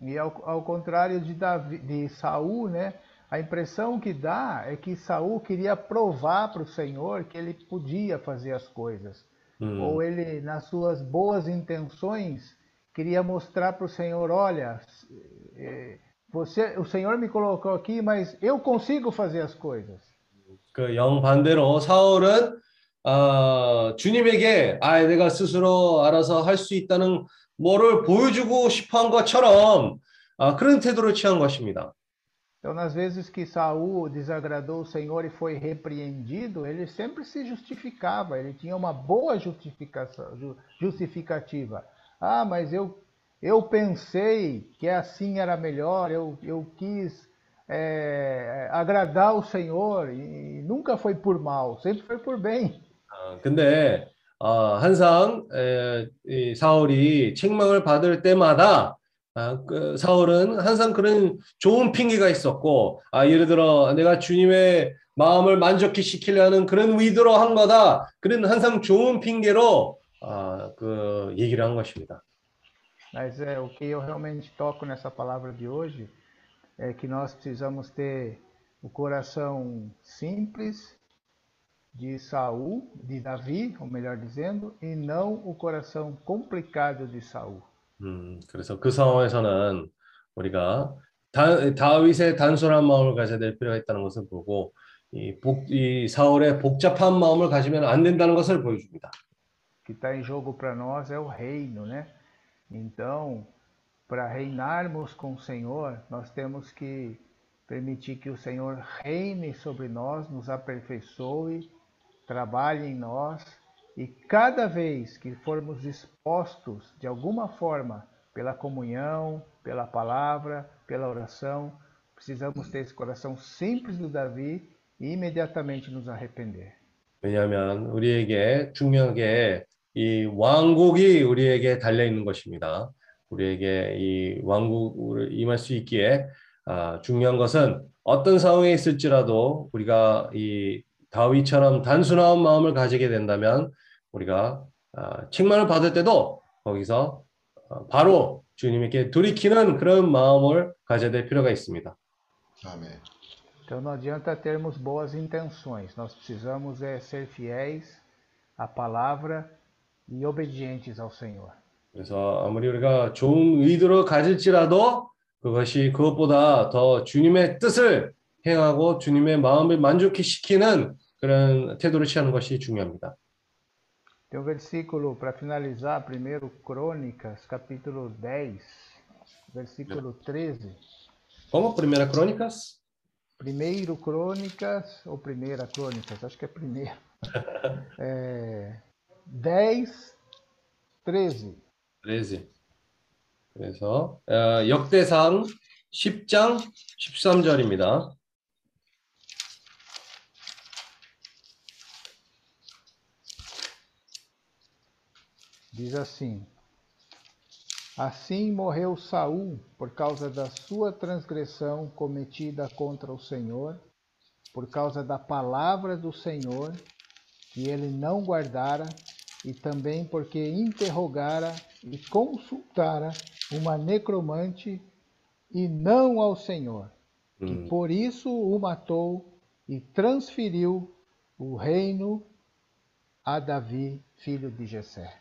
E ao, ao contrário de, Davi, de Saul, né? A impressão que dá é que Saul queria provar para o Senhor que ele podia fazer as coisas. 음, Ou ele, nas suas boas intenções, queria mostrar para o Senhor, olha, eh, você, o Senhor me colocou aqui, mas eu consigo fazer as coisas. 그 영반대로 사울은 아, 주님에게 아, 내가 스스로 알아서 할 수 있다는 뭐를 보여주고 싶어 한 것처럼 아, 그런 태도를 취한 것입니다. Então, nas vezes que Saul desagradou o Senhor e foi repreendido, ele sempre se justificava, ele tinha uma boa justificação, ju- justificativa. Ah, mas eu, eu pensei que assim era melhor, eu, eu quis eh, agradar o Senhor, e nunca foi por mal, sempre foi por bem. 아, 근데 어, 항상 에, 이 사울이 책망을 받을 때마다 아, 그 사울은 항상 그런 좋은 핑계가 있었고, 아, 예를 들어 내가 주님의 마음을 만족히 시키려는 그런 의도로 한 거다. 그런 항상 좋은 핑계로 아, 그 얘기를 한 것입니다. Mas é, o que eu realmente toco nessa palavra de hoje é que nós precisamos ter o coração simples de Saul, de Davi, ou melhor dizendo, e não o coração complicado de Saul. 음, 그래서 그 상황에서는 우리가 다, 다윗의 단순한 마음을 가져야 될 필요가 있다는 것을 보고 이, 복, 이 사울의 복잡한 마음을 가지면 안 된다는 것을 보여줍니다. O que está em jogo para nós é o reino, né? Então, para reinarmos com o Senhor, nós temos que permitir que o Senhor reine sobre nós, nos aperfeiçoe, trabalhe em nós e cada vez que formos expostos de alguma forma pela comunhão, pela palavra, pela oração, precisamos ter esse coração simples do Davi e imediatamente nos arrepender. 왜냐하면 우리에게 중요하게 이 왕국이 우리에게 달려 있는 것입니다. 우리에게 이 왕국을 임할 수 있기에 아, 중요한 것은 어떤 상황에 있을지라도 우리가 이 다윗처럼 단순한 마음을 가지게 된다면 우리가 아, 책망을 받을 때도 거기서 어, 바로 주님께 돌이키는 그런 마음을 가져야 될 필요가 있습니다. 아멘. Então não adianta termos boas intenções, nós precisamos é ser fiéis à palavra e obedientes ao Senhor. 그래서 아무리 우리가 좋은 의도를 가질지라도 그것이 그것보다 더 주님의 뜻을 행하고 주님의 마음을 만족히 시키는 그런 태도를 취하는 것이 중요합니다. Tem um versículo para finalizar, primeiro Crônicas, capítulo 10, versículo 13. Como? Primeira Crônicas? Primeiro Crônicas, ou Primeira Crônicas, acho que é primeiro. É, 10, 13. 13. 그래서 어, 역대상 10장 13절입니다. Diz assim: Assim morreu Saul por causa da sua transgressão cometida contra o Senhor, por causa da palavra do Senhor que ele não guardara, e também porque interrogara e consultara uma necromante e não ao Senhor, que 음, por isso o matou e transferiu o reino a Davi, filho de Jessé.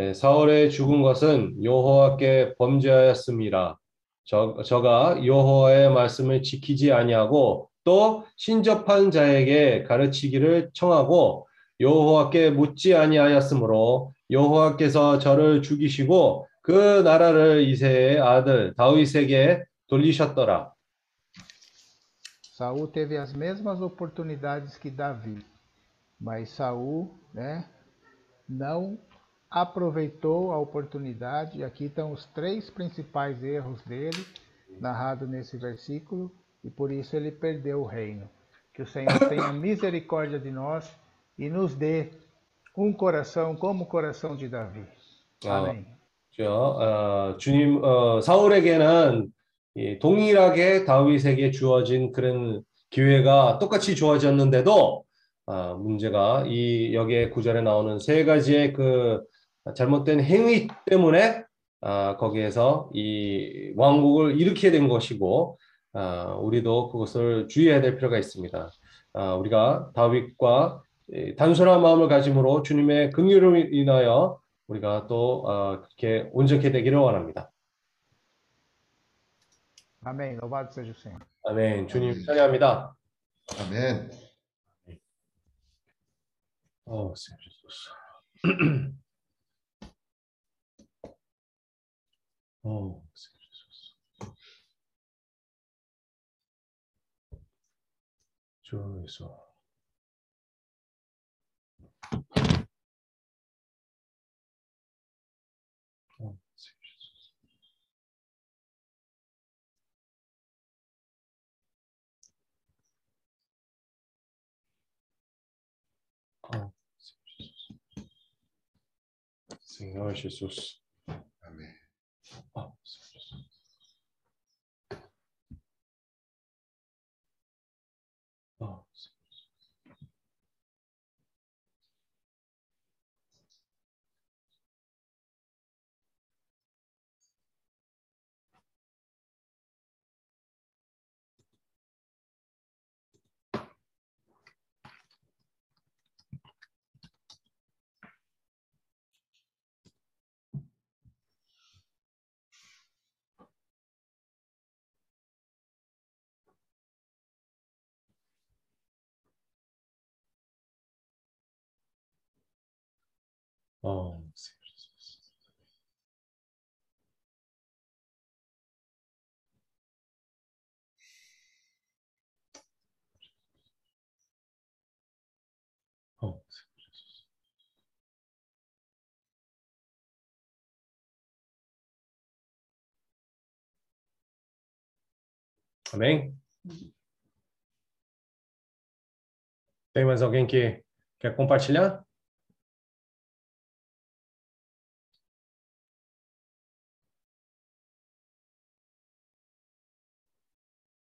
예, 사울의 죽은 것은 여호와께 범죄하였음이라. 저, 저가 여호와의 말씀을 지키지 아니하고 또 신접한 자에게 가르치기를 청하고 여호와께 묻지 아니하였으므로 여호와께서 저를 죽이시고 그 나라를 이세의 아들 다윗에게 돌리셨더라. Saul teve as mesmas oportunidades que Davi, mas Saul, né, não aproveitou a oportunidade. Aqui estão os três principais erros dele, narrado nesse versículo, e por isso ele perdeu o reino. Que o Senhor tenha misericórdia de nós e nos dê um coração como o coração de Davi. Amém. 저, 어, 주님, 어, 사울에게는 이 동일하게 다윗에게 주어진 그런 기회가 똑같이 주어졌는데도 아, 문제가 이 여기에 구절에 나오는 세 가지의 그 잘못된 행위 때문에 아, 거기에서 이 왕국을 일으키게 된 것이고 아, 우리도 그것을 주의해야 될 필요가 있습니다. 아, 우리가 다윗과 이 단순한 마음을 가짐으로 주님의 긍휼을 인하여 우리가 또 어, 그렇게 온전케 되기를 원합니다. Senhor. 아멘. 주님 찬양합니다. 아멘. 어, Oh, Senhor Jesus. Joyful. Senhor Jesus. Oh, sorry. Oh, Jesus. Oh, Jesus. Amém? Tem mais alguém que quer compartilhar?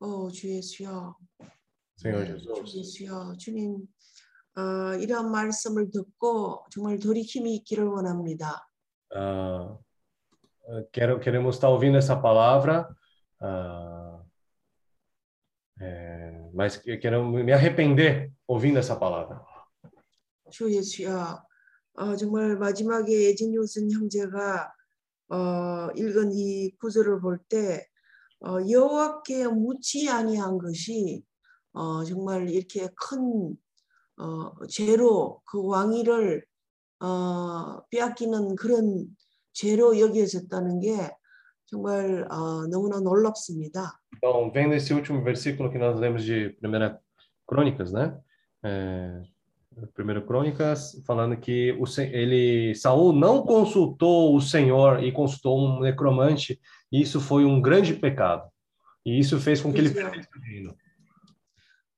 어, 주 예수여, 네, 주. 예수여, 주님, 어, 이런 말씀을 듣고 정말 돌이킴이 있기를 원합니다. Ah, eh, quero, queremos estar ouvindo essa palavra, ah, eh, mas que- quero me arrepender ouvindo essa palavra. 주 예수여, 어, 정말 마지막에 예진 요슨 형제가 어, 읽은 이 구절을 볼때 어, 여호와께 묻지 아니한 것이 어, 정말 이렇게 큰 어, 죄로 그 왕위를 어, 빼앗기는 그런 죄로 여겨졌다는 게 정말 어, 너무나 놀랍습니다. Então, vendo esse último versículo que nós lemos de Primeira Crônicas, né? É, Primeiro Crônicas, falando que o, ele, Saul não consultou o Senhor e consultou um necromante, e isso foi um grande pecado. E isso fez com que ele 그렇죠. perdesse o reino.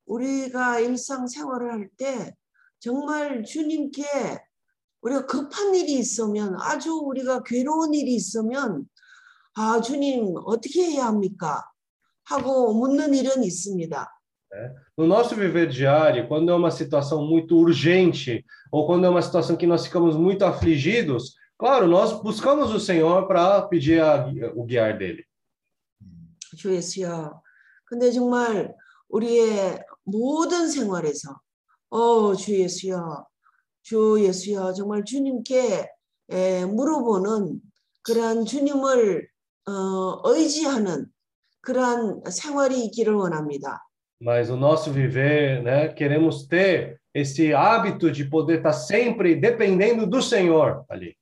우리가 일상생활을 할 때 정말 주님께 우리가 급한 일이 있으면 아주 우리가 괴로운 일이 있으면 아 주님 어떻게 해야 합니까? 하고 묻는 일은 있습니다. No nosso viver diário, quando é uma situação muito urgente, ou quando é uma situação que nós ficamos muito afligidos, claro, nós buscamos o Senhor para pedir a- o guiar dele. 주 예수여. 근데 정말 우리의 모든 생활에서 어, 주 예수여. 주 예수여. 정말 주님께 에, 물어보는 그러한 주님을 어, 의지하는 그러한 생활이 있기를 원합니다. Mas o nosso viver, né, queremos ter esse hábito de poder estar sempre dependendo do Senhor ali.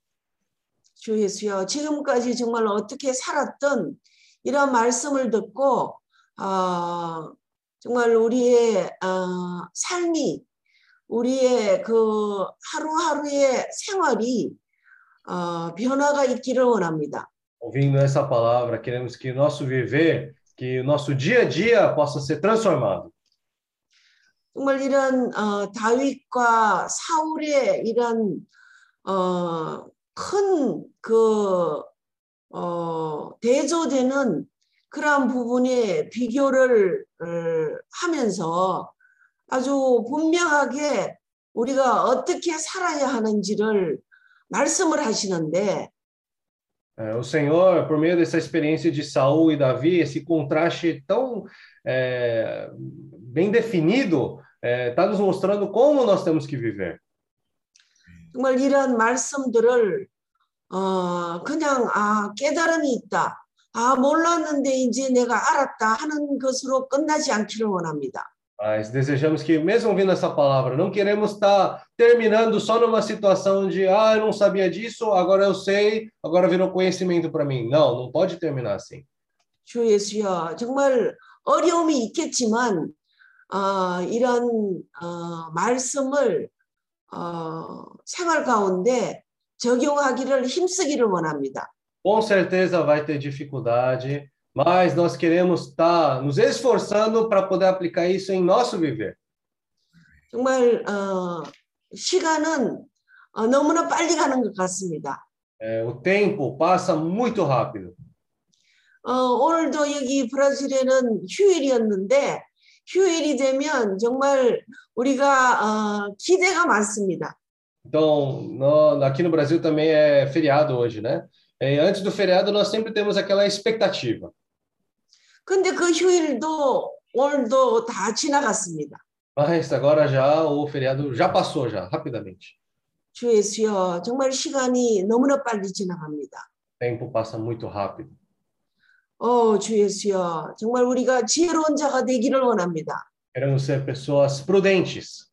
주 예수여, 지금까지 정말 어떻게 살았던 이런 말씀을 듣고 아, 정말 우리의 아, 삶이 우리의 그 하루하루의 생활이 어, 변화가 있기를 원합니다. Ouvindo essa palavra, queremos que nosso viver, que o nosso dia a dia possa ser transformado. 정말 이런 어, 다윗과 사울의 이런 어, 큰그 어, 대조되는 그러한 부분에 비교를 어, 하면서 아주 분명하게 우리가 어떻게 살아야 하는지를 말씀을 하시는데 o Senhor, por meio dessa experiência de Saul e Davi, esse contraste tão é, bem definido, está nos mostrando como nós temos que viver. 정말 이런 말씀들을 어, 그냥 아 깨달음이 있다. 아 몰랐는데 이제 내가 알았다 하는 것으로 끝나지 않기를 원합니다. Mas desejamos que, mesmo ouvindo essa palavra, não queremos estar terminando só numa situação de, ah, eu não sabia disso, agora eu sei, agora virou conhecimento para mim. Não, não pode terminar assim. 주 예수여 정말 어려움이 있겠지만 어, 이런 어, 말씀을 어, 생활 가운데 적용하기를 힘쓰기를 원합니다. Com certeza vai ter dificuldade, mas nós queremos estar nos esforçando para poder aplicar isso em nosso viver. 정말 어, 시간은 어, 너무나 빨리 가는 것 같습니다. É, o tempo passa muito rápido. 어, 오늘도 여기 브라질에는 휴일이었는데 휴일이 되면 정말 우리가 어, 기대가 많습니다. Então, no, aqui no Brasil também é feriado hoje, né? E antes do feriado, nós sempre temos aquela expectativa. 근데 그 휴일도 오늘도 다 지나갔습니다. Mas agora já o feriado já passou já, rapidamente. 주 예수여 정말 시간이 너무나 빨리 지나갑니다. Tempo passa muito rápido. 어, 주 예수여 정말 우리가 지혜로운 자가 되기를 원합니다. Queremos ser pessoas prudentes.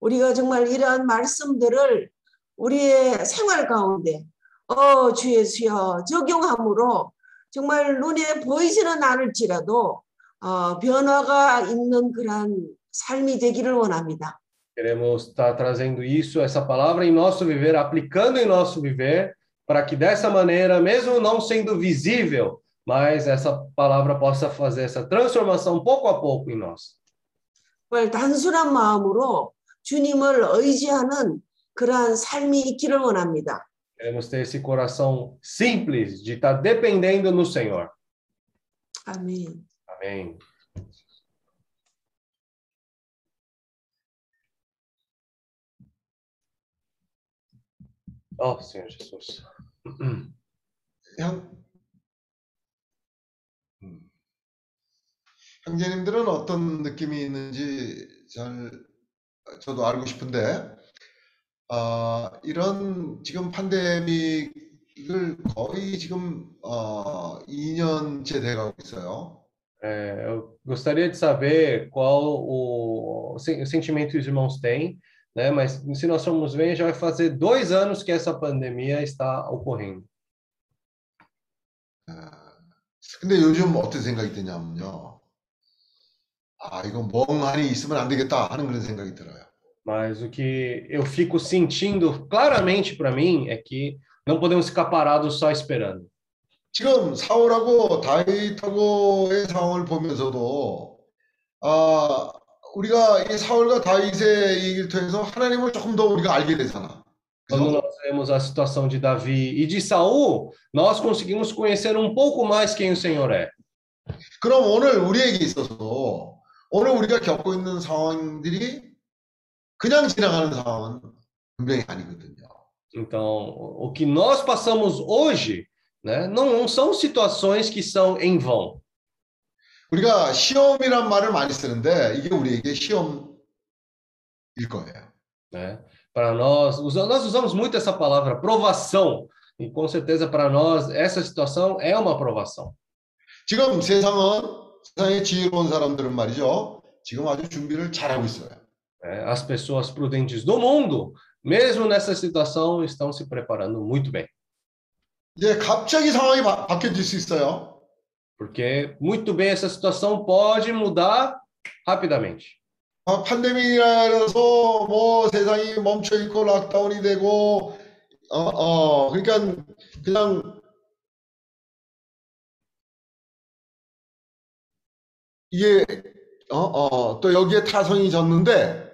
우리가 정말 이러한 말씀들을 우리의 생활 가운데 어, 주 예수여 적용함으로 정말 눈에 보이지는 않을지라도 어, 변화가 있는 그러한 삶이 되기를 원합니다. Queremos estar trazendo isso, essa palavra em nosso viver, aplicando em nosso viver, para que dessa maneira, mesmo não sendo visível, mas essa palavra possa fazer essa transformação pouco a pouco em nós. 정말 단순한 마음으로 주님을 의지하는 그러한 삶이 있기를 원합니다. Queremos ter esse coração simples de estar dependendo no Senhor. 아멘. Amém. Oh, Senhor Jesus. 형, 음. 형제님들은 어떤 느낌이 있는지 잘 저도 알고 싶은데, 아, 이런 지금 팬데믹을 거의 지금 어, 2년째 돼가고 있어요. É, eu gostaria de saber qual o, o sen- o sentimento os irmãos têm, né? Mas se nós formos ver, já vai fazer dois anos que essa pandemia está ocorrendo. 근데 요즘 어떤 생각이 드냐면요. 아, 이거 멍하니 있으면 안 되겠다 하는 그런 생각이 들어요. Mas o que eu fico sentindo claramente para mim é que não podemos ficar parados só esperando. 지금 사울하고 다윗하고의 상황을 보면서도 아, 우리가 이 사울과 다윗의 얘기를 통해서 하나님을 조금 더 우리가 알게 되잖아. Quando 그죠? nós vemos a situação de Davi e de Saul, nós conseguimos conhecer um pouco mais quem o Senhor é. 그럼 오늘 우리에게 있어서 오늘 우리가 겪고 있는 상황들이 그냥 지나가는 상황은 분명히 아니거든요. Então, o que nós passamos hoje, né, não são situações que são em vão. 우리가 시험이란 말을 많이 쓰는데 이게 우리에게 시험일 거예요. né? Para nós, usa- nós usamos muito essa palavra provação, e com certeza para nós essa situação é uma provação. 지금 세상은 세상의 지혜로운 사람들은 말이죠. 지금 아주 준비를 잘하고 있어요. né? As pessoas prudentes do mundo, mesmo nessa situação, estão se preparando muito bem, 이제 갑자기 상황이 바, 바뀌어질 수 있어요. porque muito bem essa situação pode mudar rapidamente. 아, 팬데믹이라서 뭐 세상이 멈춰 있고 락다운이 되고 어, 어 그러니까 그냥 이게 어, 어, 또 여기에 타선이 졌는데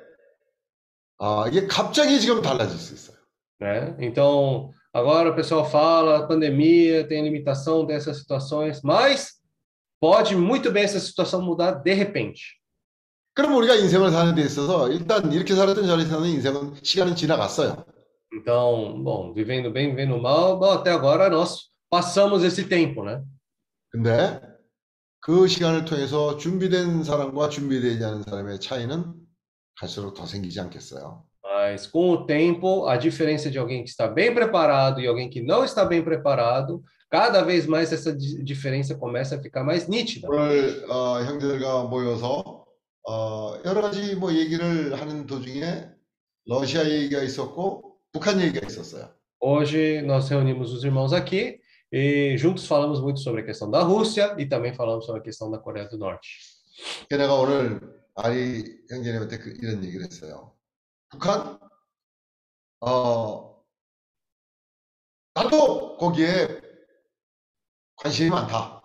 아, 이게 갑자기 지금 달라질 수 있어요. Né? Então, agora o pessoal fala, pandemia, tem limitação dessas situações, mas pode muito bem essa situação mudar de repente. 그럼 우리가 인생을 사는 데 있어서 일단 이렇게 살았던 저렇게 사는 인생은 시간은 지나갔어요. Então, bom, vivendo bem, vivendo mal, bom, até agora nós passamos esse tempo, né? 근데 그 시간을 통해서 준비된 사람과 준비되지 않은 사람의 차이는 갈수록 더 생기지 않겠어요. Mas com o tempo, a diferença de alguém que está bem preparado e alguém que não está bem preparado, cada vez mais essa di- diferença começa a ficar mais nítida. 오늘 어, 형제들과 모여서 어, 여러 가지 뭐 얘기를 하는 도중에 러시아 얘기가 있었고 북한 얘기가 있었어요. Hoje nós reunimos os irmãos aqui e juntos falamos muito sobre a questão da Rússia e também falamos sobre a questão da Coreia do Norte. 그래서 내가 오늘 아리 형제님한테 그- 이런 얘기를 했어요. 북한, 어, 나도 거기에 관심이 많다.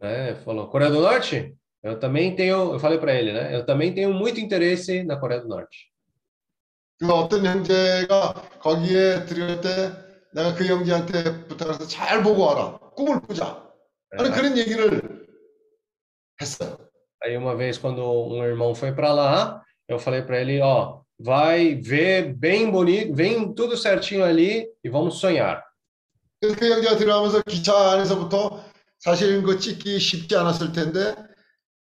Né? Falou, Coreia do Norte? Eu também tenho, eu falei para ele, né? Eu também tenho muito interesse na Coreia do Norte. 그 어떤 형제가 거기에 들어갈 때 내가 그 형제한테 부탁해서 잘 보고 와라. 꿈을 꾸자. 하는 그런 얘기를 했어요. Aí uma vez quando um irmão foi para lá, eu falei para ele, ó, vai ver bem bonito, vem tudo certinho ali e vamos sonhar. 그래서 그 형제가 들어가면서 기차 안에서부터 사실 그 찍기 쉽지 않았을 텐데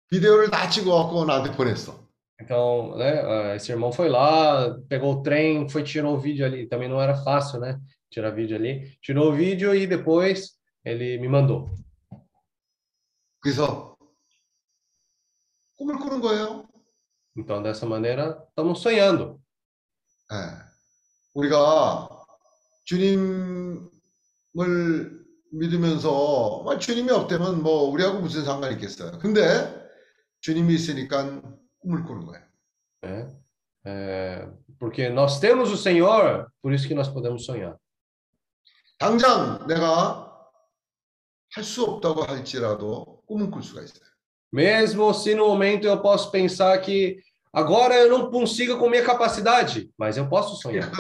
비디오를 다 찍어갖고 나한테 보냈어. Então, né, ah, esse irmão foi lá, pegou o trem, foi tirou o vídeo ali. Também não era fácil, né? Tirar vídeo ali. Tirou o vídeo e depois ele me mandou. 그래서 꿈을 꾸는 거예요. Então, dessa maneira, estamos sonhando. 예. 우리가 주님을 믿으면서 뭐 주님이 없다면 뭐 우리하고 무슨 상관이 있겠어요. 근데 주님이 있으니까 꿈을 꾸는 거예요. Né? É, porque nós temos o Senhor, por isso que nós podemos sonhar. 당장 내가 할 수 없다고 할지라도 꿈은 꿀 수가 있어요. Mesmo se no momento eu posso pensar que agora eu não consigo com minha capacidade, mas eu posso sonhar.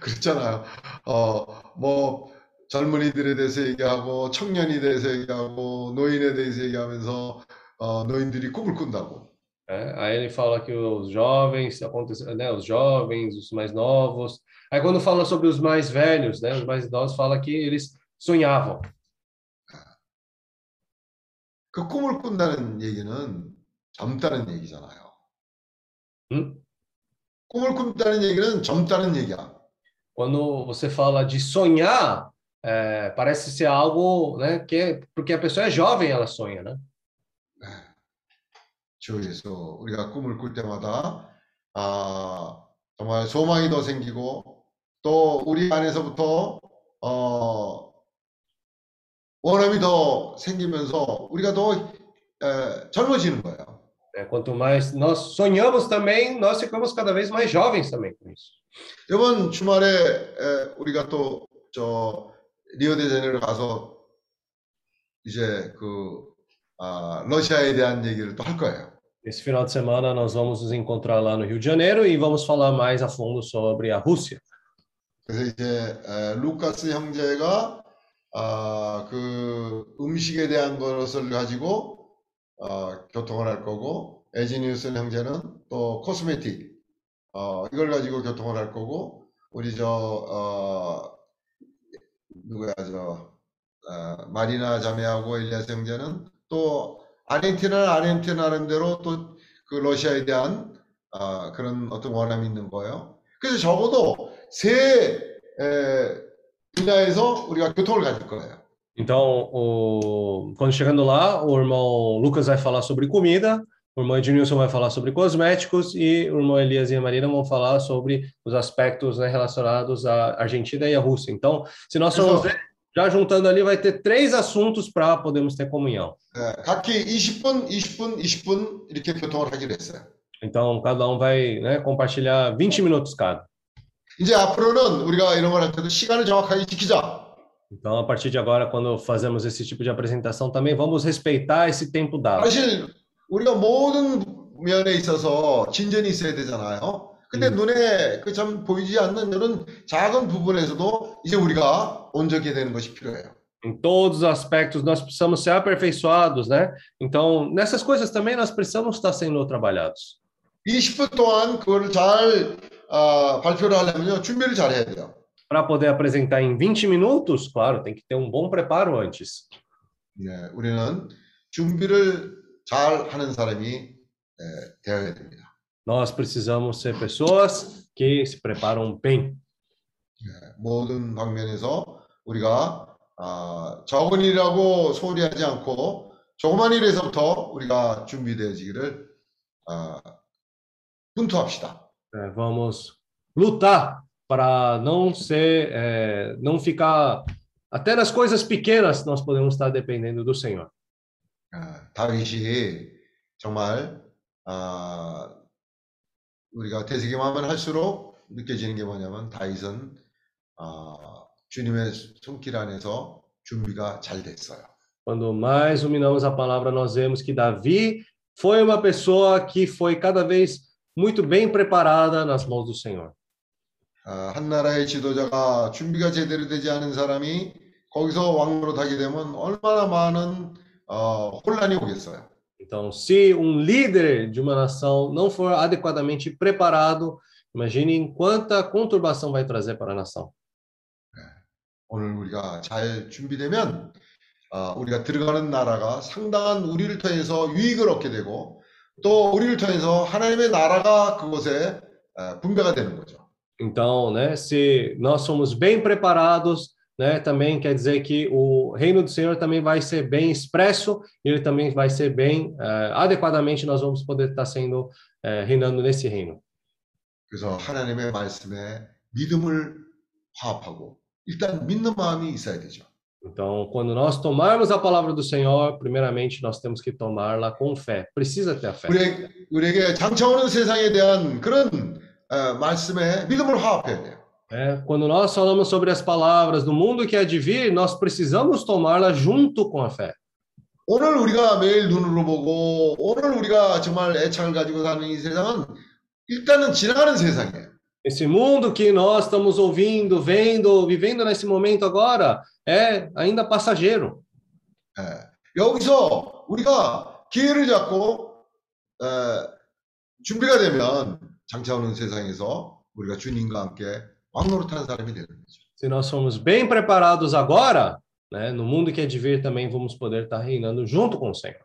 그렇잖아요. 어, 뭐 젊은이들에 대해서 얘기하고 청년에 대해서 얘기하고 노인에 대해서 얘기하면서 어, 노인들이 꿈을 꾼다고. né? Aí ele fala que os jovens, acontece, né, os jovens, os mais novos. Aí quando fala sobre os mais velhos, né, os mais idosos, fala que eles sonhavam. 그 꿈을 꾼다는 얘기는 젊다는 얘기잖아요. Hum? 꿈을 꾼다는 얘기는 젊다는 얘기야. Quando você fala de sonhar, é, parece ser algo, né, que é, porque a pessoa é jovem, ela sonha, né? 주 예수 우리가 꿈을 꿀 때마다 아, 정말 소망이 더 생기고 또 우리 안에서부터 어, 원함이 더 생기면서 우리가 더 에, 젊어지는 거예요. É, quanto mais nós sonhamos também, nós ficamos cada vez mais jovens também com isso. 이번 주말에 에, 우리가 또 저 리오데자네이루 가서 이제 그 아, 러시아에 대한 얘기를 또 할 거예요. Esse final de semana nós vamos nos encontrar lá no Rio de Janeiro e vamos falar mais a fundo sobre a Rússia. 그래서 이제 에, 루카스 형제가 아, 그 음식에 대한 것을 가지고 어, 교통을 할 거고 에지니우스 형제는 또 코스메틱 어, 이걸 가지고 교통을 할 거고 우리 저 어, 누구야 저 어, 마리나 자매하고 엘리아스 형제는 또 아르헨티나는 아르헨티나 나름대로 또 그 러시아에 대한 아, 그런 어떤 원함이 있는 거예요. 그래서 적어도 세 에, 분야에서 우리가 교통을 가질 거예요. Então, o... quando chegando lá, o irmão Lucas vai falar sobre comida, o irmão Ednilson vai falar sobre cosméticos e o irmão Elias e a Marina vão falar sobre os aspectos né, relacionados à Argentina e à Rússia. Então, se nós formos ver, já juntando ali, vai ter três assuntos para podermos ter comunhão. 예, 각기 20분, 20분, 20분 이렇게 교통을 하기로 했어요. Então, cada um vai né, compartilhar 20 minutos cada. 이제 앞으로는 우리가 이런 걸 할 때도 시간을 정확하게 지키자. Então, a partir de agora, quando fazemos esse tipo de apresentação, também vamos respeitar esse tempo dado. 사실 우리가 모든 면에 있어서 진전이 있어야 되잖아요. 근데 음. 눈에 그 참 보이지 않는 이런 작은 부분에서도 이제 우리가 온전히 되는 것이 필요해요. Em todos os aspectos, nós precisamos ser aperfeiçoados, né? Então, nessas coisas também nós precisamos estar sendo trabalhados. 20분 동안 그거를 잘 아, 발표를 하려면요 준비를 잘 해야 돼요. Para poder apresentar em 20 minutos, claro, tem que ter um bom preparo antes. 네, 우리는 준비를 잘 하는 사람이 에, 되어야 됩니다. Nós precisamos ser pessoas que se preparam bem. 모든 방면에서 우리가 아, 적은 일이라고 소홀히 하지 않고 조그만 일에서부터 우리가 준비되어지기를 어, 분투합시다. É, vamos lutar para não ser, é, não ficar até nas coisas pequenas nós podemos estar dependendo do Senhor. 아, 다윗이 정말 아, 우리가 대세기만하면 할수록 느껴지는 게 뭐냐면 다윗은 아, 주님의 손길 안에서 준비가 잘 됐어요. Quando mais ruminamos a palavra, nós vemos que Davi foi uma pessoa que foi cada vez muito bem preparada nas mãos do Senhor. 아, 한 나라의 지도자가 준비가 제대로 되지 않은 사람이 거기서 왕으로 타게 되면 얼마나 많은 어, 혼란이 오겠어요. Então, se um líder de uma nação não for adequadamente preparado, imagine quanta conturbação vai trazer para a nação. 오늘 우리가 잘 준비되면 어, 우리가 들어가는 나라가 상당한 우리를 통해서 유익을 얻게 되고 또 우리를 통해서 하나님의 나라가 그곳에 어, 분배가 되는 거죠. Então, né, se nós somos bem preparados, né, também quer dizer que o reino do Senhor também vai ser bem expresso, e ele também vai ser bem eh, adequadamente nós vamos poder estar sendo eh, reinando nesse reino. 그래서 하나님의 말씀에 믿음을 화합하고 일단 믿는 마음이 있어야 되죠. Então, quando nós tomarmos a palavra do Senhor, primeiramente nós temos que tomá-la com fé. Precisa ter a fé. 우리, 우리에게 장차오는 세상에 대한 그런 어, 말씀에 믿음을 화합해야 돼요. É, quando nós falamos sobre as palavras do mundo que há de vir, nós precisamos tomá-la junto com a fé. 오늘 우리가 매일 눈으로 보고 오늘 우리가 정말 애착을 가지고 사는 이 세상은 일단은 지나가는 세상이에요. Esse mundo que nós estamos ouvindo, vendo, vivendo nesse momento agora, é ainda passageiro. 예. 여기서 우리가 기회를 잡고 에, 준비가 되면 장차 오는 세상에서 우리가 주님과 함께 왕노릇하는 사람이 되는 거죠. Se nós formos bem preparados agora, né, no mundo que há de vir também vamos poder estar reinando junto com o Senhor.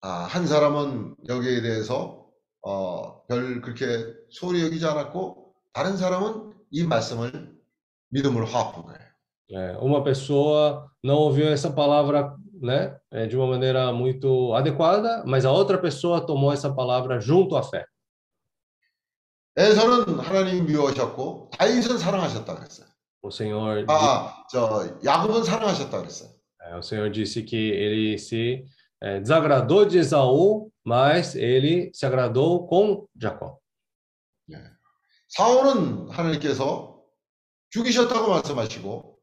아, 한 사람은 여기에 대해서 어, 별 그렇게 소리 여기지 않았고 다른 사람은 이 말씀을 É, uma pessoa não ouviu essa palavra né, é, de uma maneira muito adequada, mas a outra pessoa tomou essa palavra junto à fé. 에서는 하나님 미워하셨고 다윗은 사랑하셨다 그랬어요. O Senhor, di- 아, 저 야곱은 사랑하셨다 그랬어요. é, o Senhor disse que ele se é, desagradou de Esaú, mas ele se agradou com Jacó. 사울은 하나님께서 죽이셨다고 말씀하시고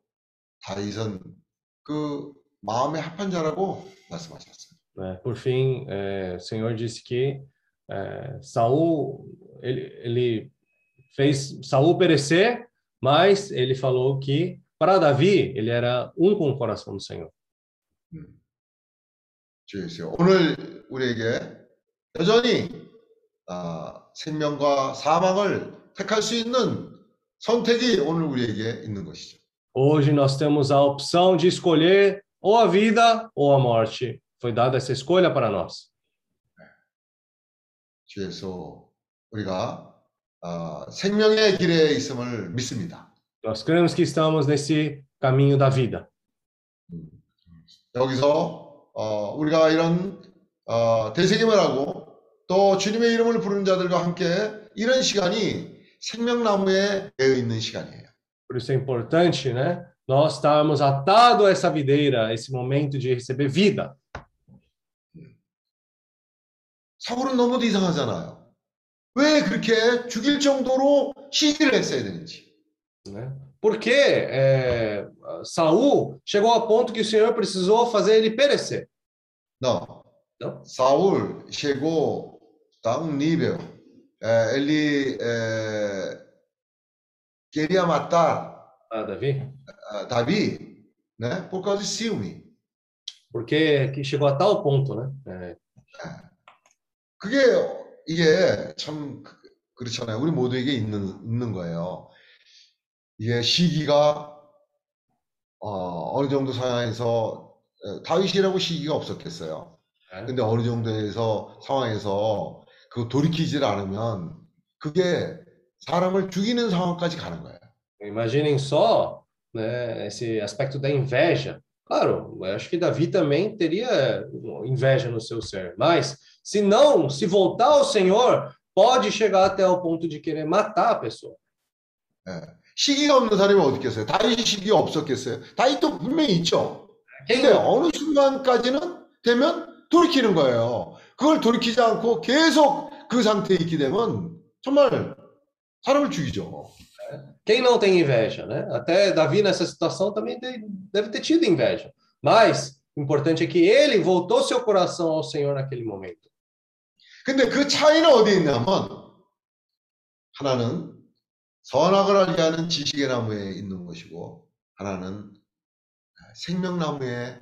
다윗은 그 마음에 합한 자라고 말씀하셨어요. né? Por fim, é, o Senhor disse que é, Saul ele, ele fez Saul perecer, mas ele falou que para Davi ele era um com o coração do Senhor. 주 예수. 오늘 우리에게 여전히 아, 생명과 사망을 택할 수 있는 선택이 오늘 우리에게 있는 것이죠. Hoje nós temos a opção de escolher ou a vida ou a morte. Foi dada essa escolha para nós. 주 예수. 우리가 아, 생명의 길에 있음을 믿습니다. Nós cremos que estamos nesse caminho da vida. 여기서 어, 우리가 이런 어, 대세김을 하고 또 주님의 이름을 부르는 자들과 함께 이런 시간이 생명나무에 되어 있는 시간이에요. Por isso é importante, né? Nós estarmos atados a essa videira, a esse momento de receber vida. 사울은 너무도 이상하잖아요. 왜 그렇게 죽일 정도로 시기를 했어야 되는지. Né? Por que é, Saul chegou ao ponto que o Senhor precisou fazer ele perecer? Não. Não? Saul chegou a um nível, eh, ele eh, queria matar Ah, Davi? ah, Davi, né, por causa de ciúme. Porque que chegou a tal ponto, né? É, 그게 이게 참 그- 그렇잖아요. 우리 모두에게 있는 있는 거예요. 이게 시기가 어, 어느 정도 상황에서 어, 다윗이라고 시기가 없었겠어요. 네. 근데 어느 정도에서 상황에서 그 돌이키질 않으면 그게 사람을 죽이는 상황까지 가는 거예요. Imaginem só né, esse aspecto da inveja. Claro, eu acho que Davi também teria inveja no seu ser, mas Se não, se voltar ao Senhor, pode chegar até o ponto de querer matar a pessoa. 시기가 없는 사람이 어디 있겠어요? 다윗이 시기가 없었겠어요? 다윗도 분명히 있죠. 근데 어느 순간까지는 되면 돌이키는 거예요. 그걸 돌이키지 않고 계속 그 상태에 있게 되면 정말 사람을 죽이죠. Quem não tem inveja, né? Até Davi nessa situação também de- deve ter tido inveja. Mas o importante é que ele voltou seu coração ao Senhor naquele momento. 근데 그 차이는 어디에 있냐면 하나는 선악을 알게 하는 지식의 나무에 있는 것이고 하나는 생명나무에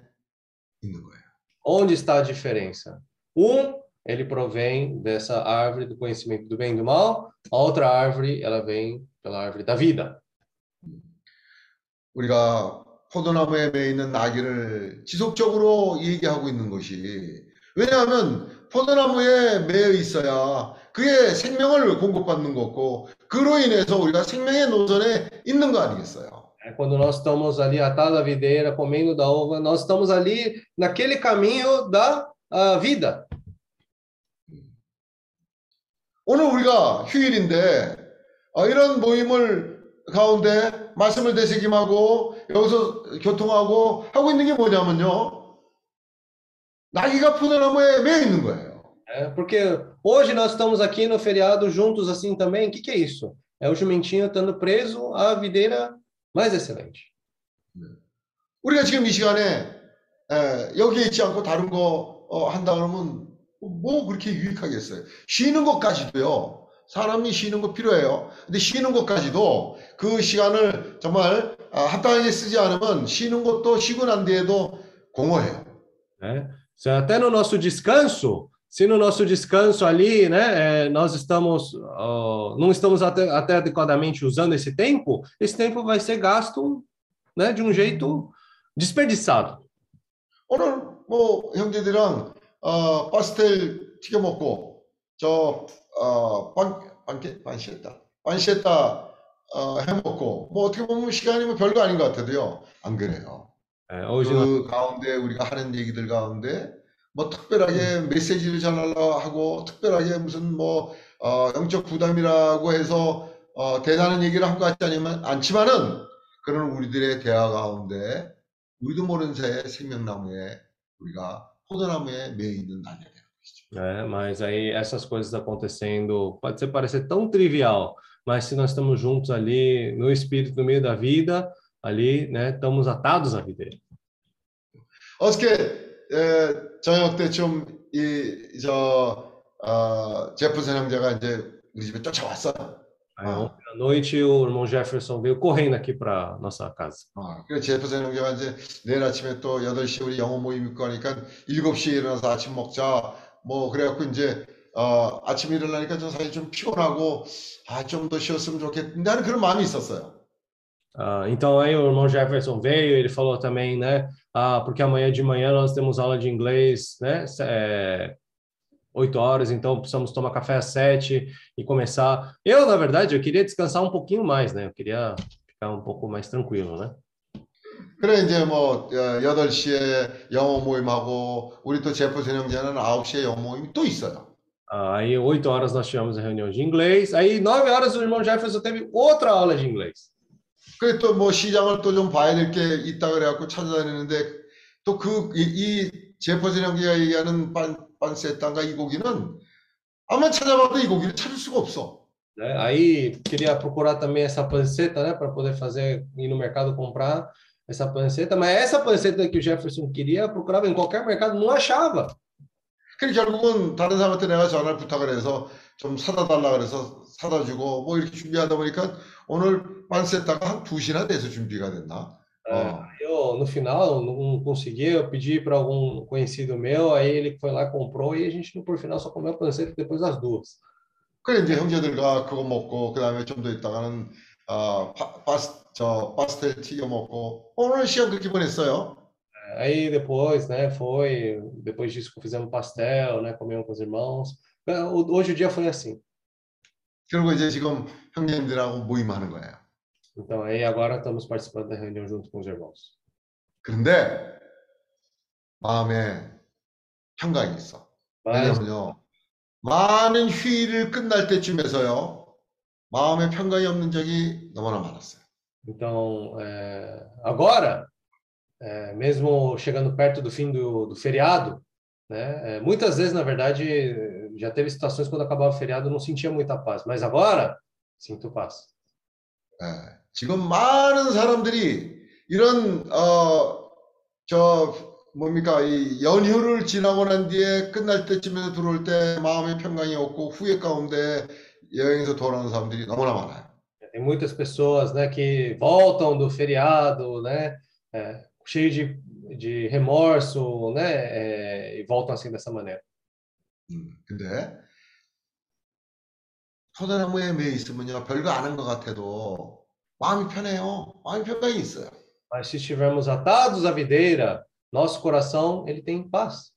있는 거예요. Onde está a diferença? Um, ele provém dessa árvore do conhecimento do bem e do mal. A outra árvore, ela vem pela árvore da vida. 우리가 포도나무에 매 있는 나귀를 지속적으로 얘기하고 있는 것이 왜냐하면 포도나무에 매여 있어야 그게 생명을 공급받는 거고 그로 인해서 우리가 생명의 노선에 있는 거 아니겠어요? É, Quando nós estamos ali atados à videira, comendo da uva, nós estamos ali naquele caminho da ah, vida. 오늘 우리가 휴일인데 어, 이런 모임을 가운데 말씀을 되새김하고 여기서 교통하고 하고 있는 게 뭐냐면요. 나귀가 포도나무에 매여 있는 거예요. É, porque hoje nós estamos aqui no feriado juntos assim também. O que, que é isso? É o jumentinho estando preso à videira mais excelente. 우리가 지금 이 시간에 에, 여기에 있지 않고 다른 거 어, 한다 그러면 뭐 그렇게 유익하겠어요? 쉬는 것까지도요. 사람이 쉬는 거 필요해요. 근데 쉬는 것까지도 그 시간을 정말 아, 합당하게 쓰지 않으면 쉬는 것도 쉬고 난 뒤에도 공허해요. Se Até no nosso descanso, se no nosso descanso ali, né, é, nós estamos, ó, não estamos até, até adequadamente usando esse tempo, esse tempo vai ser gasto, né, de um jeito desperdiçado. 오늘 뭐 형제들이랑 어, 파스텔 튀겨 먹고 저어빵 빵케 반시했다 반시했다 어, 해 먹고 뭐 어떻게 보면 시간이 뭐 별거 아닌 것 같아도요 안 그래요. Nós 그 가운데 우리가 하는 얘기들 가운데 뭐 특별하게 메시지를 전하려 하고 특별하게 무슨 뭐 어, 영적 부담이라고 해서 어, 대단한 얘기를 한 것 같지 않으면 않지만은 그런 우리들의 대화 가운데 우리도 모르는 새에 생명나무에 우리가 포도나무에 매여 있는 날이 되는 것이죠. né? Mas aí essas coisas acontecendo, pode ser parecer tão trivial, mas se nós estamos juntos ali no espírito no meio da vida, ali, né, estamos atados à videira. 어저께 에, 저녁 때쯤 이저 어, 제프슨 형제가 이제 우리 집에 쫓아왔어요. Aí, Ah. ontem à noite o irmão Jefferson veio correndo aqui para nossa casa. 어, 그래서 제프슨 형제가 이제 내일 아침에 또 8시에 우리 영어 모임 있고 하니까 7시에 일어나서 아침 먹자. 뭐 그래갖고 이제 어, 아침에 일어나니까 저 사실 좀 피곤하고 아, 좀 더 쉬었으면 좋겠는데 하는 그런 마음이 있었어요. Ah, então aí o irmão Jefferson veio, ele falou também, né? Ah, porque amanhã de manhã nós temos aula de inglês, né? É, 8 horas, então precisamos tomar café às 7 e começar. Eu, na verdade, eu queria descansar um pouquinho mais, né? Eu queria ficar um pouco mais tranquilo, né? 그래 이제 뭐 어, 8시에 영어 모임하고 우리 또 제프슨 형제는 9시에 영어 모임이 또 있어요. Ah, aí 8 horas nós tivemos a reunião de inglês, aí 9 horas o irmão Jefferson teve outra aula de inglês. 그래 또 뭐 시장을 또 좀 봐야 될 게 있다 그래갖고 찾아다니는데 또 그 이 제퍼슨 형제가 얘기하는 빤 빤세탄가 이 고기는 아마 찾아봐도 이 고기를 찾을 수가 없어. né? Aí queria procurar também essa panceta, né, para poder fazer ir no mercado comprar essa panceta, mas essa panceta que o Jefferson queria, procurava em qualquer mercado, não achava. 그래 결국은 다른 사람한테 내가 전화를 부탁을 해서 좀 사다 달라 그래서 사다 주고 뭐 이렇게 준비하다 보니까 오늘 빤세타가 한 2시나 돼서 준비가 됐나? É, 어. aí eu, no final, não consegui, eu pedi para algum conhecido meu, aí ele foi lá, comprou, e a gente, por final, só comeu a panceta depois das duas. 그래 이제 형제들과 그거 먹고 그 다음에 좀 더 있다가는 아 파, 파스 저 파스텔 튀겨 먹고 오늘 시간 그렇게 보냈어요. Aí depois, né, foi, depois disso fizemos pastel, né, comemos com os irmãos. É, o- Hoje o dia foi assim. 그리고 이제 지금 형님들하고 모임하는 거예요. Então aí agora estamos participando da reunião junto com os irmãos. 그런데 마음에 평강이 있어. Mas, 왜냐면요. 많은 휴일을 끝날 때쯤에서요. 마음에 평강이 없는 적이 너무나 많았어요. então, é, agora, é, mesmo chegando perto do fim do, do feriado, né? é, muitas vezes, na verdade, já teve situações quando acabava o feriado eu não sentia muita paz, mas agora sinto paz. 예, 지금 많은 사람들이 이런 어, 저 뭡니까 이 연휴를 지나고 난 뒤에 끝날 때쯤에서 들어올 때 마음의 평강이 없고 후회 가운데 여행에서 돌아오는 사람들이 너무나 많아요. Tem muitas pessoas, né, que voltam do feriado, né, é, cheio de, de remorso, né, é, e voltam assim dessa maneira. 음, 근데 포도나무에 매여 있으면요 별거 아닌 것 같아도 마음이 편해요. 마음이 평강이 있어요. Mas se estivermos atados à videira, nosso coração ele tem paz.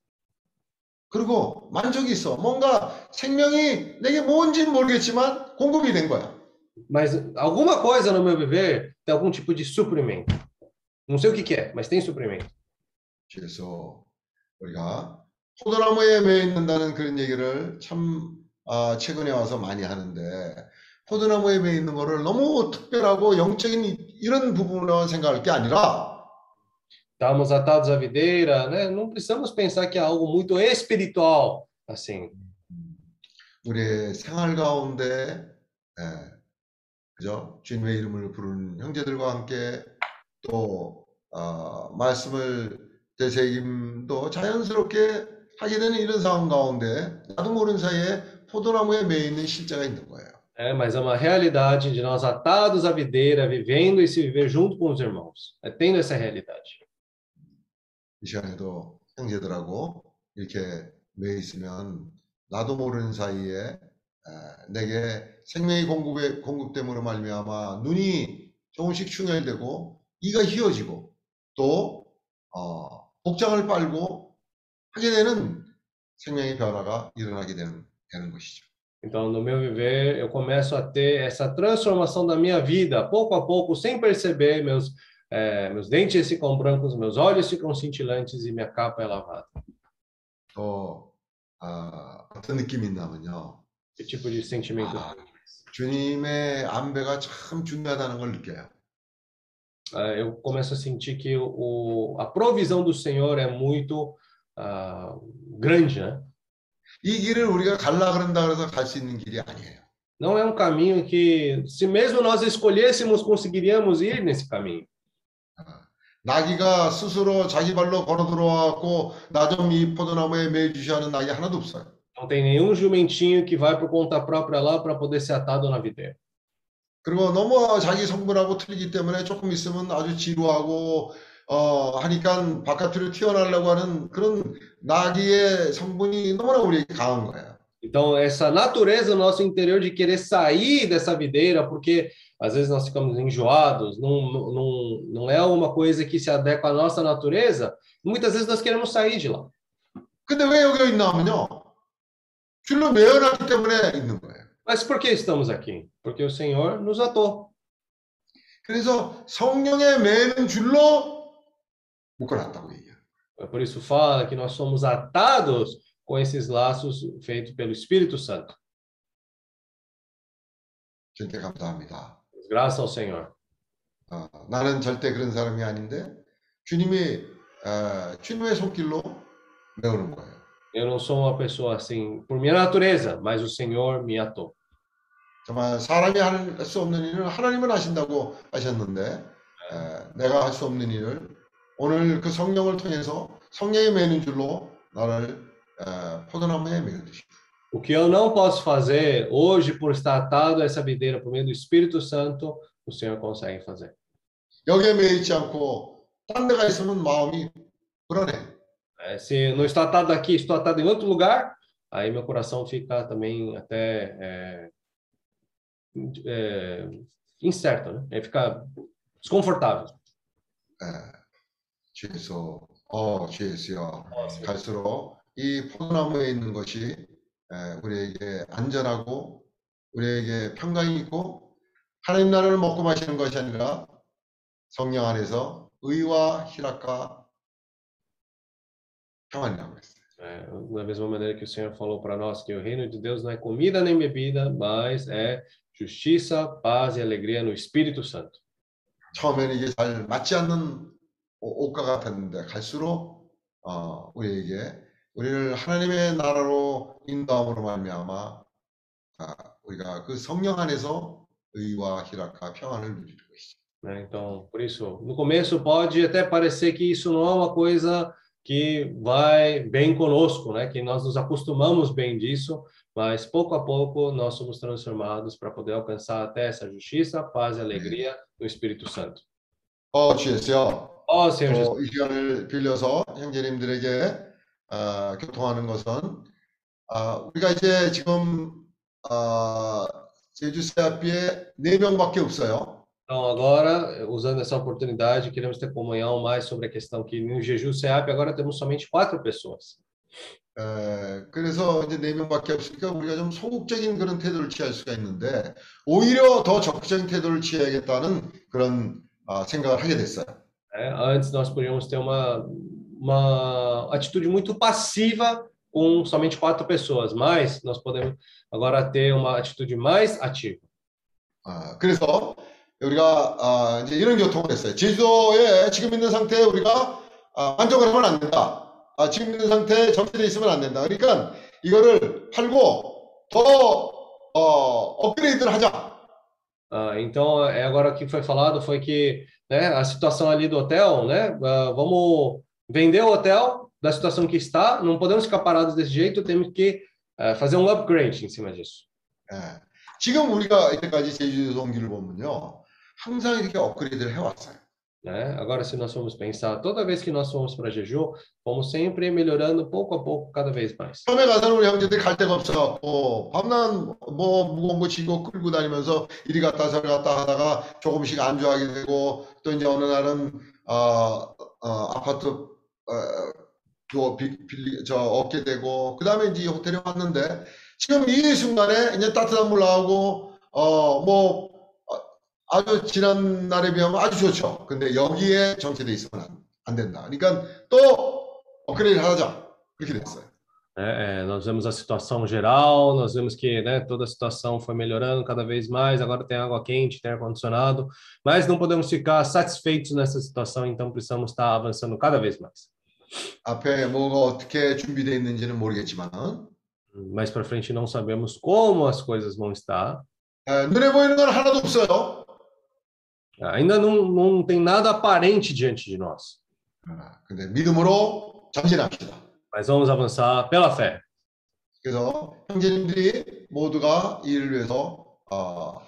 그리고 만족이 있어. 뭔가 생명이 내게 뭔지는 모르겠지만 공급이 된 거야. Mas alguma coisa no meu viver tem algum tipo de suprimento. Não sei o que, que é, mas tem suprimento. 그래서 우리가 포도나무에 매여 있는다는 그런 얘기를 참 아, 최근에 와서 많이 하는데 포도나무에 매여 있는 거를 너무 특별하고 영적인 이- 이런 부분으로 생각할 게 아니라 Estamos atados à videira, né? Não precisamos pensar que é algo muito espiritual, assim. 우리의 생활 가운데 예, 그죠? 주님의 이름을 부르는 형제들과 함께 또 어, 말씀을 되새김도 자연스럽게 하게 되는 이런 상황 가운데 나도 모르는 사이에 포도나무에 매여 있는 실제가 있는 거예요. É, mas é uma realidade de nós atados à videira, vivendo esse viver junto com os irmãos. É tendo essa realidade. 이 시간에도 형제들하고 이렇게 매여 있으면 나도 모르는 사이에 에, 내게 생명의 공급에 공급됨으로 말미암아 눈이 조금씩 충혈되고 이가 휘어지고 또 어, 복장을 빨고 하게 되는 생명의 변화가 일어나게 되는, 되는 것이죠. Então, no meu viver, eu começo a ter essa transformação da minha vida, pouco a pouco, sem perceber, meus, eh, meus dentes ficam brancos, meus olhos ficam cintilantes e minha capa é lavada. 또 아, 어떤 느낌이 있냐면요. Que tipo de sentimento? 아, 주님의 안배가 참 중요하다는 걸 느껴요. Ah, eu começo a sentir que o, o- a provisão do Senhor é muito ah, grande, né? 이 길을 우리가 갈라 그런다 그래서 갈 수 있는 길이 아니에요. Não é um caminho que, se mesmo nós escolhêssemos, conseguiríamos ir nesse caminho. 나귀가 스스로 자기 발로 걸어 들어와갖고 나 좀 이 포도나무에 매여 주시하는 나귀 하나도 없어요. Não tem nenhum jumentinho que vai por conta própria lá para poder ser atado na videira. 그리고 너무 자기 성분하고 틀리기 때문에 조금 있으면 아주 지루하고 어 하니까 바깥으로 튀어나오려고 하는 그런 나귀의 성분이 너무나 우리에게 강한 거예요. Então, essa natureza no nosso interior de querer sair dessa videira, porque às vezes nós ficamos enjoados, não, não, não é uma coisa que se adequa à nossa natureza, muitas vezes nós queremos sair de lá. 근데 왜 여기 있나 하면요. 줄로 매어놨기 때문에 있는 거예요. Mas por que estamos aqui? Porque o Senhor nos atou. 그래서 성령에 매는 줄로 Por isso fala que nós somos atados com esses laços feitos pelo Espírito Santo. 주님께 감사합니다. Graças ao Senhor. 어, 나는 절대 그런 사람이 아닌데 주님이 어, 주님의 손길로 메우는 거예요. Eu não sou uma pessoa assim por minha natureza, mas o Senhor me atou. 정말 사람이 할 수 없는 일을 하나님은 하신다고 하셨는데 에, 내가 할 수 없는 일을 오늘 그 성령을 통해서 성령이 매는 줄로 나를 에, 포도나무에 매어주시고 O que eu não posso fazer hoje por estar atado a essa videira por meio do Espírito Santo, o Senhor consegue fazer. 여기에 매여 있지 않고 딴 데가 있으면 마음이 불안해. É, se não estou atado aqui, estou atado em outro lugar, aí meu coração fica também até é, é, incerto, né? Aí fica desconfortável. 주 예수, 어, 주 예수여. 갈수록 이 포도나무에 있는 것이 에, 우리에게 안전하고 우리에게 평강이 있고 하나님 나라를 먹고 마시는 것이 아니라 성령 안에서 의와 희락과 평안이라고 했어요. É, da mesma maneira que o Senhor falou para nós que o reino de Deus não é comida nem bebida, mas é justiça, paz e alegria no Espírito Santo. 처음에는 이게 잘 맞지 않는 옷- 옷과 같았는데 갈수록 어, 우리에게 우리를 하나님의 나라로 인도함으로 말미암아 아, 우리가 그 성령 안에서 의와 희락과 평안을 누리는 것이죠. Então, por isso, no começo pode até parecer que isso não é uma coisa que vai bem conosco, né? Que nós nos acostumamos bem disso, mas pouco a pouco nós somos transformados para poder alcançar até essa justiça, paz e alegria no Espírito Santo. 어, 주였 어, 이 시간을 빌려서 형제님들에게 어, 교통하는 것은 아, 우리가 이제 지금 아, 제주 세아피에 네 명밖에 없어요. então agora, usando essa oportunidade, queremos ter comunhão mais sobre a questão que no Jeju SEAP agora temos somente quatro pessoas. 에, 그래서 이제 네 명밖에 없으니까 우리가 좀 소극적인 그런 태도를 취할 수가 있는데 오히려 더 적극적인 태도를 취해야겠다는 그런 아, 생각을 하게 됐어요. né? Antes nós podíamos ter uma, uma atitude muito passiva com somente quatro pessoas, mas nós podemos agora ter uma atitude mais ativa. 아, 그래서 우리가 아, 이제 이런 교통을 했어요. 제주도에 지금 있는 상태에 우리가 아, 만족을 하면 안 된다. 아, 지금 있는 상태에 정체돼 있으면 안 된다. 그러니까 이거를 팔고 더 어, 업그레이드를 하자. Ah, então, é agora o que foi falado foi que né, a situação ali do hotel, né, ah, vamos vender o hotel da situação que está, não podemos ficar parados desse jeito, temos que ah, fazer um upgrade em cima disso. 예. 지금 우리가 이때까지 제주도 옮기를 보면요. 항상 이렇게 업그레이드를 해왔어요. Né? Agora, se nós formos pensar, toda vez que nós fomos para Jeju, fomos sempre melhorando pouco a pouco, cada vez mais. 처음에 가서는 우리 형제들이 갈 데가 없어갖고 밤낮 뭐 무거운 거 지고 끌고 다니면서 이리 갔다 저리 갔다 하다가 조금씩 안주하게 되고 또 이제 어느 날은 어, 어, 아파트 어, 또 빌- 빌리 저 얻게 되고 그 다음에 이제 이 호텔에 왔는데 지금 이 순간에 이제 따뜻한 물 나오고 어뭐 아주 지난 날에 비하면 아주 좋죠. 근데 여기에 정체돼 있으면 안, 안 된다. 그러니까 또 업그레이드 하자 그렇게 됐어요. É, é, nós vemos a situação geral, nós vemos que né, toda a situação foi melhorando cada vez mais, agora tem água quente, tem ar-condicionado, mas não podemos ficar satisfeitos nessa situação, então precisamos estar avançando cada vez mais. 앞에 뭐가 어떻게 준비되어 있는지는 모르겠지만 Mais para frente não sabemos como as coisas vão estar, 에, 눈에 보이는 건 하나도 없어요. ainda não, não tem nada aparente diante de nós, 아, 근데 믿음으로 전진합시다. mas vamos avançar pela fé. 그래서 형제님들이 모두가 이 일을 위해서 어,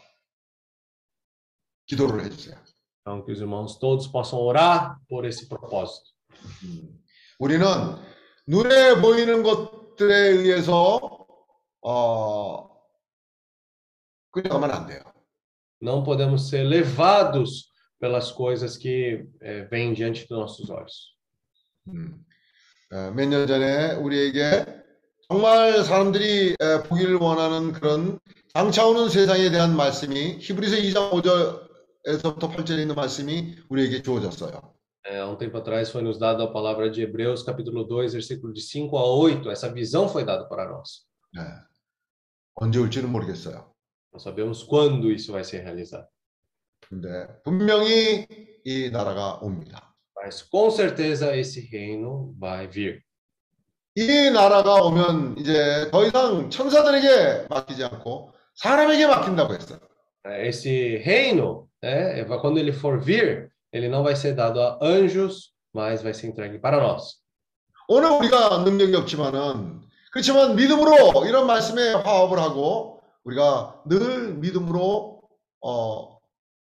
기도를 해주세요. Então, que os irmãos todos possam orar por esse propósito. 음, 우리는 눈에 보이는 것들에 의해서 어, 끌려가면 안 돼요. Não podemos ser levados pelas coisas que eh, vêm diante dos nossos olhos. 음, 몇 년 전에 우리에게 정말 사람들이 에, 보기를 원하는 그런 장차오는 세상에 대한 말씀이 히브리서 2장 5절에서부터 8절에 있는 말씀이 우리에게 주어졌어요. É, há um tempo atrás foi nos dada a palavra de Hebreus, capítulo 2, versículo de 5 a 8. Essa visão foi dada para nós. 네. 언제 올지는 모르겠어요. Não sabemos quando isso vai ser realizado. 근데 분명히 이 나라가 옵니다. Mas com certeza esse reino vai vir. 이 나라가 오면 이제 더 이상 천사들에게 맡기지 않고 사람에게 맡긴다고 했어요. Esse reino, né, quando ele for vir, ele não vai ser dado a anjos, mas vai ser entregue para nós. 오늘 우리가 능력이 없지만은 그렇지만 믿음으로 이런 말씀에 화합을 하고 우리가 늘 믿음으로 어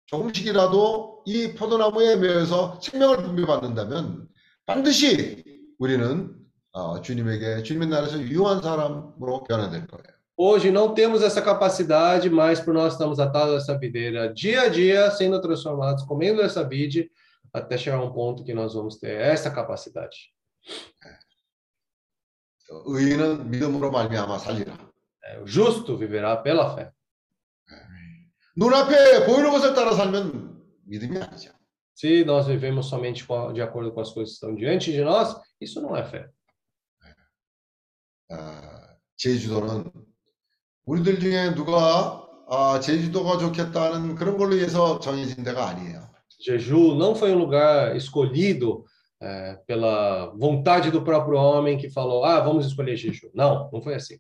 조금씩이라도 이 포도나무에 매여서 생명을 분배받는다면 반드시 우리는 어, 주님에게 주님의 나라에서 유효한 사람으로 변화될 거예요. Hoje não temos essa capacidade, mas por nós estamos atados a essa videira dia a dia, sendo transformados, comendo essa vide, até chegar a um ponto que nós vamos ter essa capacidade. 의인은 믿음으로 말미암아 살리라. É, o justo viverá pela fé. 눈앞에 보이는 것을 따라 살면 믿음이 아니죠. Se nós vivemos somente com a- de acordo com as coisas que estão diante de nós, isso não é fé. 아, 제주도는 우리들 중에 누가 아, 제주도가 좋겠다는 그런 걸로 해서 정해진 데가 아니에요. Jeju não foi um lugar escolhido é, pela vontade do próprio homem que falou, ah, vamos escolher Jeju. Não, não foi assim.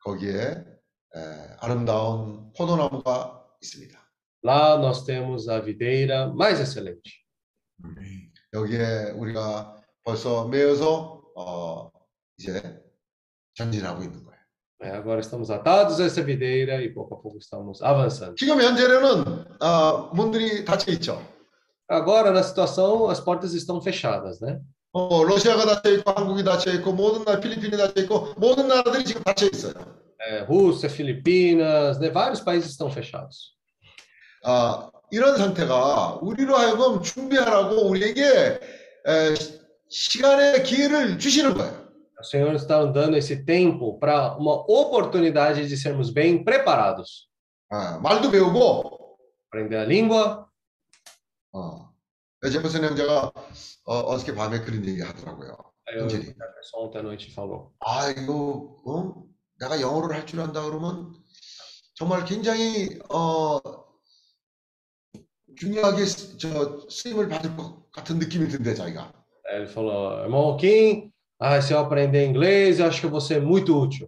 거기에 에, 아름다운 포도나무가 있습니다. Lá nós temos a videira mais excelente. 여기에 우리가 벌써 매여서 어, 이제 전진하고 있는 거예요. É, agora estamos atados a essa videira e pouco a pouco estamos avançando. 지금 현재는 어, 문들이 닫혀 있죠. Agora, na situação, as portas estão fechadas, né? 어, 러시아가 닫혀 있고 한국이 닫혀 있고 모든 나라 필리핀이 닫혀 있고 모든 나라들이 지금 닫혀 있어요. É, Rússia, Filipinas, né? vários países estão fechados. 아, 이런 상태가 우리로 하여금 준비하라고 우리에게 에, 시간의 기회를 주시는 거예요. O Senhor está nos dando esse tempo para uma oportunidade de sermos bem preparados. 아, 말도 배우고 Aprender a língua. 어, 제무슨 형제가 어, 어저께 밤에 그런 얘기 하더라고요. 아 이거 어? 내가 영어를 할 줄 안다 그러면 정말 굉장히 어, 중요하게 쓰- 저 쓰임을 받을 것 같은 느낌이 든대 자기가. Ele falou, irmão Kim, ah, se eu aprender inglês, eu acho que eu vou ser muito útil.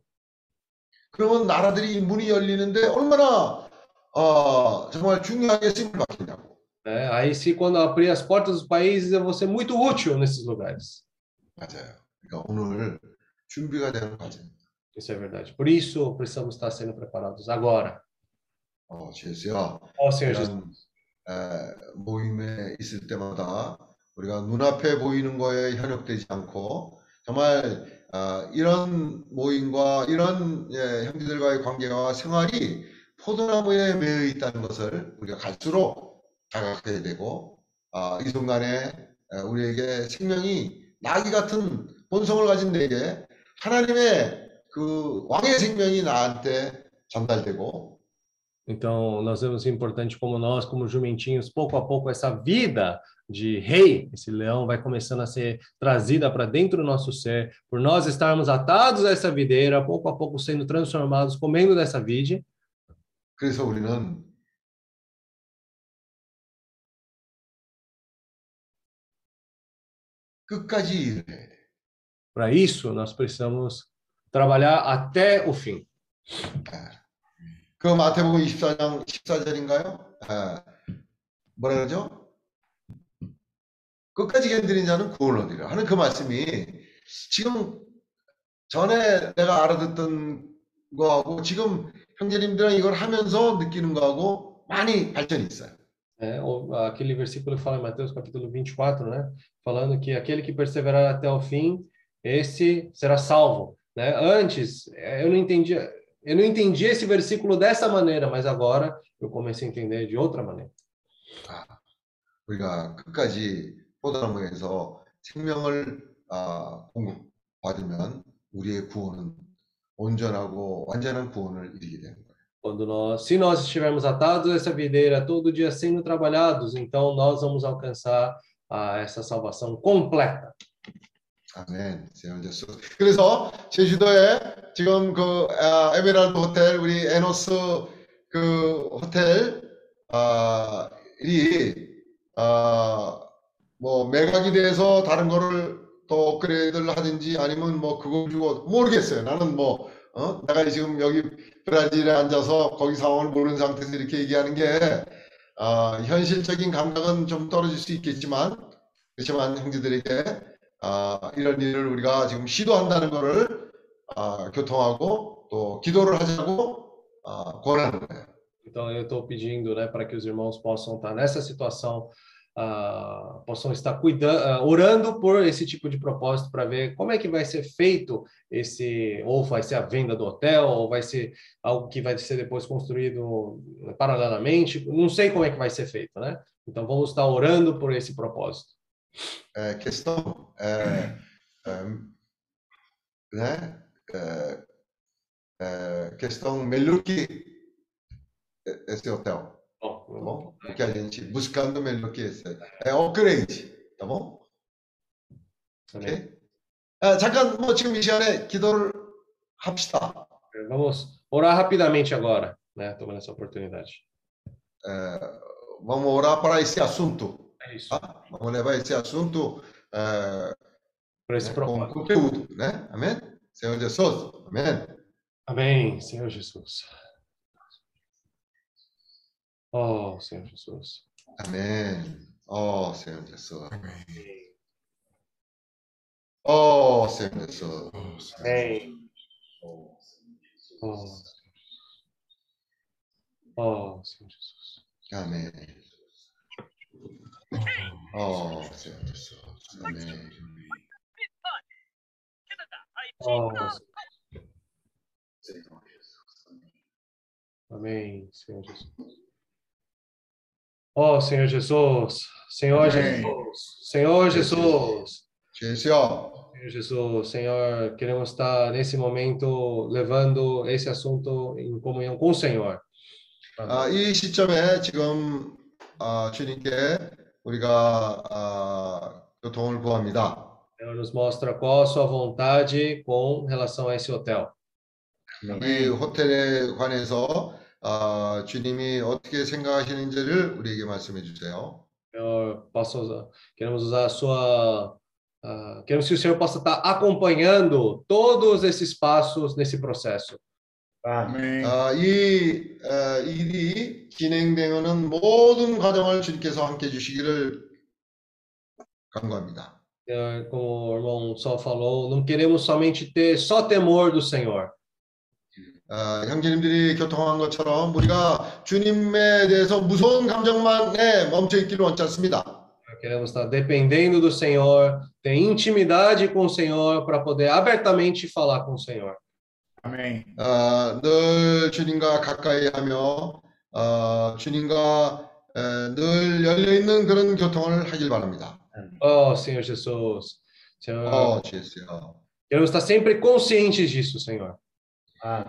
그러면 나라들이 문이 열리는데 얼마나 어, 정말 중요하게 쓰임을 받겠냐고. Né? Aí, se quando abrir as portas dos países, eu vou ser muito útil nesses lugares. 맞아요. 그러니까 오늘 준비가 되는 과정. Isso é verdade. Por isso, precisamos estar sendo preparados agora. 어, 주여 Ó Senhor Jesus. 에, 모임에 있을 때마다 우리가 눈앞에 보이는 거에 현혹되지 않고 정말 아, 이런 모임과 이런 예, 형제들과의 관계와 생활이 포도나무에 매여 있다는 것을 우리가 갈수록 자각해야 되고 아, 이 순간에 에, 우리에게 생명이 나귀 같은 본성을 가진 내게 하나님의 그 왕의 생명이 나한테 전달되고 Então, nós vemos importante como nós, como jumentinhos, pouco a pouco, essa vida de rei, esse leão vai começando a ser trazida para dentro do nosso ser, por nós estarmos atados a essa videira, pouco a pouco sendo transformados, comendo dessa vide. 그래서 우리는 끝까지 일을 해야 돼. Para isso, nós precisamos trabalhar até o fim. 그 마태복음 24장 14절인가요? 뭐라 그러죠? 끝까지 견디는 자는 구원을 얻으리라 하는 그 말씀이 지금 전에 내가 알아듣던 거하고 지금 형제님들은 이걸 하면서 느끼는 거하고 많이 발전이 있어요. É, o- aquele versículo que fala em Mateus capítulo 24, né? Falando que aquele que perseverar até o fim, esse será salvo, né? Antes, eh, eu não entendia, eu não entendi esse versículo dessa maneira, mas agora eu comecei a entender de outra maneira. 우리가 끝까지 포도나무에서 생명을 아, 공급받으면 우리의 구원은 온전하고 완전한 구원을 이루게 되는 거예요. Quando nós, se nós estivermos atados a essa videira todo dia sendo trabalhados, então nós vamos alcançar ah, essa salvação completa. 아멘. 세월 예수. 그래서 제주도에 지금 그 아, 에메랄드 호텔 우리 에노스 그 호텔 아, 이 아, 뭐 매각이 돼서 다른 거를 또 업그레이드를 하든지 아니면 뭐 그거 주고 모르겠어요. 나는 뭐 어? 내가 지금 여기 브라질에 앉아서 거기 상황을 모르는 상태에서 이렇게 얘기하는 게 아, 현실적인 감각은 좀 떨어질 수 있겠지만 그렇지만 형제들에게 아, 이런 일을 우리가 지금 시도한다는 것을 아, 교통하고 또 기도를 하자고 아, 권하는 거예요. Então, eu estou pedindo né, para que os irmãos possam estar nessa situação, ah, possam estar cuidando, orando por esse tipo de propósito para ver como é que vai ser feito esse, ou vai ser a venda do hotel, ou vai ser algo que vai ser depois construído paralelamente. Não sei como é que vai ser feito, né? Então, vamos estar orando por esse propósito. É, questão é, é, né? É, é, questão melhor que esse hotel, Bom, tá bom? Porque a gente buscando melhor que esse é upgrade, tá bom? amém. 오케이? 아, 잠깐 뭐 지금 이 시간에 기도를 합시다. Vamos orar rapidamente agora, né? Tomando essa oportunidade. Eh, vamos orar para esse assunto. É isso. Tá? Vamos levar esse assunto eh, Por esse né, com propósito. conteúdo, né? Amém? Senhor Jesus, amém. Amém, Senhor Jesus. Oh, Senhor Jesus. Amém. Oh, Senhor Jesus. Oh, Senhor Jesus. Amém. Oh, oh, Senhor Jesus. Amém. Oh, Senhor Jesus. Amém. Oh, Amém, Senhor Jesus. Oh, Senhor Jesus. Senhor Amém. Jesus. Senhor Jesus. 주여, Senhor Jesus, Senhor, queremos estar nesse momento levando esse assunto em comunhão com o Senhor. 아, 이 시점에 지금 아, 주님께 우리가 아, 교통을 구합니다. Senhor, nos mostra qual a sua vontade com relação a esse hotel. 이 호텔에 관해서 아, 주님이 어떻게 생각하시는지를 우리에게 말씀해 주세요. Senhor, possa usar, queremos usar a sua. ah, queremos que o Senhor possa estar acompanhando todos esses passos nesse processo. Amém. 아, 이 어, 일이 진행되는 모든 과정을 주님께서 함께 해주시기를 간구합니다. Senhor, como o irmão Sol falou, não queremos somente ter só temor do Senhor. 아, 형제님들이 교통한 것처럼 우리가 주님에 대해서 무서운 감정만에 멈춰 있기를 원치 않습니다. Queremos estar dependendo do Senhor, ter intimidade com o Senhor para poder abertamente falar com o Senhor. Amém. 아, 늘 주님과 가까이 하며 어, 주님과 에, 늘 열려 있는 그런 교통을 하길 바랍니다. Oh, Senhor Jesus. Senhor, 어, 주여. queremos estar sempre conscientes disso, Senhor.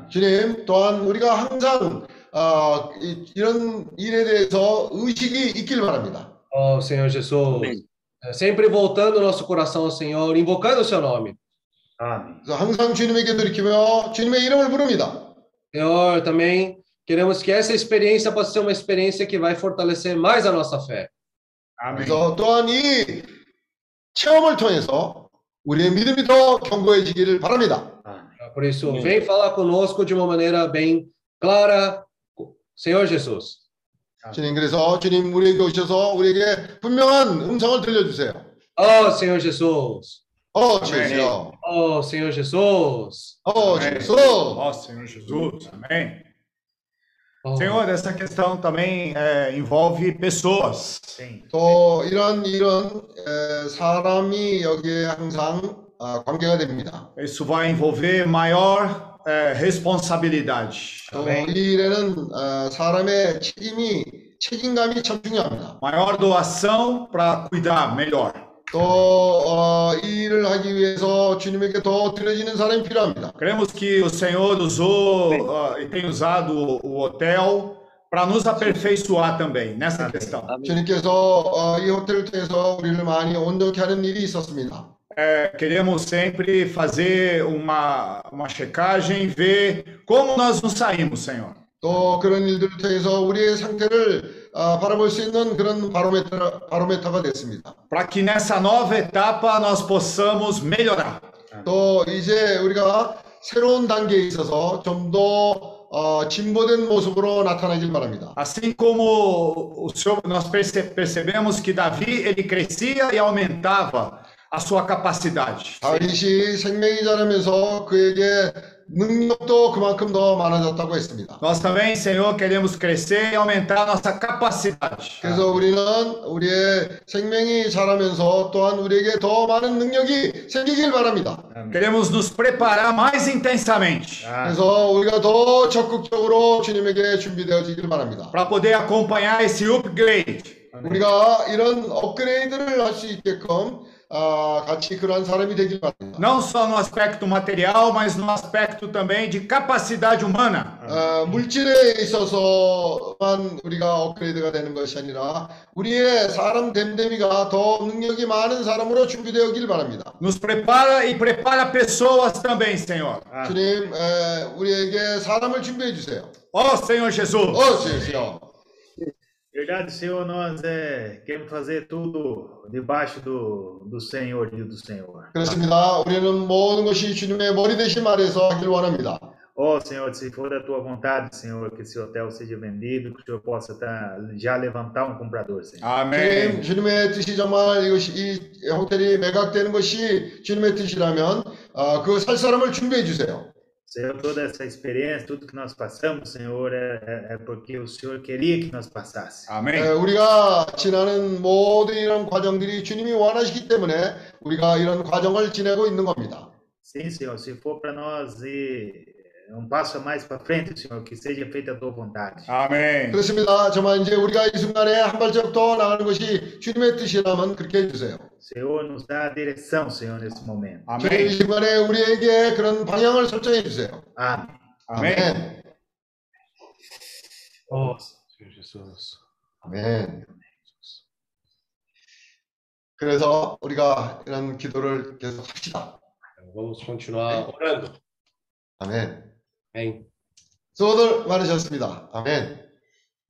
주님 또한 우리가 항상 어, 이, 이런 일에 대해서 의식이 있길 바랍니다. Oh, Senhor Jesus. Eh, Sempre voltando nosso coração ao Senhor, invocando o seu nome. 그래서 항상 주님에게 돌이키며 주님의 이름을 부릅니다. Senhor, também queremos que essa experiência possa ser uma experiência que vai fortalecer mais a nossa fé. Amém. 또한 이 체험을 통해서 우리의 믿음이 더 견고해지기를 바랍니다. Por isso, vem falar conosco de uma maneira bem clara, Senhor Jesus. 주님 그래서 주님 우리에게 오셔서 우리에게 분명한 음성을 들려주세요. Oh, Senhor Jesus. 어, 아멘. 주여. Oh, Senhor Jesus. 어, Amém. 주여. Ó Senhor Jesus. Amém. Oh, Senhor, essa questão também é, envolve pessoas. 또 이런 일은 에, 사람이 여기에 항상 아, 관계가 됩니다. Isso vai envolver maior é, responsabilidade. 또 이 일에는 어, 사람의 책임이 책임감이 참 중요합니다. Maior doação para cuidar melhor. 또 어, 이 일을 하기 위해서 주님에게 더 드려지는 사람이 필요합니다. Cremos que o Senhor usou ah, e tem usado o hotel para nos aperfeiçoar também nessa questão. 주님께서 어, 이 호텔을 통해서 우리를 많이 온전케 하는 일이 있었습니다. É, queremos sempre fazer uma, uma checagem, ver como nós nos saímos, Senhor. 또 그런 일들을 통해서 우리의 상태를 아, 바라볼 수 있는 그런 바로메터, 바로메터가 됐습니다. Para que nessa nova etapa nós possamos melhorar. 또 이제 우리가 새로운 단계에 있어서 좀 더 어, 진보된 모습으로 나타나길 바랍니다. Assim como o Senhor, nós perce- percebemos que Davi ele crescia e aumentava a sua capacidade. 다윗이 생명이 자라면서 그에게 능력도 그만큼 더 많아졌다고 했습니다. Nós também, Senhor, queremos crescer e aumentar a nossa capacidade. 그래서 우리는 우리의 생명이 자라면서 또한 우리에게 더 많은 능력이 생기길 바랍니다. Queremos nos preparar mais intensamente 그래서 우리가 더 적극적으로 주님에게 준비되어지길 바랍니다. para poder acompanhar esse upgrade 우리가 이런 업그레이드를 할 수 있게끔 아, 같이 그러한 사람이 되길 바랍니다. Não só no aspecto material, mas no aspecto também de capacidade humana. 어, 물질에 있어서만 우리가 업그레이드가 되는 것이 아니라 우리의 사람 됨됨이가 더 능력이 많은 사람으로 준비되었길 바랍니다. Nos prepara e prepara pessoas também, Senhor. 주님, 에, 우리에게 사람을 준비해 주세요. Ó Senhor Jesus. 어, 주여. Verdade, Senhor, nós é, queremos fazer tudo debaixo do, do senhorio do Senhor. 그렇습니다. 우리는 모든 것이 주님의 머리 대신 아래서 하길 원합니다. Ó Senhor, se for da tua vontade, Senhor, que esse hotel seja vendido, que o Senhor possa tá, já levantar um comprador, Senhor. Amém. 주님, 주님의 뜻이 정말 이것이 이 호텔이 매각되는 것이 주님의 뜻이라면 아, 그 살 사람을 준비해 주세요. Senhor, toda essa experiência, tudo que nós passamos, Senhor, é, é- é porque o Senhor queria que nós passássemos. 에, Amém. 우리가 지나는 모든 이런 과정들이 주님이 원하시기 때문에 우리가 이런 과정을 지내고 있는 겁니다. Sim, Senhor, se for para nós ir um passo a mais para frente, Senhor, que seja feita a tua vontade. Amém. 그렇습니다. 정말 이제 우리가 이 순간에 한 발짝 더 나가는 것이 주님의 뜻이라면 그렇게 해주세요. Senhor, nos dá a direção, Senhor, nesse momento. 주님 이 Amém. 순간에 우리에게 그런 방향을 설정해 주세요. Amém. Amém. 아멘. Oh, Senhor Jesus. 아멘. 그래서 우리가 이런 기도를 계속 합시다. Vamos continuar orando. 아멘. Amém. 수고들 많으셨습니다. 아멘.